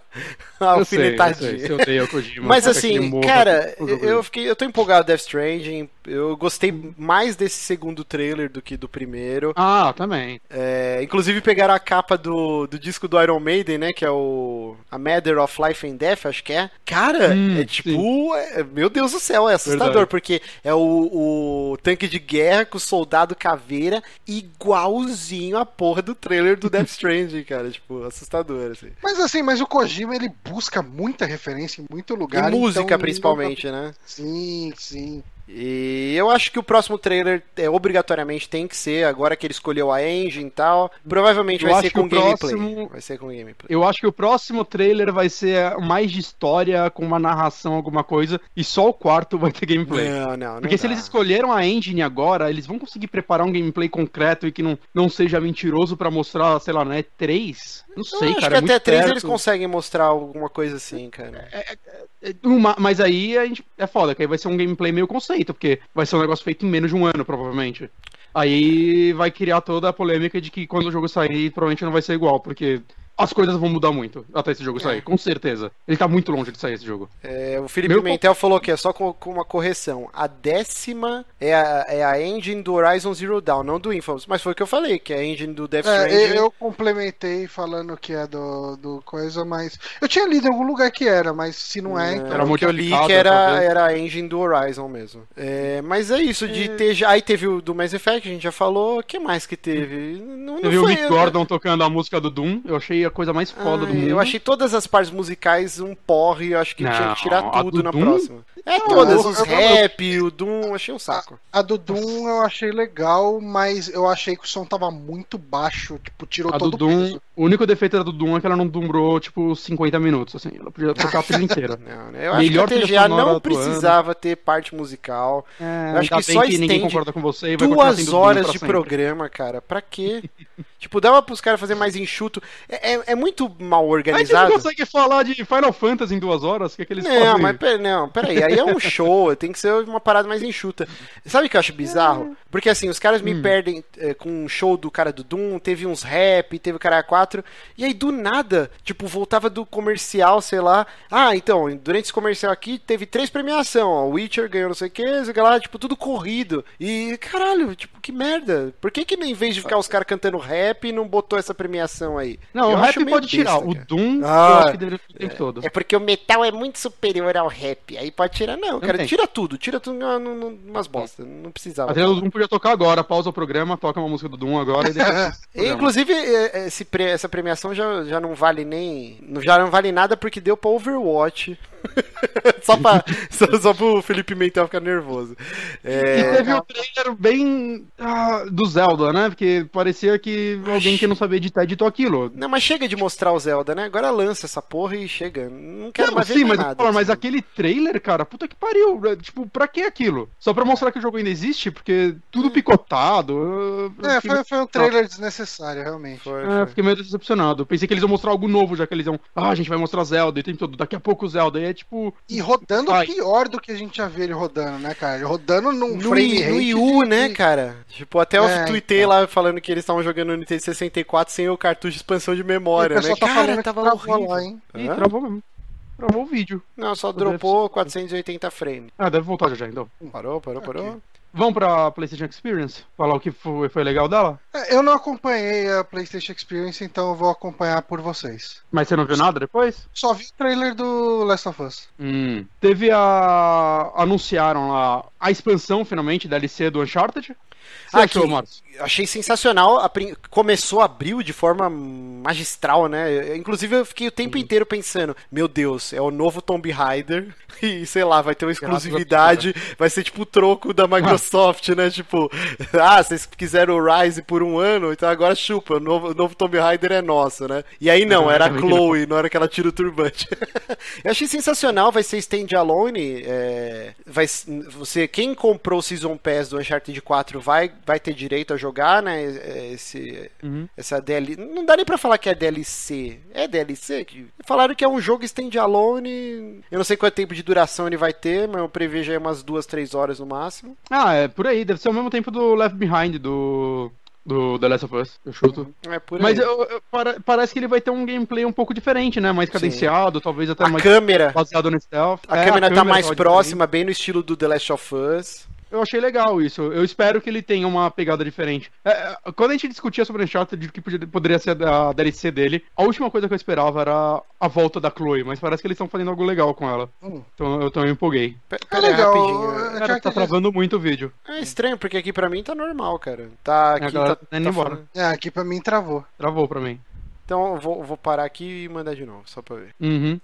uma alfinetadinha. Eu eu Mas assim, cara, eu, fiquei, eu tô empolgado Death Stranding. Eu gostei mais desse segundo trailer do que do primeiro. Ah, também. É, inclusive pegaram a capa do, do disco do Iron Maiden, né? Que é o A Matter of Life and Death, acho que é. Cara, hum, é tipo. É, meu Deus do céu, é assustador, Verdade. porque é o, o tanque de guerra com o soldado caveira igual igualzinho a porra do trailer do Death Stranding, cara. Tipo, assustador, assim. Mas assim, mas o Kojima, ele busca muita referência em muito lugar. E música, então, principalmente, né? Sim, sim. E eu acho que o próximo trailer é, obrigatoriamente tem que ser, agora que ele escolheu a engine e tal. Provavelmente vai ser com gameplay. Próximo... Vai ser com gameplay. Eu acho que o próximo trailer vai ser mais de história, com uma narração, alguma coisa, e só o quarto vai ter gameplay. Não, não, não Porque se eles escolheram a engine agora, eles vão conseguir preparar um gameplay concreto e que não, não seja mentiroso para mostrar, sei lá, né, 3? Não sei, eu cara. Acho que é até 3 eles conseguem mostrar alguma coisa assim, cara. É, é, é, uma, mas aí a gente, é foda, que aí vai ser um gameplay meio conceito, porque vai ser um negócio feito em menos de um ano, provavelmente. Aí vai criar toda a polêmica de que quando o jogo sair, provavelmente não vai ser igual, porque as coisas vão mudar muito até esse jogo sair, é. com certeza. Ele tá muito longe de sair esse jogo. É, o Felipe Meu... Mentel falou que é só com, com, uma correção. A décima é a, é a engine do Horizon Zero Dawn, não do Infamous. Mas foi o que eu falei, que é a engine do Death é, Stranding. Eu complementei falando que é do, do coisa, mas. Eu tinha lido em algum lugar que era, mas se não é, então. Era muito eu li que era, era a engine do Horizon mesmo. É, mas é isso, de é. ter. Aí teve o do Mass Effect, a gente já falou. O que mais que teve? Não, teve não foi, o Mick Gordon tocando a música do Doom. Eu achei a coisa mais foda Ai, do mundo. Eu achei todas as partes musicais um porre, eu acho que não, tinha que tirar tudo na Doom? próxima. É não, todas, os eu, rap, eu, o Doom, achei um saco. A, a, do Doom eu achei legal, mas eu achei que o som tava muito baixo, tipo, tirou a todo do Doom, o peso. O único defeito da do Doom é que ela não durou, tipo, 50 minutos, assim. Ela podia tocar a trilha inteira. Não, né? Eu acho Melhor que a TGA não precisava ter parte musical. É, eu acho que só que ninguém concorda com você e vai duas horas de sempre. programa, cara. Pra quê? tipo, dava pros caras fazer mais enxuto. É, é, é muito mal organizado. A gente consegue falar de Final Fantasy em duas horas? Que é que eles não, fazem? mas pera, não, peraí. Aí é um show, tem que ser uma parada mais enxuta. Sabe o que eu acho bizarro? Porque assim, os caras me hum. perdem é, com um show do cara do Doom, teve uns rap, teve o cara 4, e aí do nada, tipo, voltava do comercial, sei lá. Ah, então, durante esse comercial aqui teve três premiações, ó. Witcher ganhou não sei o que, sei lá, tipo, tudo corrido. E caralho, tipo, que merda. Por que que em vez de ficar os caras cantando rap, não botou essa premiação aí? Não, eu o rap pode tirar. o Doom, ah, eu acho que deveria o tempo todo. É porque o metal é muito superior ao rap. Aí pode tirar, não, cara, tira tudo, tira tudo umas bosta. Não precisava. A trilha do Doom podia tocar agora, pausa o programa, toca uma música do Doom agora e depois. Inclusive, esse, essa premiação já, já não vale nem. Já não vale nada porque deu pra Overwatch. só, pra, só, só pro Felipe Mentel ficar nervoso. É... E teve um trailer bem ah, do Zelda, né? Porque parecia que alguém que não sabia editar editou aquilo. Não, mas chega de mostrar o Zelda, né? Agora lança essa porra e chega. Não quero Não, mais sim, ver mas, nada. fala, mas assim. aquele trailer, cara, puta que pariu. é, Tipo, pra que aquilo? Só pra mostrar que o jogo ainda existe? Porque tudo picotado. eu- eu É, fiquei- foi, foi um trailer desnecessário, realmente. Foi, É, foi. fiquei meio decepcionado. Pensei que eles iam mostrar algo novo, já que eles iam. Ah, a gente vai mostrar Zelda e tem tudo. Daqui a pouco Zelda. E é tipo. E rodando Ai. pior do que a gente já viu ele rodando, né, cara? Rodando num No, frame I, no rate Wii U, de- né, cara? Tipo, até eu É, tuitei então. lá falando que eles estavam jogando no Nintendo 64 sem o cartucho de expansão de memória, né? tá Cara, tava horrível. lá, hein? Ih, Hã? travou mesmo. Travou o vídeo. Não, só dropou ser. 480 frames. Ah, deve voltar já já, então. Parou, parou, parou. Ok. Vamos pra PlayStation Experience? Falar o que foi, foi legal dela? É, Eu não acompanhei a PlayStation Experience, então eu vou acompanhar por vocês. Mas você não viu nada depois? Só vi o trailer do Last of Us. Hum. Teve a. Anunciaram lá a expansão, finalmente, da DLC do Uncharted. Você Ah, achou, que- Marcos? Achei sensacional. a Começou abril de forma magistral, né? Inclusive, eu fiquei o tempo inteiro pensando: Meu Deus, é o novo Tomb Raider. E sei lá, vai ter uma exclusividade. Vai ser tipo o troco da Microsoft, né? Tipo, ah, vocês quiseram o Rise por um ano, então agora chupa. O novo, o novo Tomb Raider é nosso, né? E aí não, era a. Chloe na hora que ela tira o turbante. eu achei sensacional. Vai ser standalone. É, vai, você, quem comprou o Season Pass do Uncharted 4 vai, vai ter direito a jogar, né? é, Esse, Uhum. essa DLC. Não dá nem pra falar que é DLC. É DLC? Falaram que é um jogo standalone. Eu não sei quanto tempo de duração ele vai ter, mas eu prevejo aí umas duas, três horas no máximo. Ah, é por aí. Deve ser ao mesmo tempo do Left Behind do. Do The Last of Us, eu chuto. É por aí. Mas eu- eu- para- parece que ele vai ter um gameplay um pouco diferente, né? Mais cadenciado, talvez até a mais câmera. baseado no stealth. A É, câmera tá mais tava próxima, bem no estilo do The Last of Us. Eu achei legal isso. Eu espero que ele tenha uma pegada diferente. É, é, quando a gente discutia sobre Uncharted, de que podia- poderia ser a DLC dele, a última coisa que eu esperava era a volta da Chloe, mas parece que eles estão fazendo algo legal com ela. Hum. Então eu também empolguei. É Pera aí, legal. rapidinho. é, Cara, tá travando muito o vídeo. É estranho, porque aqui pra mim tá normal, cara. Tá aqui, galera tá, tá indo tá embora. falando- É, aqui pra mim travou. Travou pra mim. Então eu vou, vou parar aqui e mandar de novo, só pra ver. Uhum.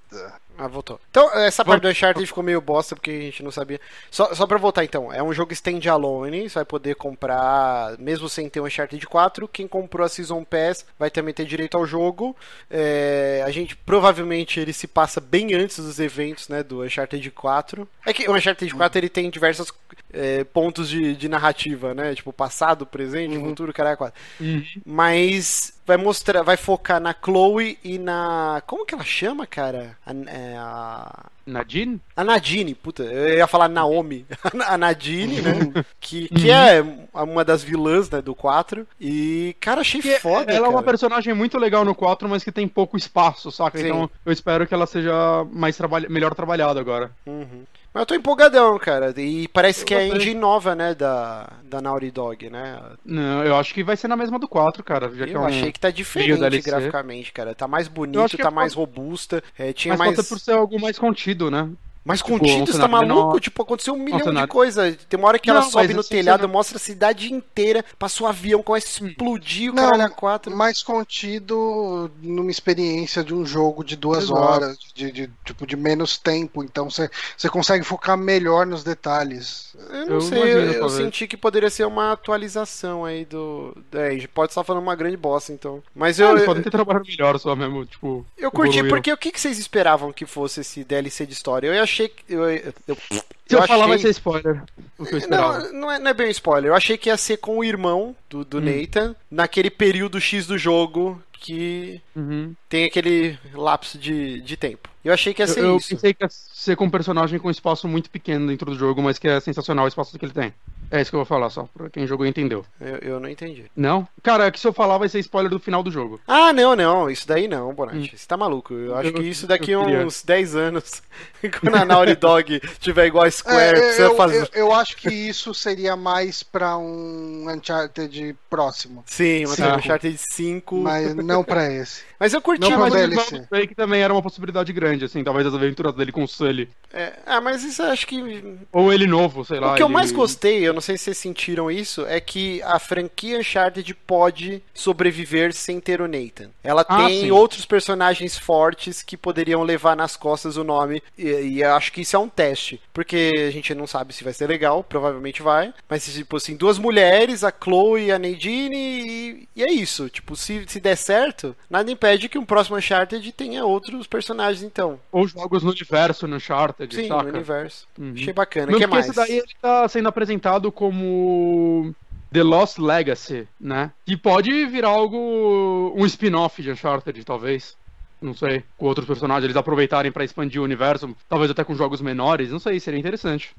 Ah, voltou. Então, essa parte do Uncharted ficou meio bosta porque a gente não sabia. Só, só pra voltar então, é um jogo standalone, você vai poder comprar, mesmo sem ter o Uncharted 4. Quem comprou a Season Pass vai também ter direito ao jogo. É, a gente, provavelmente, ele se passa bem antes dos eventos, né, do Uncharted 4. É que o Uncharted 4 ele tem diversos é, pontos de, de narrativa, né? Tipo, passado, presente, futuro, caralho, 4. Uhum. Mas vai mostrar, vai focar na Chloe e na. Como que ela chama, cara? A, é, a, Nadine? a Nadine, puta, eu ia falar Naomi. A Nadine, né? Que, que é uma das vilãs né, do 4. E, cara, achei Que foda. ela é uma cara. personagem muito legal no 4, mas que tem pouco espaço, saca? Sim. Então eu espero que ela seja mais trabalha... melhor trabalhada agora. Uhum. Mas eu tô empolgadão, cara. E parece Eu que é a engine nova, né? Da, da Naughty Dog, né? Não, eu acho que vai ser na mesma do 4, cara. Já que é Eu um... achei que tá diferente graficamente, cara. Tá mais Eu bonito, tá é mais robusta. é, tinha Mas mais. falta por ser algo mais contido, né? Mas Tipo, contido, um você tá maluco? menor. Tipo, aconteceu um milhão de cenário- coisa. Tem uma hora que ela Não, sobe mas no esse telhado, cenário- mostra a cidade inteira, passa o avião, começa a explodir o Não, caralho a quatro. Mais contido numa experiência de um jogo de duas Exato. horas, de, de- tipo, de menos tempo. Então você você consegue focar melhor nos detalhes. Eu não Eu sei, imagino, eu, eu senti que poderia ser uma atualização aí do. É, a gente pode estar falando uma grande bosta, então. Mas eu, É, podem ter trabalhado melhor só mesmo, tipo. eu curti, evoluíram. porque o que, que vocês esperavam que fosse esse DLC de história? Eu achei que. Eu, eu, eu, Se eu, falar, achei- vai ser spoiler. O que eu esperava. Não, não é, não é bem um spoiler. Eu achei que ia ser com o irmão do, do Hum. Nathan, naquele período X do jogo que Uhum. tem aquele lapso de, de tempo. Eu achei que ia Eu, ser eu isso. pensei que ia ser com um personagem com um espaço muito pequeno dentro do jogo, mas que é sensacional o espaço que ele tem. É isso que eu vou falar só, pra quem jogou entendeu. Eu, eu não entendi. Não? Cara, é que se eu falar vai ser spoiler do final do jogo. Ah, não, não. Isso daí não, Bonatti. Você tá maluco. Eu acho Eu- que isso daqui queria. uns 10 anos, quando a Naughty Dog tiver igual a Square, É, precisa eu, fazer. eu, eu acho que isso seria mais pra um Uncharted próximo, Sim, mas Sim. Uncharted 5. Mas, mas não pra esse. Eu curti, Não, mas mas DLC. Break também era uma possibilidade grande, assim, talvez as aventuras dele com o Sully. é, ah, mas isso eu acho que. Ou ele novo, sei lá. o que eu ele- mais gostei, eu não sei se vocês sentiram isso, é que a franquia Uncharted pode sobreviver sem ter o Nathan. Ela Ah, tem sim. outros personagens fortes que poderiam levar nas costas o nome, e, e eu acho que isso é um teste, porque a gente não sabe se vai ser legal, provavelmente vai, mas tipo assim, duas mulheres, a Chloe e a Nadine, e, e é isso. Tipo, se, se der certo, nada impede que um próximo Uncharted tenha outros personagens, então. Ou jogos no universo, no Uncharted, Sim, saca? no universo. Uhum. Achei bacana. O Mesmo que porque mais? esse daí ele tá sendo apresentado como The Lost Legacy, né? E pode virar algo. um spin-off de Uncharted, talvez. Não sei. Com outros personagens, eles aproveitarem pra expandir o universo, talvez até com jogos menores, não sei, seria interessante.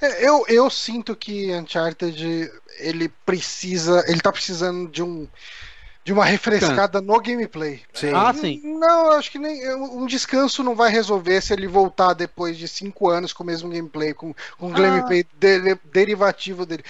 É, eu, eu sinto que Uncharted ele precisa. Ele tá precisando de um. De uma refrescada no gameplay. Sim. Ah, sim. Não, eu acho que nem. Um descanso não vai resolver se ele voltar depois de cinco anos com o mesmo gameplay, com, com o Ah. gameplay de- derivativo dele.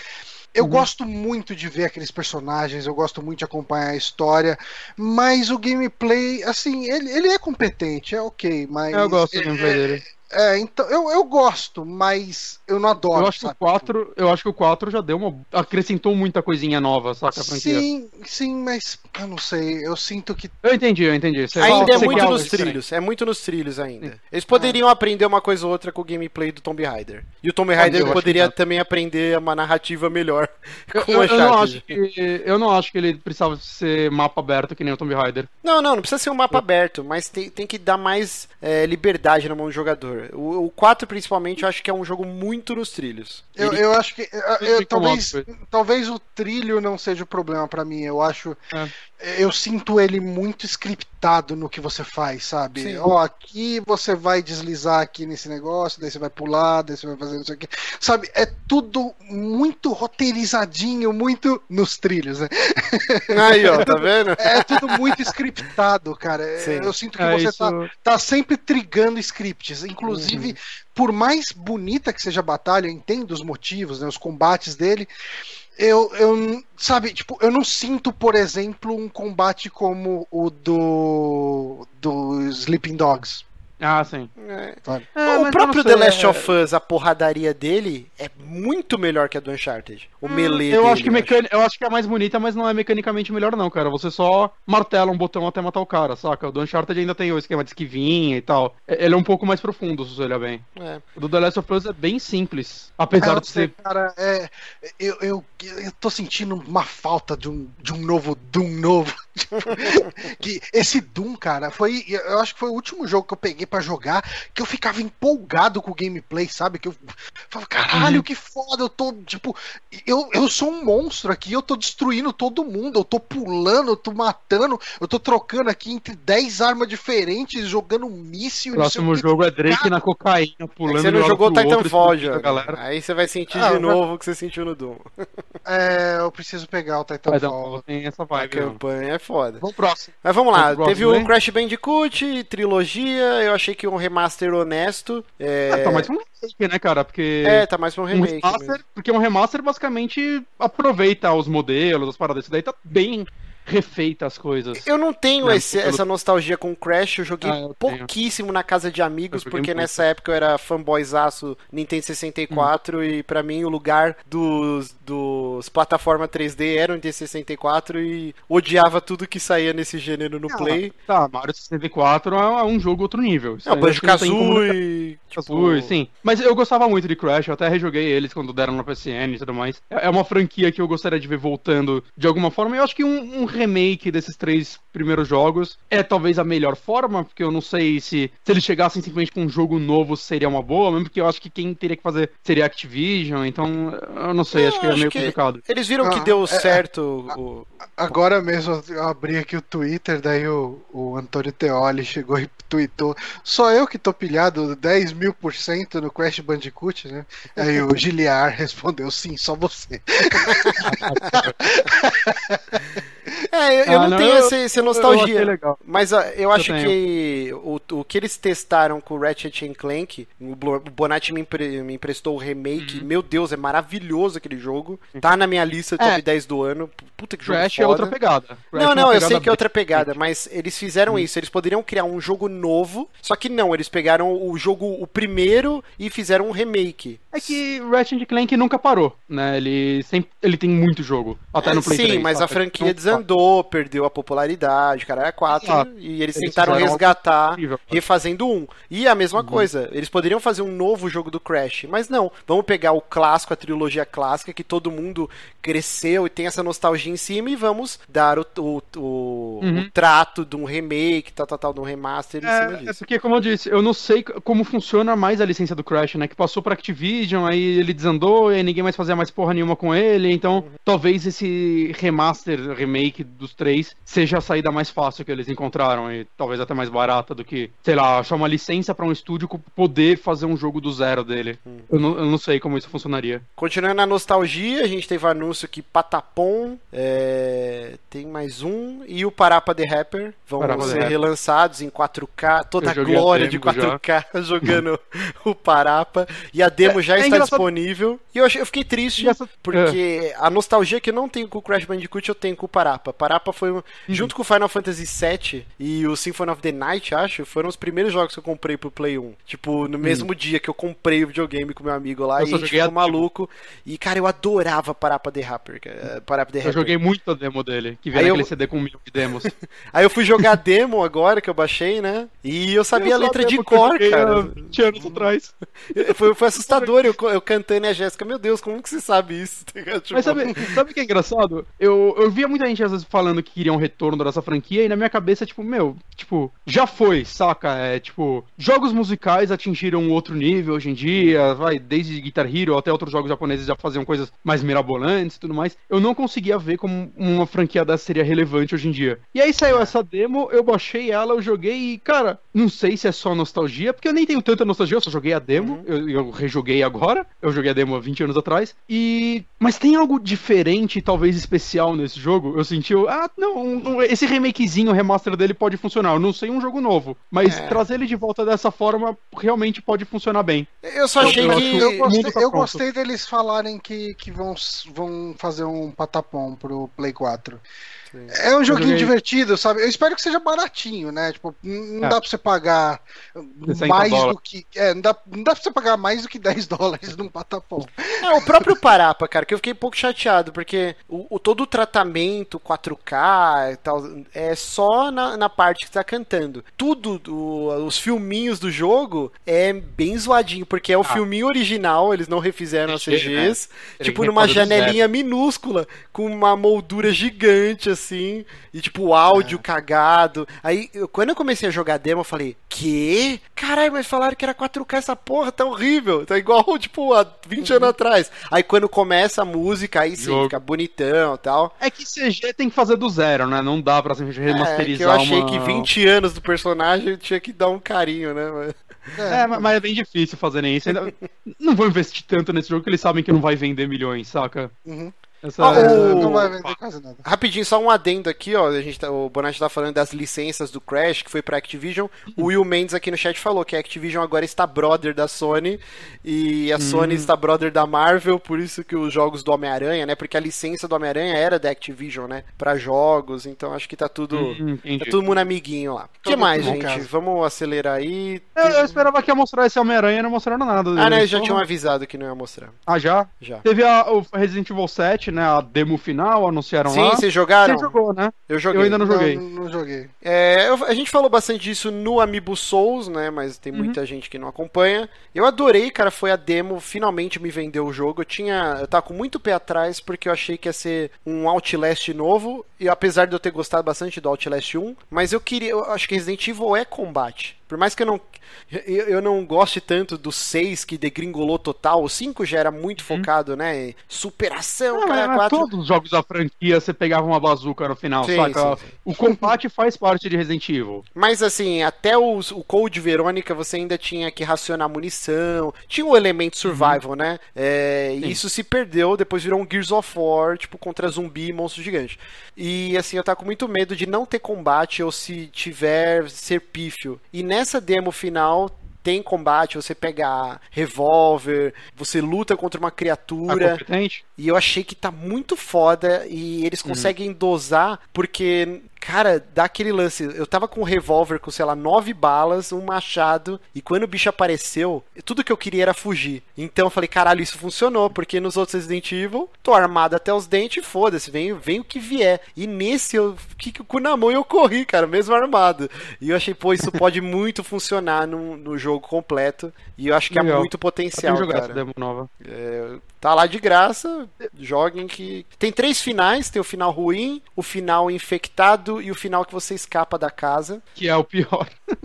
Eu Uhum. gosto muito de ver aqueles personagens, eu gosto muito de acompanhar a história, mas o gameplay, assim, ele, ele é competente, é ok, mas. eu gosto do é, gameplay dele. É, então, eu, eu gosto, mas eu não adoro. Eu acho, que o sabe? 4, eu acho que o 4 já deu uma. acrescentou muita coisinha nova, saca? A franquia. Sim, sim, mas eu não sei, eu sinto que. Eu entendi, eu entendi. Você- Ainda é muito nos diferente. trilhos, é muito nos trilhos ainda. Eles poderiam aprender uma coisa ou outra com o gameplay do Tomb Raider. E o Tomb Raider poderia que também aprender uma narrativa melhor Eu, com eu- eu não acho que, eu não acho que ele precisava ser mapa aberto que nem o Tomb Raider. Não, não, não precisa ser um mapa aberto, mas tem, tem que dar mais é, liberdade na mão do jogador. O, o 4, principalmente, eu acho que é um jogo muito nos trilhos. Eu, Ele- eu acho que. eu- eu- talvez, talvez o trilho não seja o problema pra mim. Eu acho. É. Eu sinto ele muito scriptado no que você faz, sabe? Sim. Ó, aqui você vai deslizar aqui nesse negócio, daí você vai pular, daí você vai fazer isso aqui. Sabe? É tudo muito roteirizadinho, muito nos trilhos, né? Aí, ó, tá vendo? É tudo muito scriptado, cara. Sim. Eu sinto que É, você isso- tá, tá sempre trigando scripts. Inclusive, por mais bonita que seja a batalha, eu entendo os motivos, né, os combates dele. Eu, eu, sabe, tipo, eu não sinto, por exemplo, um combate como o do, do Sleeping Dogs. Ah, sim. É. É, o próprio The Last é- of Us, a porradaria dele é muito melhor que a do Uncharted. O melee Eu dele, acho, que mecani... eu acho que é mais bonita, mas não é mecanicamente melhor, não, cara. Você só martela um botão até matar o cara, saca? O do Uncharted ainda tem o esquema de esquivinha e tal. É- Ele é um pouco mais profundo, se você olhar bem. É. O do The Last of Us é bem simples. Apesar Eu de ser. cara, é, eu, eu, eu tô sentindo uma falta de um, de um novo Doom novo. que esse Doom, cara, foi. Eu acho que foi o último jogo que eu peguei pra jogar que eu ficava empolgado com o gameplay, sabe? Que eu falava, caralho, que foda, eu tô, tipo, eu, eu sou um monstro aqui, eu tô destruindo todo mundo, eu tô pulando, eu tô matando, eu tô trocando aqui entre 10 armas diferentes, jogando um míssil. Próximo o que. jogo é Drake na cocaína, É pulando você não jogou pro outro, Titanfall, a já. galera. Aí você vai sentir Ah, de novo o que você sentiu no Doom. É, eu preciso pegar o Mas Titanfall. não, tem essa A vibe. não. campanha é foda. Vamos próximo. Mas vamos lá, Vamos teve próximo, o hein? Crash Bandicoot, trilogia, eu achei que um remaster honesto. É, Ah, tá mais pra um remake, né, cara? Porque. é, tá mais pra um um remake. remaster, mesmo. porque um remaster basicamente aproveita os modelos, as paradas. Isso daí tá bem refeita as coisas. Eu não tenho Não, esse- pelo- essa nostalgia com Crash, eu joguei Ah, eu tenho. pouquíssimo na casa de amigos, porque muito. nessa época eu era fanboyzaço Nintendo 64 e pra mim o lugar dos, dos plataforma 3D era o Nintendo 64 e odiava tudo que saía nesse gênero no Ah, Play. Tá, Mario 64 é um jogo outro nível. Isso Não, aí Que. Tipo, Kazooie, sim. Mas eu gostava muito de Crash, eu até rejoguei eles quando deram na PSN e tudo mais. É é uma franquia que eu gostaria de ver voltando de alguma forma. E eu acho que um, um remake desses três primeiros jogos é talvez a melhor forma, porque eu não sei se, se eles chegassem simplesmente com um jogo novo seria uma boa, mesmo porque eu acho que quem teria que fazer seria a Activision, então eu não sei, Eu acho que é acho meio que- complicado. Eles viram que Ah, deu é- certo o. Agora mesmo eu abri aqui o Twitter, daí o, o Antônio Teoli chegou e tweetou. Só eu que tô pilhado 10 mil por cento no Crash Bandicoot, né? Aí o Giliar respondeu: sim, só você. É, eu, eu Ah, não, não, tenho eu- essa, essa Eu nostalgia. legal. Mas ah, eu acho tenho. que o, o que eles testaram com o Ratchet and Clank, o Bonatti me, empre- me emprestou o remake. Uhum. Meu Deus, é maravilhoso aquele jogo. Tá na minha lista top É. 10 do ano. Puta que jogo Crash foda. é outra pegada. Crash Não, é uma não, eu pegada sei que é outra pegada, mas eles fizeram Uhum. isso. Eles poderiam criar um jogo novo, só que não, eles pegaram o jogo, o primeiro, e fizeram um remake. É que Ratchet Clank nunca parou, né? Ele sempre, ele tem muito jogo, até no É, Play Sim, 3, mas a franquia Não- perdeu a popularidade, cara, era 4, Exato. e eles, Eles tentaram resgatar incrível. refazendo um. E a mesma coisa, eles poderiam fazer um novo jogo do Crash, mas não, vamos pegar o clássico, a trilogia clássica, que todo mundo cresceu e tem essa nostalgia em cima, e vamos dar o, o, o, Uhum. o trato de um remake, tal, tal, tal, de um remaster em cima É, é disso. porque, como eu disse, eu não sei como funciona mais a licença do Crash, né? Que passou pra Activision, aí ele desandou, e ninguém mais fazia mais porra nenhuma com ele. Então, talvez esse remaster, remake dos três, seja a saída mais fácil que eles encontraram. E talvez até mais barata do que, sei lá, achar uma licença pra um estúdio poder fazer um jogo do zero dele. Eu, não, eu não sei como isso funcionaria. Continuando na nostalgia, a gente teve anúncio que Patapom, é, tem mais um, e o Parapa The Rapper vão Parapa ser Rapper. relançados em 4K, toda a joguei a glória de demo já. 4K jogando o Parapa, e a demo É- já é está engraçado- disponível. E eu, achei- eu fiquei triste, porque a nostalgia que eu não tenho com o Crash Bandicoot, eu tenho com o Parapa. Parapa foi, um- junto com o Final Fantasy VII e o Symphony of the Night, acho, foram os primeiros jogos que eu comprei pro Play 1. Tipo, no mesmo dia que eu comprei o videogame com meu amigo lá, Eu e só a gente a ficou maluco. E, cara, eu adorava Parapa The Rapper. cara, Parapa The Eu Rapper. joguei muito a demo dele, que veio eu- naquele CD com um milhão de demos. Aí eu fui jogar a demo agora, que eu baixei, né? E eu sabia a Eu só letra de que eu cor, cara. há 20 anos atrás. Foi, foi assustador eu, eu cantando e a Jéssica, meu Deus, como que você sabe isso? Tipo, Mas sabe, sabe o que é engraçado? Eu, eu via muita gente às vezes falando que queria um retorno dessa franquia e na minha cabeça, tipo, meu, tipo, já foi, saca? É tipo, jogos musicais atingiram outro nível hoje em dia, vai, desde Guitar Hero até outros jogos japoneses já faziam coisas mais mirabolantes e tudo mais. Eu não conseguia ver como uma franquia dessa seria relevante hoje em dia. E aí saiu essa demo, eu baixei ela, eu joguei e, cara, não sei se é só nostalgia, porque eu nem tenho tanta nostalgia, eu só joguei a demo, eu, eu rejoguei agora, eu joguei a demo há 20 anos atrás, e... Mas tem algo diferente, talvez especial nesse jogo? Eu senti, eu, ah, não, um- esse remakezinho, remaster dele pode funcionar, eu não sei um jogo novo, mas É. trazer ele de volta dessa forma realmente pode funcionar bem. eu só achei eu- que. Eu o gostei, tá eu gostei deles falarem que, que vão, vão fazer um patapom pro Play 4. Sim. É um joguinho joguei- divertido, sabe? Eu espero que seja baratinho, né? Tipo, não É. dá pra você pagar 60 mais dólares. do que. É, não dá, não dá pra você pagar mais do que 10 dólares num patapom. É, o próprio Parapa, cara, que eu fiquei um pouco chateado, porque o, o- todo o tratamento 4K e tal é só na, na parte que tá cantando. Tudo, do- os filminhos do jogo é bem zoadinho, porque é o Ah. filminho original, eles não refizeram as Chega, CGs, Tem tipo que numa janelinha minúscula, com uma moldura gigante, assim, e tipo o áudio cagado. Aí, eu- quando eu comecei a jogar demo, eu falei, que? Caralho, mas falaram que era 4K essa porra, tá horrível. Tá igual, tipo, há 20 anos atrás. Aí quando começa a música, aí sim, Jogo. fica bonitão e tal. É que CG tem que fazer do zero, né? Não dá pra É, que remasterizar eu achei uma... que 20 anos do personagem tinha que dar um carinho, né? Mas- É, mas mas é bem difícil fazerem isso. Não vou investir tanto nesse jogo que eles sabem que não vai vender milhões, saca? Uhum. Essa Ah, o- Não vai vender quase nada. Rapidinho, só um adendo aqui, ó. A gente tá- o Bonatti tá falando das licenças do Crash, que foi pra Activision. O Will Mendes aqui no chat falou que a Activision agora está brother da Sony. E a Sony está brother da Marvel, por isso que os jogos do Homem-Aranha, né? Porque a licença do Homem-Aranha era da Activision, né? Pra jogos, então acho que tá tudo. Hum. Tá todo mundo amiguinho lá. O que mais, gente? casa. Vamos acelerar aí. Eu, eu esperava que ia mostrar esse Homem-Aranha e não mostraram nada. Ah, né? Eles Já tinham avisado que não ia mostrar. Ah, já? Já. Teve a, o Resident Evil 7, né? A demo final, anunciaram Sim, lá. vocês jogaram? Você jogou, né? Eu joguei. Eu ainda não joguei. Não, não joguei. É, eu- a gente falou bastante disso no Amiibo Souls, né? Mas tem muita gente que não acompanha. Eu adorei, cara. Foi a demo, finalmente me vendeu o jogo. Eu tinha. Eu tava com muito pé atrás porque eu achei que ia ser um Outlast novo. E apesar de eu ter gostado bastante do Outlast 1, mas eu queria. Eu acho que Resident Evil é combate. Por mais que eu não. Eu, eu não goste tanto do 6 que degringolou total. O 5 já era muito focado, né? em Superação, Não, cara. 4. todos os jogos da franquia você pegava uma bazuca no final, Sim, saca? sim, sim. O combate faz parte de Resident Evil. Mas assim, até os- o Code Verônica você ainda tinha que racionar munição. Tinha o elemento survival, né? É, e isso se perdeu, depois virou um Gears of War, tipo, contra zumbi e monstro gigante. E assim, eu tava com muito medo de não ter combate ou se tiver ser pífio. E nessa demo final. Tem combate, você pega revólver, você luta contra uma criatura. E eu achei que tá muito foda e eles conseguem dosar, porque Cara, dá aquele lance. Eu tava com um revólver com, sei lá, nove balas, um machado, e quando o bicho apareceu, tudo que eu queria era fugir. Então eu falei, caralho, isso funcionou, porque nos outros Resident Evil, tô armado até os dentes, foda-se, vem, vem o que vier. E nesse eu fiquei com o cu na mão e eu corri, cara, mesmo armado. E eu achei, pô, isso pode muito funcionar no, no jogo completo. E eu acho que há Legal. muito potencial, essa cara. demo nova. É, tá lá de graça, joguem que. Tem três finais: tem o final ruim, o final infectado e o final que você escapa da casa. Que é o pior.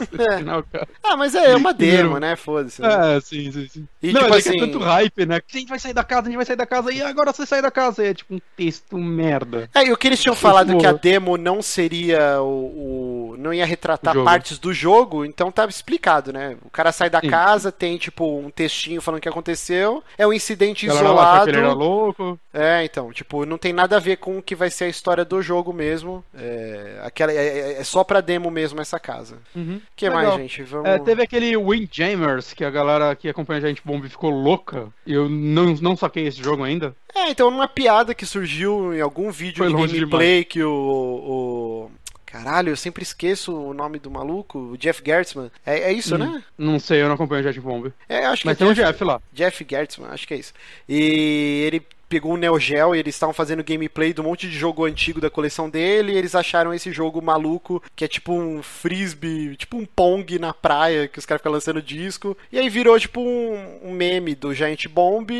Desse final, cara. Ah, mas é uma demo, né? Foda-se. né? É, sim, sim, sim. E não, tipo é assim. é tanto hype, né? A gente vai sair da casa, a gente vai sair da casa, e agora você sai da casa. E é tipo um texto merda. É, e o que eles tinham falado que a demo não seria o. o- não ia retratar partes do jogo, então tava explicado, né? O cara sai da Sim. casa, tem tipo um textinho falando o que aconteceu, é um incidente Ela ele era isolado. louco. É, então, tipo, não tem nada a ver com o que vai ser a história do jogo mesmo. É, aquela, é, é- é só pra demo mesmo essa casa. O Uhum. que Legal. mais, gente? Vamos. É, teve aquele Windjammers, que a galera que acompanha a gente bomba ficou louca. E eu não, não saquei esse jogo ainda. É, então, uma piada que surgiu em algum vídeo Foi de gameplay que o, o. Caralho, eu sempre esqueço o nome do maluco, o Jeff Gertzman. É, é isso, Hum. né? Não sei, eu não acompanho o Jet Bomb. É, acho que Mas é tem um Jeff lá. Jeff Gertzman, acho que é isso. E ele pegou um Neo Geo e eles estavam fazendo gameplay de um monte de jogo antigo da coleção dele e eles acharam esse jogo maluco, que é tipo um frisbee, tipo um pong na praia, que os caras ficam lançando disco. E aí virou tipo um, um meme do Giant Bomb.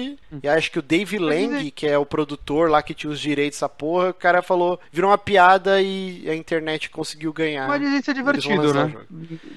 E acho que o Dave Lang, que é o produtor lá que tinha os direitos dessa porra, o cara falou, virou uma piada e a internet conseguiu ganhar. Mas Eles vão divertido, o né?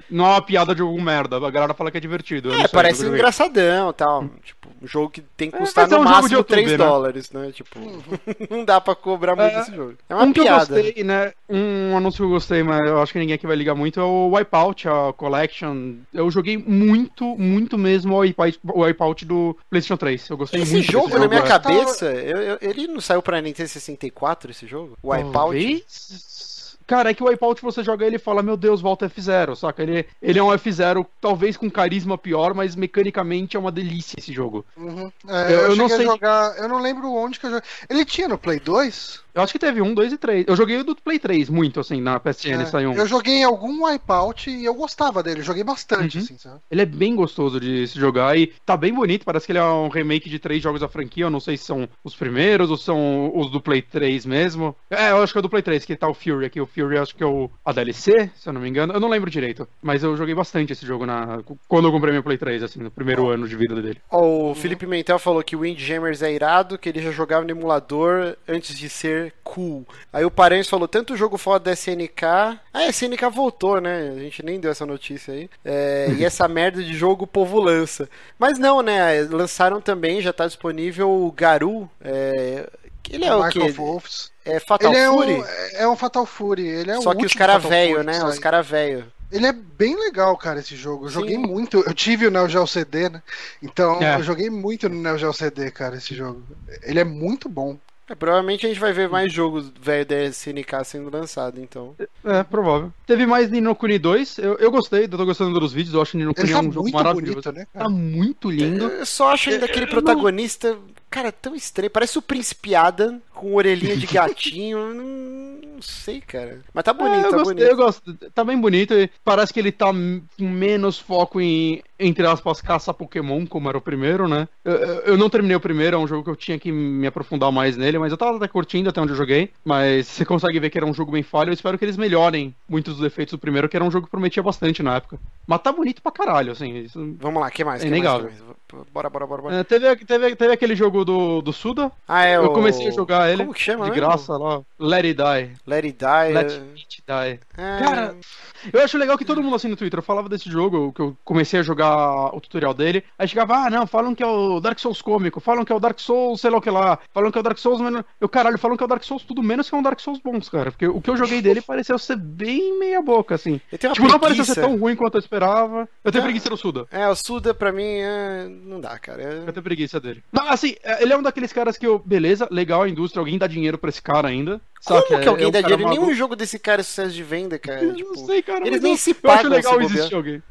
Não é uma piada de algum merda. A galera fala que é divertido. É, parece engraçadão tal. Tipo, um jogo que tem que É, custar é no um jogo de máximo YouTube, 3 né? dólares, né? Tipo, não dá pra cobrar muito É, esse jogo. É uma um que piada. eu gostei, né? Um anúncio que eu gostei, mas eu acho que ninguém aqui vai ligar muito, é o Wipeout, a Collection. Eu joguei muito, muito mesmo o Wipeout, o Wipeout do PlayStation 3. Eu gostei Esse muito jogo, desse na minha é. cabeça, eu- eu- ele não saiu pra Nintendo 64, esse jogo? O Wipeout? Talvez? Cara, é que o Wipeout você joga ele e fala, meu Deus, volta F0, saca? Ele, ele é um F0, talvez com carisma pior, mas mecanicamente é uma delícia esse jogo. Uhum. É, Eu- eu, eu não cheguei sei- a jogar. Eu não lembro onde que eu joguei. Ele tinha no Play 2? Eu acho que teve um, dois e três. Eu joguei o do Play 3 muito, assim, na PSN É, saiu um. Eu joguei em algum Wipeout e eu gostava dele. Eu joguei bastante, Uhum. assim, sabe? Ele é bem gostoso de se jogar e tá bem bonito. Parece que ele é um remake de três jogos da franquia. Eu não sei se são os primeiros ou são os do Play 3 mesmo. É, eu acho que é o do Play 3, que tá o Fury aqui. O Fury acho que é o a DLC, se eu não me engano. Eu não lembro direito. Mas eu joguei bastante esse jogo na quando eu comprei meu Play 3, assim, no primeiro ano de vida dele. Ó, O Felipe Mentel falou que o Windjammers é irado, que ele já jogava no emulador antes de ser cool. Aí o Paranhos falou, tanto jogo foda da SNK. Ah, a SNK voltou, né? A gente nem deu essa notícia aí. É, e essa merda de jogo o povo lança. Mas não, né? Lançaram também, já tá disponível o Garu. É, ele é o Michael quê? Wolfs. É Fatal Ele é Fury? um, é um Fatal Fury. Ele é Só o que os caras velho, né? Os caras velho. Ele é bem legal, cara, esse jogo. Eu Sim. joguei muito. Eu tive o Neo Geo CD, né? Então É. eu joguei muito no Neo Geo CD, cara, esse jogo. Ele é muito bom. É, provavelmente a gente vai ver mais jogos velho da SNK sendo lançado, então. É, provável. Teve mais Nino Kuni 2. Eu, eu gostei, eu tô gostando dos vídeos. Eu acho que Nino Kuni Ele é tá um jogo muito maravilhoso. bonito, né, cara? Tá muito lindo. Eu só acho ainda aquele Eu protagonista, cara, tão estranho. Parece o Príncipe Adam com orelhinha de gatinho. não, não sei, cara. Mas tá bonito, É, eu tá gostei, bonito. eu gosto. Tá bem bonito. e Parece que ele tá com menos foco em, entre aspas, caça Pokémon, como era o primeiro, né? Eu, eu- eu não terminei o primeiro, é um jogo que eu tinha que me aprofundar mais nele, mas eu tava até curtindo até onde eu joguei. Mas você consegue ver que era um jogo bem falho. Eu espero que eles melhorem muitos dos defeitos do primeiro, que era um jogo que prometia bastante na época. Mas tá bonito pra caralho, assim. Vamos lá, que mais? É que mais, inegável. que mais? Bora, bora, bora, bora. É, teve, teve, teve aquele jogo do, do Suda. Ah, é eu o... comecei a jogar ele Como que chama de mesmo? graça lá. Let It Die. Let It Die. Let é- It Die. é... Cara, Eu acho legal que todo mundo assim no Twitter falava desse jogo, que eu comecei a jogar o tutorial dele. Aí chegava, ah, não, falam que é o Dark Souls cômico, falam que é o Dark Souls, sei lá o que lá, falam que é o Dark Souls, mas eu, caralho, falam que é o Dark Souls tudo menos que é um Dark Souls bons, cara. Porque o que eu joguei dele pareceu ser bem meia boca, assim. Eu Tipo, não pareceu preguiça. ser tão ruim quanto eu esperava. Eu tenho Ah. preguiça do Suda. É, o Suda pra mim é... não dá, cara. É- Eu tenho preguiça dele. Não, assim, é, ele é um daqueles caras que eu, beleza, legal a indústria, alguém dá dinheiro pra esse cara ainda. Como saca? que alguém é dá dinheiro? Nenhum jogo desse cara é sucesso de venda, cara. Eu tipo, não sei, cara. eles nem eu, se eu pagam acho legal existir alguém.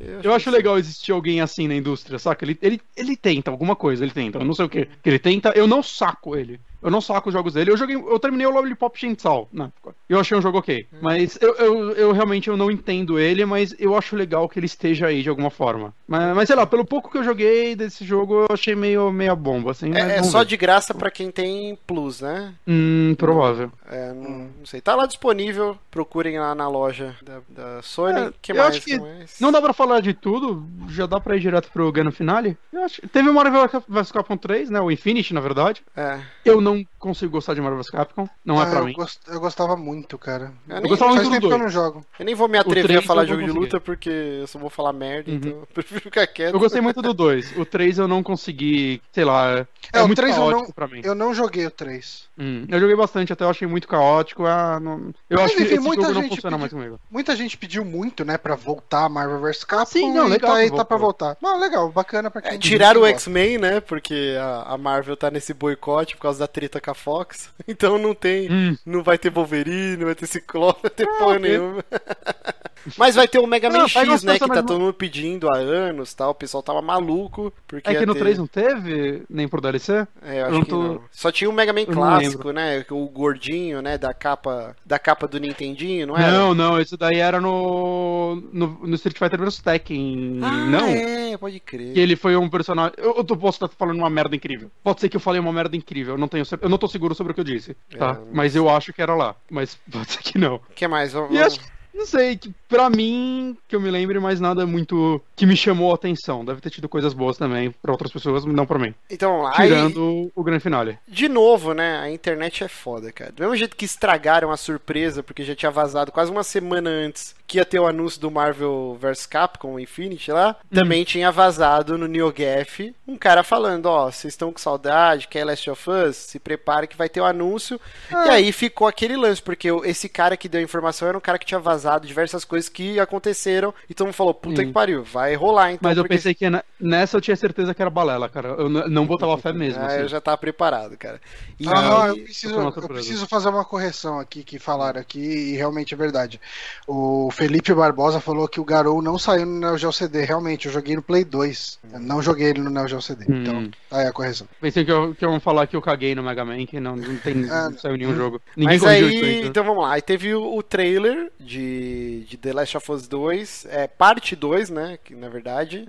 Eu Eu acho que legal existir alguém assim na indústria, saca? Ele, ele, ele tenta alguma coisa, ele tenta. Eu não sei o que, que ele tenta, eu não saco ele. Eu não saco os jogos dele. Eu joguei, eu terminei o Lollipop Chainsaw na época. Eu achei um jogo ok. Hum. Mas eu, eu, eu realmente eu não entendo ele, mas eu acho legal que ele esteja aí de alguma forma. Mas, mas sei lá, pelo pouco que eu joguei desse jogo, eu achei meio meia bomba, assim. É, é só ver. de graça pra quem tem Plus, né? Hum, provável. É, não, não sei. Tá lá disponível. Procurem lá na loja da, da Sony. É, que eu mais? acho que mais? Não dá pra falar de tudo, já dá pra ir direto pro Gano Finale. Eu acho. Teve o Marvel vs Capcom 3, né? O Infinity, na verdade. É. Eu não consigo gostar de Marvel vs Capcom. Não é Ah, pra eu mim. gost- eu gostava muito, cara. Eu, Eu nem, gostava Faz muito do tempo que eu 2. não jogo. eu nem vou me atrever a falar não jogo de luta porque eu só vou falar merda, Uhum. então eu prefiro ficar quieto. Eu gostei muito do 2. O 3 eu não consegui, sei lá. É, É, o muito 3 eu não- pra mim. Eu não joguei o 3. Hum, eu joguei bastante, até eu achei muito caótico. Ah, não- Eu Mas, acho que enfim, esse muita jogo não gente funciona pediu- mais comigo. Muita gente pediu muito, né, pra voltar a Marvel vs Capcom. sim, não, e legal tá aí, que tá pra voltar. Não, legal, bacana pra quem É, tiraram o X-Men, né? Porque a, a Marvel tá nesse boicote por causa da treta com a Fox. Então não tem. Hum. Não vai ter Wolverine, não vai ter Ciclope, não vai ter porra ok. nenhuma. Mas vai ter o Mega Man Não, X, né? Que tá todo mundo pedindo há anos tal. O pessoal tava maluco. Porque É que no ter- 3 não teve, nem por DLC? É, eu acho não que tô- não. Só tinha o Mega Man clássico, né? O gordinho, né? Da capa, da capa do Nintendinho, não era? Não, não, isso daí era no, no, no Street Fighter vs Tekken. Ah, não. é, pode crer. Que ele foi um personagem. Eu, eu tô- posso estar falando uma merda incrível. Pode ser que eu falei uma merda incrível. Eu não tenho cer- Eu não tô seguro sobre o que eu disse. Tá? É, Mas eu acho que era lá. Mas pode ser que não. O que mais? Vamos- E acho, não sei, que pra mim, que eu me lembre, mais nada muito que me chamou a atenção. Deve ter tido coisas boas também pra outras pessoas, mas não pra mim. Então. Aí, Tirando o grande finale. de novo, né? A internet é foda, cara. Do mesmo jeito que estragaram a surpresa, porque já tinha vazado quase uma semana antes que ia ter o anúncio do Marvel vs Capcom Infinity lá, também tinha vazado no NeoGaf um cara falando, ó, vocês estão com saudade, quer Last of Us? Se prepare que vai ter o anúncio. E aí ficou aquele lance, porque esse cara que deu a informação era um cara que tinha vazado diversas coisas que aconteceram, e todo mundo falou, puta Sim. que pariu, vai rolar então. Mas eu porque pensei que nessa eu tinha certeza que era balela, cara. Eu não botava fé mesmo. Ah, assim. eu já tava preparado, cara. E Ah, não, eu preciso, eu preciso fazer uma correção aqui que falaram aqui e realmente é verdade. O Felipe Barbosa falou que o Garou não saiu no Neo Geo CD. Realmente, eu joguei no Play 2. Eu não joguei ele no Neo Geo CD. Hum. Então, tá aí a correção. Pensei que eu, que eu ia falar que eu caguei no Mega Man, que não, não, tem, Ah, não saiu nenhum jogo. Ninguém Mas aí, isso ainda. então vamos lá. Aí teve o, o trailer de, de The Last of Us 2, é parte 2, né? Que na verdade.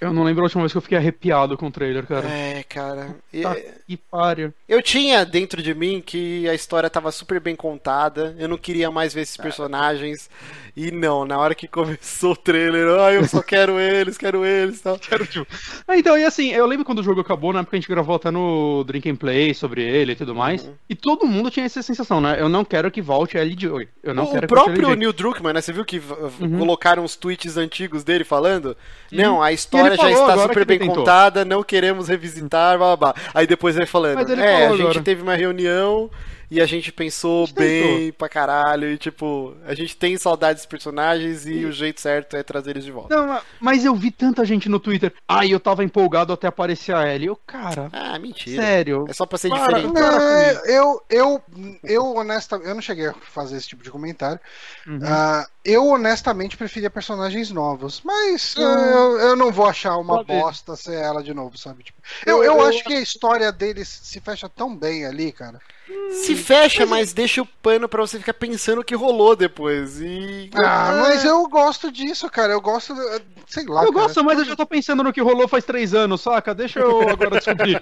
Eu não lembro a última vez que eu fiquei arrepiado com o trailer, cara. É, cara. E- Tá que pariu. Eu tinha dentro de mim que a história tava super bem contada. Eu não queria mais ver esses personagens. E não, na hora que começou o trailer, ah, eu só quero eles, quero eles tal. Quero. Ah, então, e assim, eu lembro quando o jogo acabou, na época a gente gravou até no Drink and Play sobre ele e tudo mais. Uhum. E todo mundo tinha essa sensação, né? Eu não quero que volte a LJ. Eu não o quero próprio que. Neil Druckmann, né? Você viu que Uhum. colocaram os tweets antigos dele falando? Não, a história ele já está super bem tentou. contada, não queremos revisitar, blá, blá, blá. Aí depois ele falando, é, a gente agora. teve uma reunião e a gente pensou A gente bem pra caralho e tipo, a gente tem saudades dos personagens e o jeito certo é trazer eles de volta. Não, mas eu vi tanta gente no Twitter. Ai, eu tava empolgado até aparecer a Ellie. Eu, cara, Ah, mentira. sério. É só pra ser Para, diferente. É, eu, eu, eu honestamente, eu não cheguei a fazer esse tipo de comentário. Uhum. Ah, eu honestamente preferia personagens novos, mas Hum. eu, eu não vou achar uma Pode bosta ser ela de novo, sabe? Tipo, eu, eu, Eu- eu- acho que a história deles se fecha tão bem ali, cara. Se fecha, mas deixa o pano pra você ficar pensando o que rolou depois. E. Ah, É. mas eu gosto disso, cara. Eu gosto, eh, sei lá. Eu cara. gosto, mas eu já tô pensando no que rolou faz três anos, saca? Deixa eu agora descobrir.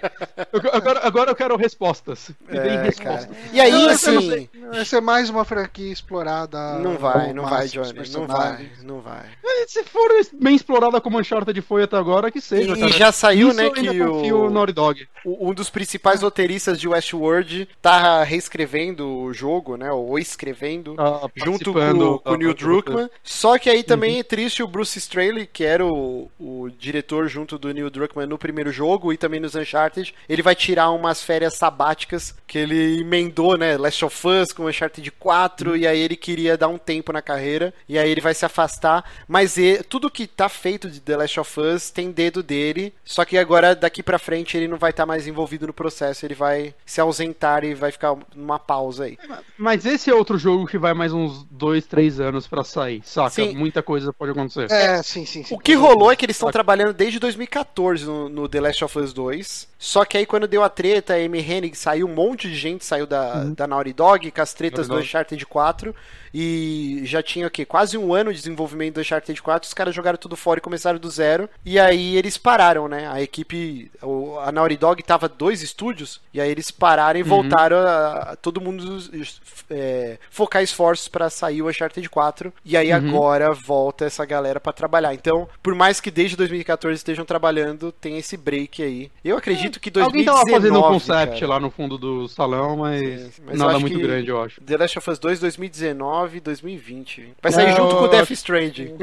Eu- agora, agora eu quero respostas. Me É, respostas. cara. E aí, não assim. Vai ser mais uma franquia explorada. Não vai, não vai, Johnny. Não vai, não vai. Se for bem explorada como Uncharted foi até agora, que seja. E, cara. e já saiu, Isso né, que o, no Naughty Dog. o- um dos principais roteiristas de Westworld tá reescrevendo o jogo, né, ou escrevendo. Tá Junto com, com o Neil da- Druckmann. Só que aí também é triste o Bruce Straley, que era o, o diretor junto do Neil Druckmann no primeiro jogo e também nos Uncharted. Ele vai tirar umas férias sabáticas que ele emendou, né? Last of Us com Uncharted 4 e aí ele queria dar um tempo na carreira e aí ele vai se afastar. Mas e- tudo que tá feito de The Last of Us tem dedo dele. Só que agora daqui pra frente ele não vai estar mais envolvido no processo. Ele vai se ausentar e vai vai ficar numa pausa aí. Mas esse é outro jogo que vai mais uns dois, três anos pra sair, saca? Sim. Muita coisa pode acontecer. É, sim, sim, sim. O que rolou é que eles estão trabalhando desde 2014 no, no The Last of Us 2. Só que aí quando deu a treta, a Amy Hennig saiu, um monte de gente saiu da, da Naughty Dog, com as tretas Naughty do. Uncharted 4. E já tinha o quê? Quase um ano de desenvolvimento do Uncharted 4. Os caras jogaram tudo fora e começaram do zero. E aí eles pararam, né? A equipe, a Naughty Dog tava dois estúdios. E aí eles pararam e voltaram a, a todo mundo é, focar esforços pra sair o Uncharted 4. E aí agora volta essa galera pra trabalhar. Então, por mais que desde 2014 estejam trabalhando, tem esse break aí. Eu acredito que 2019... Alguém tava fazendo um concept cara, lá no fundo do salão, mas, Sim, mas nada muito que- grande, eu acho. The Last of Us 2 2019 2020. Vai sair É, junto eu com o Death Stranding.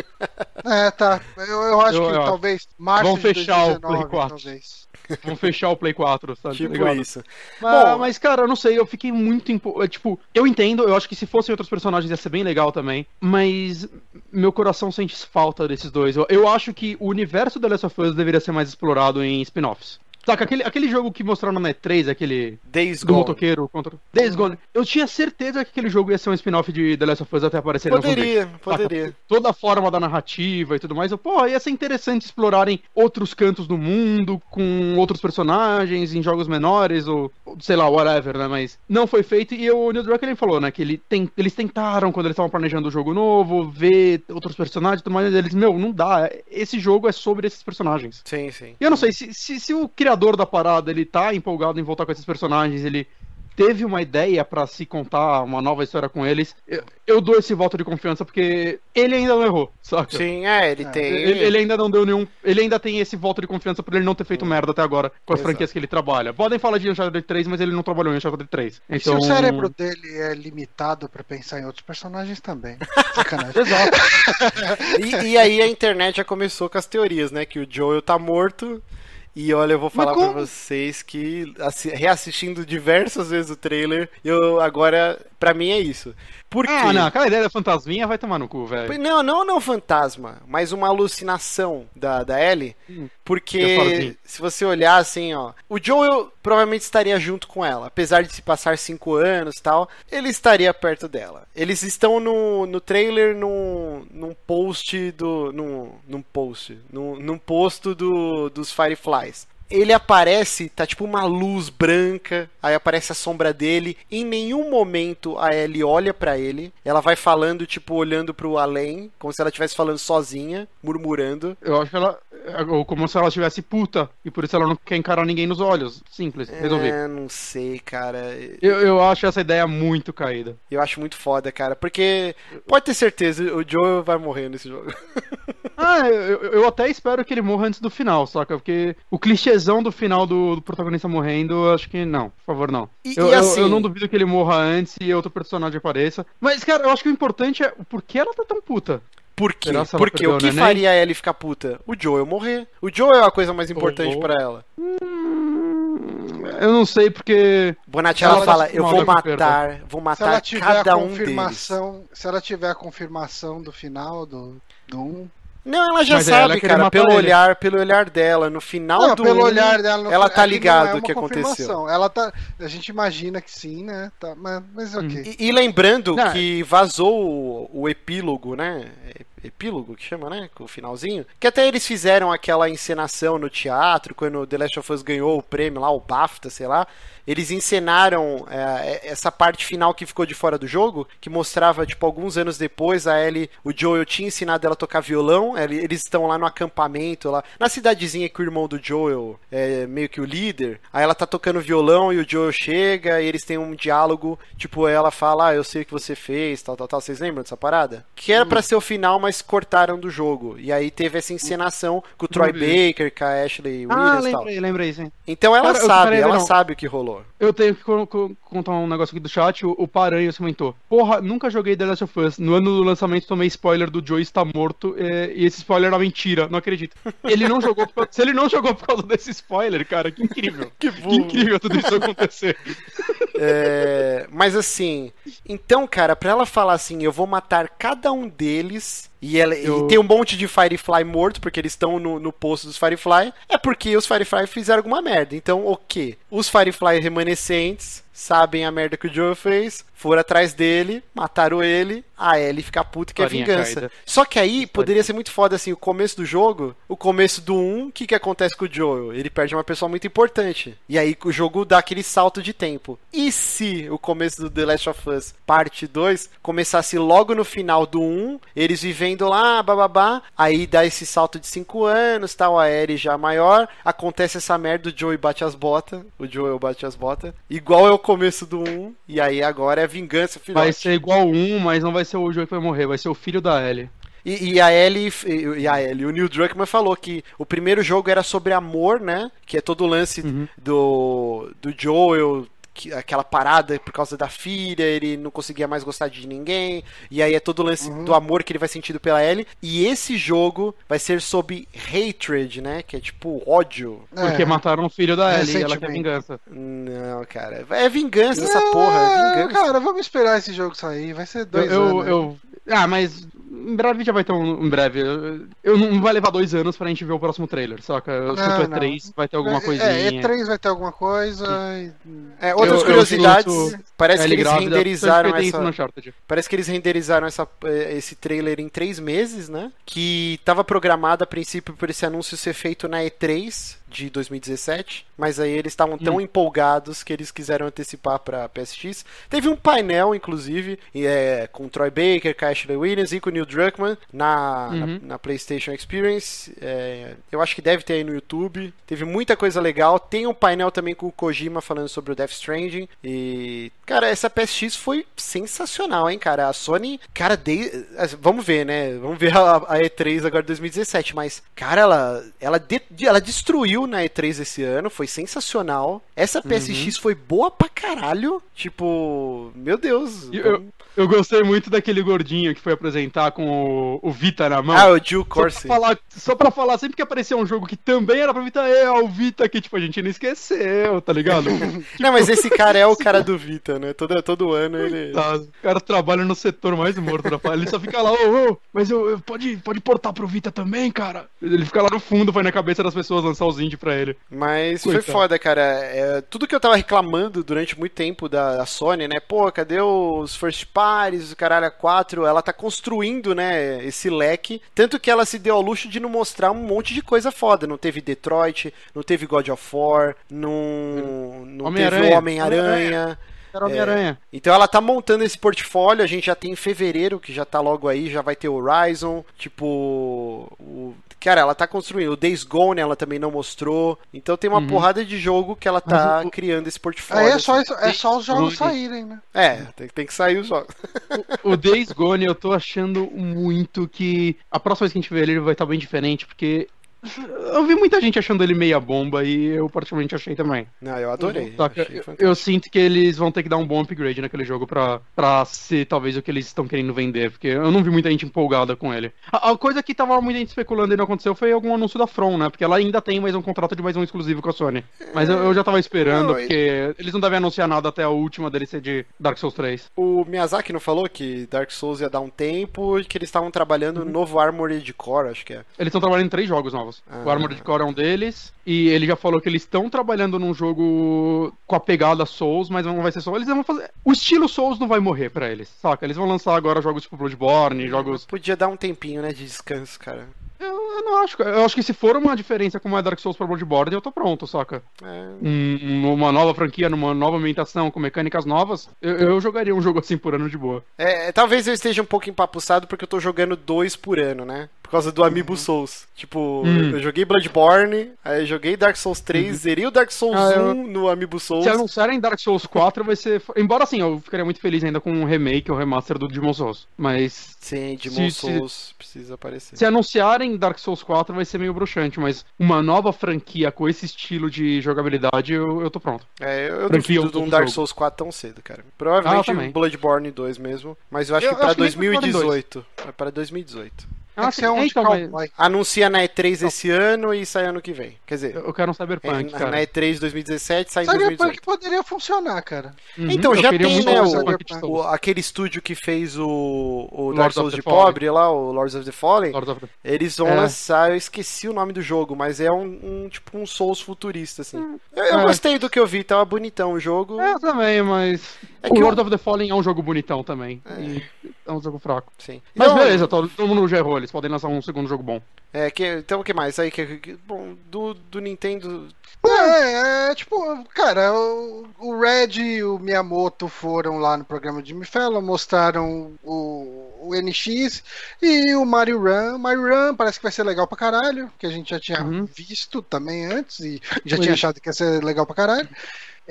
É, tá. Eu, eu acho Eu- que eu- talvez março Vamos de fechar o 2019, Play 4. talvez. Vamos fechar o Play 4, sabe? tipo isso. Mas, Bom- mas, cara, eu não sei, eu fiquei muito. Impo... Tipo, eu entendo, eu acho que se fossem outros personagens ia ser bem legal também, mas meu coração sente falta desses dois. Eu, eu acho que o universo da Last of Us deveria ser mais explorado em spin-offs. Saca, aquele, aquele jogo que mostraram na E3, aquele Days do Gone. motoqueiro contra. Days Gone. Eu tinha certeza que aquele jogo ia ser um spin-off de The Last of Us até aparecer no Poderia, Saca? poderia. Toda a forma da narrativa e tudo mais. Eu, pô, ia ser interessante explorarem outros cantos do mundo, com outros personagens, em jogos menores, ou ou sei lá, whatever, né? Mas não foi feito. E o Neil Druckmann falou, né? Que ele tem, eles tentaram, quando eles estavam planejando o jogo novo, ver outros personagens e tudo mais. Eles, meu, não dá. Esse jogo é sobre esses personagens. Sim, sim. E eu não sei, se, se, se o criador da parada, ele tá empolgado em voltar com esses personagens, ele teve uma ideia pra se contar uma nova história com eles, eu, eu dou esse voto de confiança porque ele ainda não errou, saca? Sim, é, ele tem. Ele, ele ainda não deu nenhum. Ele ainda tem esse voto de confiança por ele não ter feito merda até agora com as Exato. franquias que ele trabalha. Podem falar de Uncharted 3, mas ele não trabalhou em Uncharted 3. E Então... se o cérebro dele é limitado pra pensar em outros personagens também. Sacanagem. Exato. E, e aí a internet já começou com as teorias, né? Que o Joel tá morto. E olha, eu vou falar pra como? vocês que assi- reassistindo diversas vezes o trailer, eu agora, pra mim é isso. Por quê? Ah, não, aquela ideia da fantasminha vai tomar no cu, velho. Não, não, não fantasma, mas uma alucinação da, da Ellie. Hum, Porque assim. se você olhar assim, ó, o Joel provavelmente estaria junto com ela. Apesar de se passar cinco anos e tal, ele estaria perto dela. Eles estão no, no trailer num, num post do. num, num post. Num, num posto do, dos Fireflies. Ele aparece, tá tipo uma luz branca, aí aparece a sombra dele. Em nenhum momento a Ellie olha pra ele. Ela vai falando, tipo, olhando pro além, como se ela estivesse falando sozinha, murmurando. Eu acho que ela. Ou como se ela estivesse puta. E por isso ela não quer encarar ninguém nos olhos. Simples, resolvi. É, não sei, cara. Eu, eu acho essa ideia muito caída. Eu acho muito foda, cara. Porque pode ter certeza, o Joe vai morrer nesse jogo. Ah, eu, eu até espero que ele morra antes do final, saca? Porque o clichêzão do final do, do protagonista morrendo, eu acho que não, por favor, não. E- eu, e eu- assim- eu não duvido que ele morra antes e outro personagem apareça. Mas, cara, eu acho que o importante é o porquê ela tá tão puta. Por quê? Se Porque perdeu o que neném? faria ela ficar puta? O Joel morrer. O Joel é a coisa mais importante pra ela. Hum, Eu não sei porque. Bonatti, Ela ela fala, eu vou matar, vou Se matar ela tiver cada a um deles. confirmação, se ela tiver a confirmação do final do, do 1. Não, ela já Mas sabe, cara, pelo ele. olhar, pelo olhar dela, no final Não, do pelo um, olhar dela, no- ela tá é ligada é do uma que aconteceu. Ela tá, a gente imagina que sim, né? Tá, mas, mas ok. E, e lembrando Não, que vazou o, o epílogo, né? É Epílogo que chama, né? Com o finalzinho. Que até eles fizeram aquela encenação no teatro, quando The Last of Us ganhou o prêmio lá, o BAFTA, sei lá. Eles encenaram é, essa parte final que ficou de fora do jogo, que mostrava, tipo, alguns anos depois, a Ellie, o Joel tinha ensinado ela a tocar violão. Ele- Eles estão lá no acampamento, lá na cidadezinha que o irmão do Joel é meio que o líder. Aí ela tá tocando violão e o Joel chega e eles têm um diálogo, tipo, ela fala, ah, eu sei o que você fez, tal, tal, tal. Vocês lembram dessa parada? Que era pra ser o final, mas cortaram do jogo. E aí teve essa encenação com o Troy vi. Baker, com a Ashley Ah, Williams e tal. lembrei, lembrei, sim. Então ela Cara, sabe, ela não. sabe o que rolou. Eu tenho que co- co- contar um negócio aqui do chat. O, o Paranhos comentou: Porra, nunca joguei The Last of Us. No ano do lançamento tomei spoiler do Joe está morto. é, e esse spoiler era mentira, não acredito. Ele não jogou por causa- Se ele não jogou por causa desse spoiler, cara, que incrível. Que Que incrível tudo isso acontecer. É, mas assim, então, cara, pra ela falar assim, eu vou matar cada um deles. E, ela, e Eu- tem um monte de Firefly morto, porque eles estão no, no posto dos Firefly. É porque os Firefly fizeram alguma merda. Então, o quê? Os Firefly remanescentes sabem a merda que o Joel fez, foram atrás dele, mataram ele, a Ellie fica puta que é vingança. caída. Só que aí poderia ser muito foda assim, o começo do jogo, o começo do 1, o que que acontece com o Joel? Ele perde uma pessoa muito importante. E aí o jogo dá aquele salto de tempo. E se o começo do The Last of Us parte 2 começasse logo no final do 1, eles vivendo lá, bababá, aí dá esse salto de 5 anos, tal, a Ellie já maior, acontece essa merda, o Joey bate as botas, o Joel bate as botas, igual é o começo do 1, e aí agora é vingança final. Vai ser igual um, mas não vai ser o Joey que vai morrer, vai ser o filho da Ellie. E, e a Ellie, e a Ellie, o Neil Druckmann falou que o primeiro jogo era sobre amor, né? Que é todo o lance Uhum. do, do Joel, aquela parada por causa da filha, ele não conseguia mais gostar de ninguém. E aí é todo o lance Uhum. do amor que ele vai sentindo pela Ellie. E esse jogo vai ser sobre hatred, né? Que é tipo ódio. Porque É. mataram o filho da Ellie e ela quer vingança. Não, cara. É vingança essa porra, é vingança. Cara, vamos esperar esse jogo sair. Vai ser Eu, dois eu, anos. né? eu- Ah, mas em breve já vai ter um. Em breve. Eu, eu não vai levar dois anos pra gente ver o próximo trailer, saca? Eu Não, chuto não. E3, vai ter alguma É, coisinha. É, E3 vai ter alguma coisa. e- É, outras Eu- eu curiosidades. chuto parece que grávida, renderizaram essa. Parece que eles renderizaram essa, eh, esse trailer em três meses, né? Que estava programado a princípio por esse anúncio ser feito na E3 de 2017, mas aí eles estavam tão Hum. empolgados que eles quiseram antecipar para PSX. Teve um painel, inclusive, é, com Troy Baker, Ashley Williams e com Neil Druckmann na, na, Uhum. na PlayStation Experience. É, eu acho que deve ter aí no YouTube. Teve muita coisa legal. Tem um painel também com o Kojima falando sobre o Death Stranding. E, cara, essa PSX foi sensacional, hein, cara? A Sony, cara, de... vamos ver, né? Vamos ver a, a E3 agora de 2017. Mas, cara, ela, ela, de- ela destruiu na E3 esse ano. Foi sensacional. Essa PSX foi boa pra caralho. Tipo, meu Deus. E eu- Eu gostei muito daquele gordinho que foi apresentar com o, o Vita na mão. Ah, o Jill Só pra, Corsi. falar, só pra falar, sempre que aparecia um jogo que também era pra Vita, é o Vita que, tipo, a gente não esqueceu, tá ligado? Não, mas esse cara é o cara do Vita, né? Todo, todo ano ele. Tá, o cara trabalha no setor mais morto da. Ele só fica lá, ô, ô, mas eu, eu- pode, pode portar pro Vita também, cara. Ele fica lá no fundo, vai na cabeça das pessoas lançar os indie pra ele. Mas Coitado. foi foda, cara. É, tudo que eu tava reclamando durante muito tempo da, da Sony, né? Pô, cadê os first parties, o caralho a 4? Ela tá construindo, né, esse leque. Tanto que ela se deu ao luxo de não mostrar um monte de coisa foda. Não teve Detroit, não teve God of War, não, não teve Homem-Aranha. o Homem-Aranha. Era Homem-Aranha. Então ela tá montando esse portfólio, a gente já tem em fevereiro, que já tá logo aí, já vai ter o Horizon, tipo. O... Cara, ela tá construindo. O Days Gone ela também não mostrou. Então tem uma Uhum. porrada de jogo que ela tá Mas o- criando esse portfólio. Aí é só, assim. é só os jogos Muito. saírem, né? É, tem, tem que sair os jogos. O Days Gone eu tô achando muito que a próxima vez que a gente ver ele, ele vai estar bem diferente, porque eu vi muita gente achando ele meia bomba e eu particularmente achei também. Não, eu adorei. Eu, eu sinto que eles vão ter que dar um bom upgrade naquele jogo pra, pra ser talvez o que eles estão querendo vender, porque eu não vi muita gente empolgada com ele. A, a coisa que tava muita gente especulando e não aconteceu foi algum anúncio da From, né? Porque ela ainda tem mais um contrato de mais um exclusivo com a Sony. Mas eu, eu já tava esperando, Não, porque eles não devem anunciar nada até a última DLC de Dark Souls 3. O Miyazaki não falou que Dark Souls ia dar um tempo e que eles estavam trabalhando no novo Armored Core, acho que é. Eles estão trabalhando em três jogos novos. Ah. O Armored Core é um deles. E ele já falou que eles estão trabalhando num jogo com a pegada Souls, mas não vai ser só. Eles vão fazer. O estilo Souls não vai morrer pra eles, saca? Eles vão lançar agora jogos tipo Bloodborne, jogos. Podia dar um tempinho, né, de descanso, cara. Eu, eu não acho. Eu acho que se for uma diferença como é Dark Souls pra Bloodborne, eu tô pronto, saca? É, Um- uma nova franquia, numa nova ambientação, com mecânicas novas, eu, eu jogaria um jogo assim por ano de boa. É, talvez eu esteja um pouco empapuçado porque eu tô jogando dois por ano, né? Por causa do Amiibo Souls. Tipo, Hum. eu joguei Bloodborne, aí eu joguei Dark Souls 3, zerei o Dark Souls Ah, eu- 1 no Amiibo Souls. Se anunciarem Dark Souls 4, vai ser. Embora assim, eu ficaria muito feliz ainda com um remake ou remaster do Demon Souls. Mas Sim, Demon Se- se- Souls precisa aparecer. Se anunciarem Dark Souls 4 vai ser meio bruxante, mas uma nova franquia com esse estilo de jogabilidade, eu, eu tô pronto. É, eu, eu Franquia duvido de um Dark jogo. Souls 4 tão cedo, cara. Ah, Provavelmente também. Bloodborne 2 mesmo, mas eu acho Eu que pra acho que nem Bloodborne 2018. É para 2018. É você é um então, mas. Anuncia na E3 esse ano e sai ano que vem. Quer dizer, eu quero um é, Cyberpunk, na, cara. na E3 2017 sai em Cyberpunk 2018. poderia funcionar, cara. Uhum, Então, já tem, né, o- o- aquele estúdio que fez o, o Lords Dark of Souls the de Fallen. pobre lá, o Lords of the Fallen, Lords of the- eles vão É. lançar, eu esqueci o nome do jogo, mas é um, um, tipo um Souls futurista, assim. Eu, eu É. gostei do que eu vi, tava bonitão o jogo. É, eu também, mas. É o que Lord of the Fallen é um jogo bonitão também. E é um jogo fraco. Sim. Mas Então, beleza, todo, todo mundo já errou, eles podem lançar um segundo jogo bom. É, que, então o que mais? Aí, que, que- bom, do, do Nintendo. É, é, tipo, cara, o, o Red e o Miyamoto foram lá no programa de Fallon, mostraram o, o NX e o Mario Run. Mario Run parece que vai ser legal pra caralho, que a gente já tinha Uhum. visto também antes e já tinha é. achado que ia ser legal pra caralho.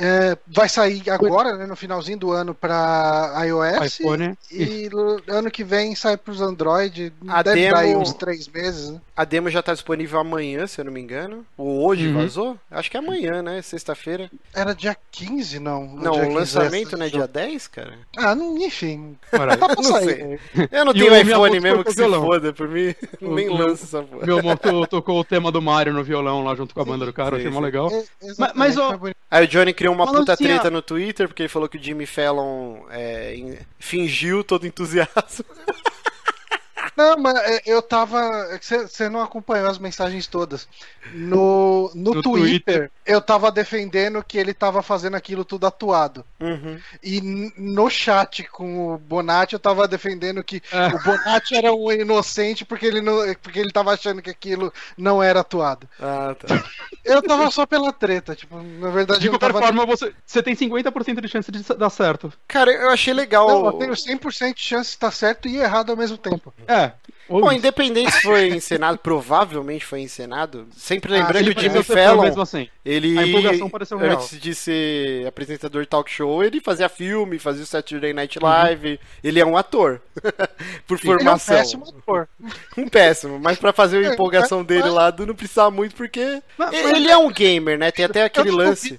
É, vai sair agora, né, no finalzinho do ano pra iOS iPhone. e ano que vem sai pros Android. A deve dar aí demo- uns três meses, né? A demo já tá disponível amanhã, se eu não me engano. Ou hoje Uhum. vazou? Acho que é amanhã, né? Sexta-feira. Era dia 15, não? Não, o 15 lançamento essa- não é dia 10, cara? Ah, não, enfim. Caralho. Tá pra sair. sei. né? Eu não tenho iPhone mesmo que se violão. foda, por mim O- nem lança essa porra. Meu moto tocou o tema do Mario no violão lá junto com a banda do cara, Sim, achei mó sim. legal. É, Mas, mas, ó. Aí o Johnny criou uma Falando puta assim, treta ó. no Twitter, porque ele falou que o Jimmy Fallon é, fingiu todo entusiasmo. Não, mas é, eu tava. Você não acompanhou as mensagens todas. No, no, No Twitter, eu tava defendendo que ele tava fazendo aquilo tudo atuado. Uhum. E no chat com o Bonatti, eu tava defendendo que É. o Bonatti era um inocente porque ele, não, porque ele tava achando que aquilo não era atuado. Ah, tá. Eu tava só pela treta, tipo, na verdade De qualquer tava. forma, você, você tem 50% de chance de dar certo. Cara, eu achei legal. Não, eu tenho 100% de chance de estar certo e errado ao mesmo tempo. É. yeah. Bom, independente se foi encenado, provavelmente foi encenado. Sempre Ah, lembrando Ele que o Jimmy Fallon, mesmo assim. ele A empolgação pareceu real. antes de ser apresentador de talk show, ele fazia filme, fazia o Saturday Night Uhum. Live. Ele é um ator. Por Ele é um formação. péssimo ator. Um péssimo, mas pra fazer a É, empolgação mas- dele mas- lá, não precisava muito, porque Mas- ele é um gamer, né? Tem até aquele Eu lance.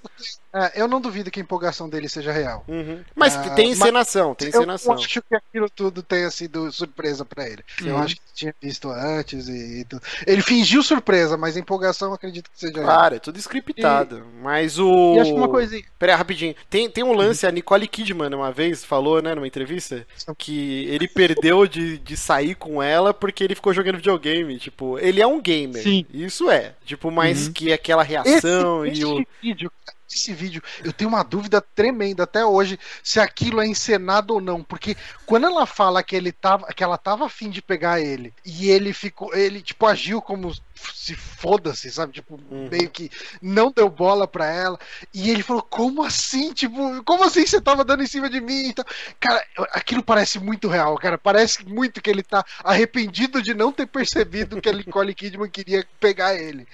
é, eu não duvido que a empolgação dele seja real. Uhum. Mas Ah, tem mas- encenação, tem Eu não encenação. acho que aquilo tudo tenha sido surpresa pra ele. Eu Uhum. acho que ele tinha visto antes e, e tudo. Ele fingiu surpresa, mas empolgação eu acredito que seja. Claro, é tudo scriptado. Mas o. E acho que uma coisinha. Pera aí, rapidinho. Tem, tem um lance, a Nicole Kidman uma vez falou, né, numa entrevista, que ele perdeu de, de sair com ela porque ele ficou jogando videogame. Tipo, ele é um gamer. Sim. Isso é. Tipo, mas Uhum. que aquela reação esse, e o. esse vídeo, esse vídeo, eu tenho uma dúvida tremenda até hoje se aquilo é encenado ou não, porque quando ela fala que ele tava, que ela tava afim de pegar ele e ele ficou, ele tipo agiu como se foda-se, sabe, tipo Uhum. meio que não deu bola pra ela e ele falou como assim, tipo, como assim você tava dando em cima de mim? Então, cara, aquilo parece muito real, cara, parece muito que ele tá arrependido de não ter percebido que a Nicole Kidman queria pegar ele.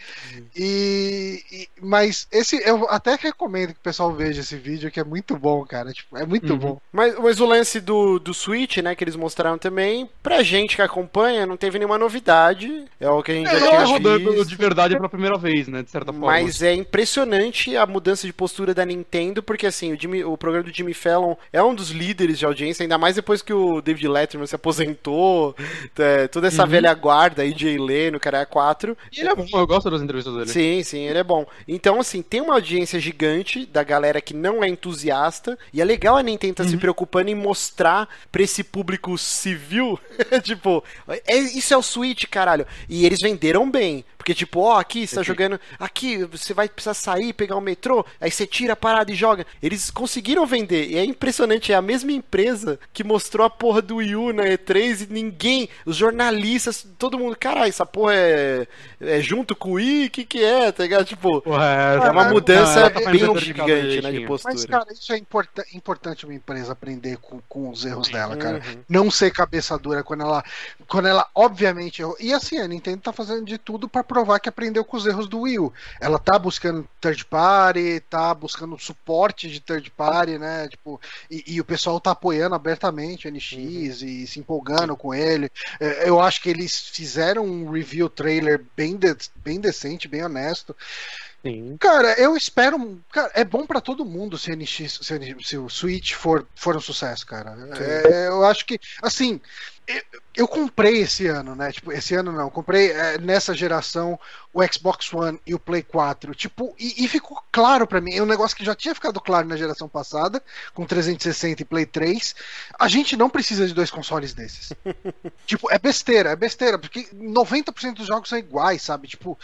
E, e- mas esse eu até recomendo que o pessoal veja esse vídeo que é muito bom, cara. Tipo, é muito Uhum. bom. Mas, mas o lance do, do Switch, né, que eles mostraram também, pra gente que acompanha, não teve nenhuma novidade. É o que a gente Ele já tinha rodando de verdade pela primeira vez, né? De certa forma. Mas é impressionante a mudança de postura da Nintendo, porque assim, o, Jimmy- o programa do Jimmy Fallon é um dos líderes de audiência, ainda mais depois que o David Letterman se aposentou, é, toda essa Uhum. velha guarda aí, Jay Leno, cara, é 4. E ele é bom, eu gosto das entrevistas dele. Sim, sim, ele é bom. Então, assim, tem uma audiência gigante da galera que não é entusiasta, e é legal a Nintendo tá se Uhum. preocupando em mostrar pra esse público civil, tipo, é, isso é o Switch, caralho. E eles venderam bem. Porque, tipo, ó, aqui, você tá jogando. Aqui, você vai precisar sair, pegar o metrô, aí você tira a parada e joga. Eles conseguiram vender. E é impressionante, é a mesma empresa que mostrou a porra do Wii U na E3 e ninguém, os jornalistas, todo mundo, caralho, essa porra é, é junto com o Wii? O que que é, tá ligado? Tipo, Porra, é uma Ah, mudança não, é- bem é- gigante, né, de Mas, postura. Mas, cara, isso é importa- importante uma empresa aprender com, com os erros dela, cara. Uhum. Não ser cabeça dura quando ela. Quando ela, obviamente, errou. E assim, a Nintendo tá fazendo de tudo pra provar que aprendeu com os erros do Wii U. Ela tá buscando third party, tá buscando suporte de third party, né? Tipo, e, e o pessoal tá apoiando abertamente o NX e se empolgando com ele. É, Eu acho que eles fizeram um review trailer bem, de- bem decente, bem honesto. Sim. Cara, eu espero. Cara, é bom pra todo mundo se, o NX, se, se o Switch for, for um sucesso, cara. É, eu acho que, assim, eu, eu comprei esse ano, né? Tipo, esse ano não, comprei é, nessa geração o Xbox One e o Play 4. Tipo, e, e ficou claro para mim, é um negócio que já tinha ficado claro na geração passada, com 360 e Play 3. A gente não precisa de dois consoles desses. tipo, é besteira, é besteira, porque 90% dos jogos são iguais, sabe? Tipo,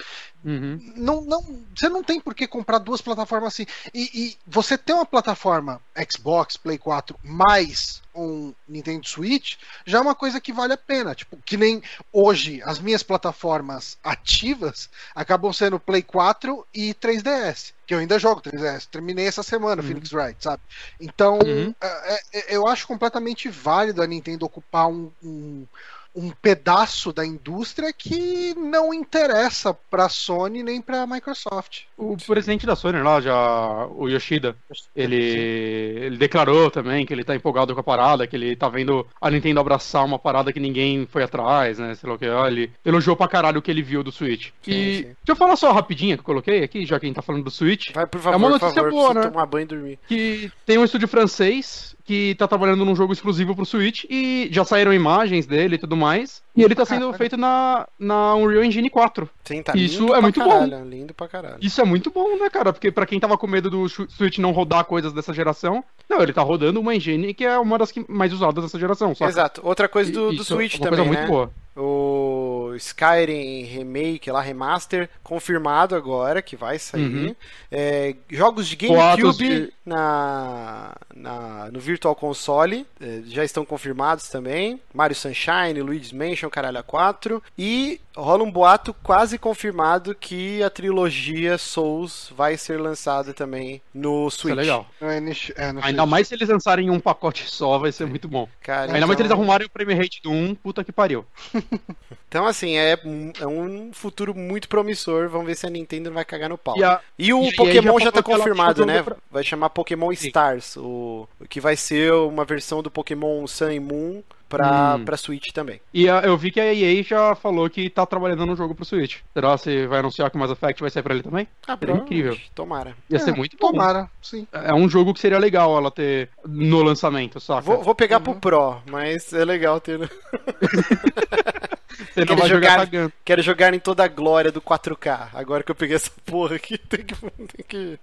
Uhum. não, não, você não tem por que comprar duas plataformas assim. E, e você ter uma plataforma Xbox, Play 4 mais um Nintendo Switch já é uma coisa que vale a pena. Tipo, que nem hoje as minhas plataformas ativas acabam sendo Play 4 e 3DS. Que eu ainda jogo 3DS. Terminei essa semana, Uhum. Phoenix Wright, sabe? Então, Uhum. é- é- eu acho completamente válido a Nintendo ocupar um, um, um pedaço da indústria que não interessa pra Sony nem pra Microsoft. O presidente da Sony lá, já, o Yoshida, ele, ele declarou também que ele tá empolgado com a parada, que ele tá vendo a Nintendo abraçar uma parada que ninguém foi atrás, né? Sei lá o que. Ele elogiou pra caralho o que ele viu do Switch. Sim, e sim. deixa eu falar só rapidinho que eu coloquei aqui, já que a gente tá falando do Switch. Vai, por favor, É uma por notícia favor, boa, né? tomar banho e dormir. que tem um estúdio francês que tá trabalhando num jogo exclusivo pro Switch e já saíram imagens dele e tudo mais. E ele tá sendo Caralho. feito na, na Unreal Engine 4. Sim, tá Isso lindo é pra muito bom. caralho, Lindo pra caralho. Isso é muito bom, né, cara? Porque pra quem tava com medo do Switch não rodar coisas dessa geração, não, ele tá rodando uma engine que é uma das que mais usadas dessa geração, saca? Exato. Outra coisa do, do é Switch uma também, coisa né? muito boa. O Skyrim Remake, lá, Remaster, confirmado agora, que vai sair. Uhum. É, jogos de GameCube de- na, na, no Virtual Console é, já estão confirmados também. Mario Sunshine, Luigi's Mansion, Caralho a 4. E rola um boato quase confirmado que a trilogia Souls vai ser lançada também no Isso Switch. é legal. É nish- é, no Ainda mais se eles lançarem em um pacote só, vai ser muito bom. Cara, Ainda mais se então- eles arrumarem o frame rate do 1, puta que pariu. Então, assim, é, um- é um futuro muito promissor. Vamos ver se a Nintendo vai cagar no pau. E a, E o E Pokémon já já tá que ela confirmado, né? pra- Vai chamar Pokémon Sim. Stars, o o que vai ser uma versão do Pokémon Sun e Moon pra, Hum. pra Switch também. e a- eu vi que a EA já falou que tá trabalhando no jogo pro Switch. Será se vai anunciar que o Mass Effect vai sair pra ele também? Ah, Seria incrível. Tomara. Ia É, ser muito bom. Tomara, sim. É um jogo que seria legal ela ter no lançamento, saca? Vou, vou pegar Uhum. pro Pro, mas é legal ter. no- Você vai jogar jogar-. Quero jogar em toda a glória do 4K. Agora que eu peguei essa porra aqui, tem que. Tem que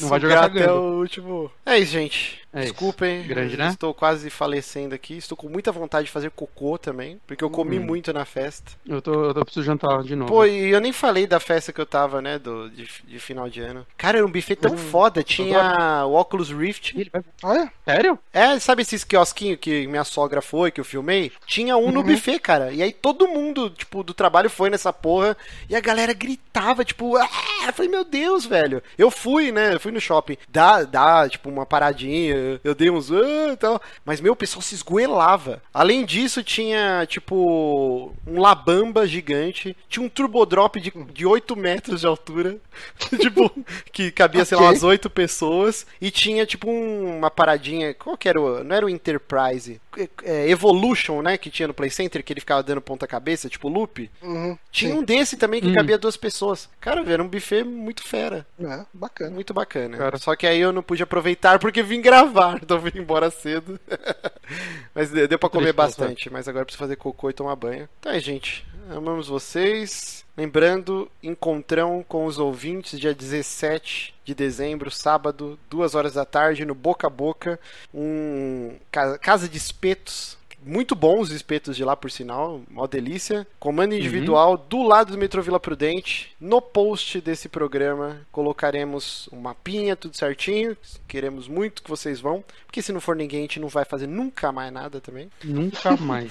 Não vai jogar até o último. É isso, gente. É. Desculpem. Grande, né? Estou quase falecendo aqui. Estou com muita vontade de fazer cocô também. Porque eu comi Hum. muito na festa. Eu tô, eu tô preciso jantar de novo. Pô, e eu nem falei da festa que eu tava, né? Do, de, de final de ano. Cara, era um buffet tão foda. Tinha o Oculus Rift. Ele vai- Olha, Sério? É, sabe esses quiosquinhos que minha sogra foi, que eu filmei? Tinha um no Uhum. buffet, cara. E aí todo mundo, tipo, do trabalho foi nessa porra. E a galera gritava, tipo, ah! Eu falei, meu Deus, velho. Eu fui, né? Eu fui no shopping. Dá, dá, tipo, uma paradinha. Eu dei uns, e tal. Mas, meu, o pessoal se esgoelava. Além disso, tinha, tipo, um labamba gigante. Tinha um turbodrop de, de 8 metros de altura. tipo, que cabia, sei lá, umas 8 pessoas. E tinha, tipo, um- uma paradinha. Qual que era o. Não era o Enterprise. É, é, Evolution, né? Que tinha no Play Center, que ele ficava dando ponta-cabeça, tipo loop. uhum, Tinha sim. um desse também que Hum. cabia duas pessoas. Cara, era um buffet muito fera. É, bacana. Muito bacana. Cara. Só que aí eu não pude aproveitar porque vim gravar. Então vim embora cedo. mas deu pra comer bastante. Mas agora eu preciso fazer cocô e tomar banho. Então é, gente. Amamos vocês. Lembrando, encontrão com os ouvintes dia 17 de dezembro, sábado, duas horas da tarde, no Boca a Boca, um ca- casa de espetos. Muito bons os espetos de lá, por sinal, mó delícia. Comando individual do lado do metrô Vila Prudente. No post desse programa colocaremos um mapinha, tudo certinho. Queremos muito que vocês vão, porque se não for ninguém, a gente não vai fazer nunca mais nada também. Nunca mais.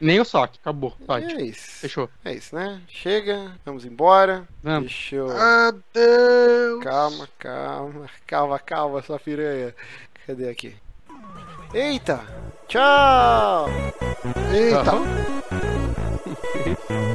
Nem o saque, acabou. Vai, E é isso. fechou. É isso, né? Chega, vamos embora. Vamos. Deixa eu. Adeus. Calma, calma, calma, calma, sua piranha. Cadê aqui? Eita! Tchau! Eita! Uhum.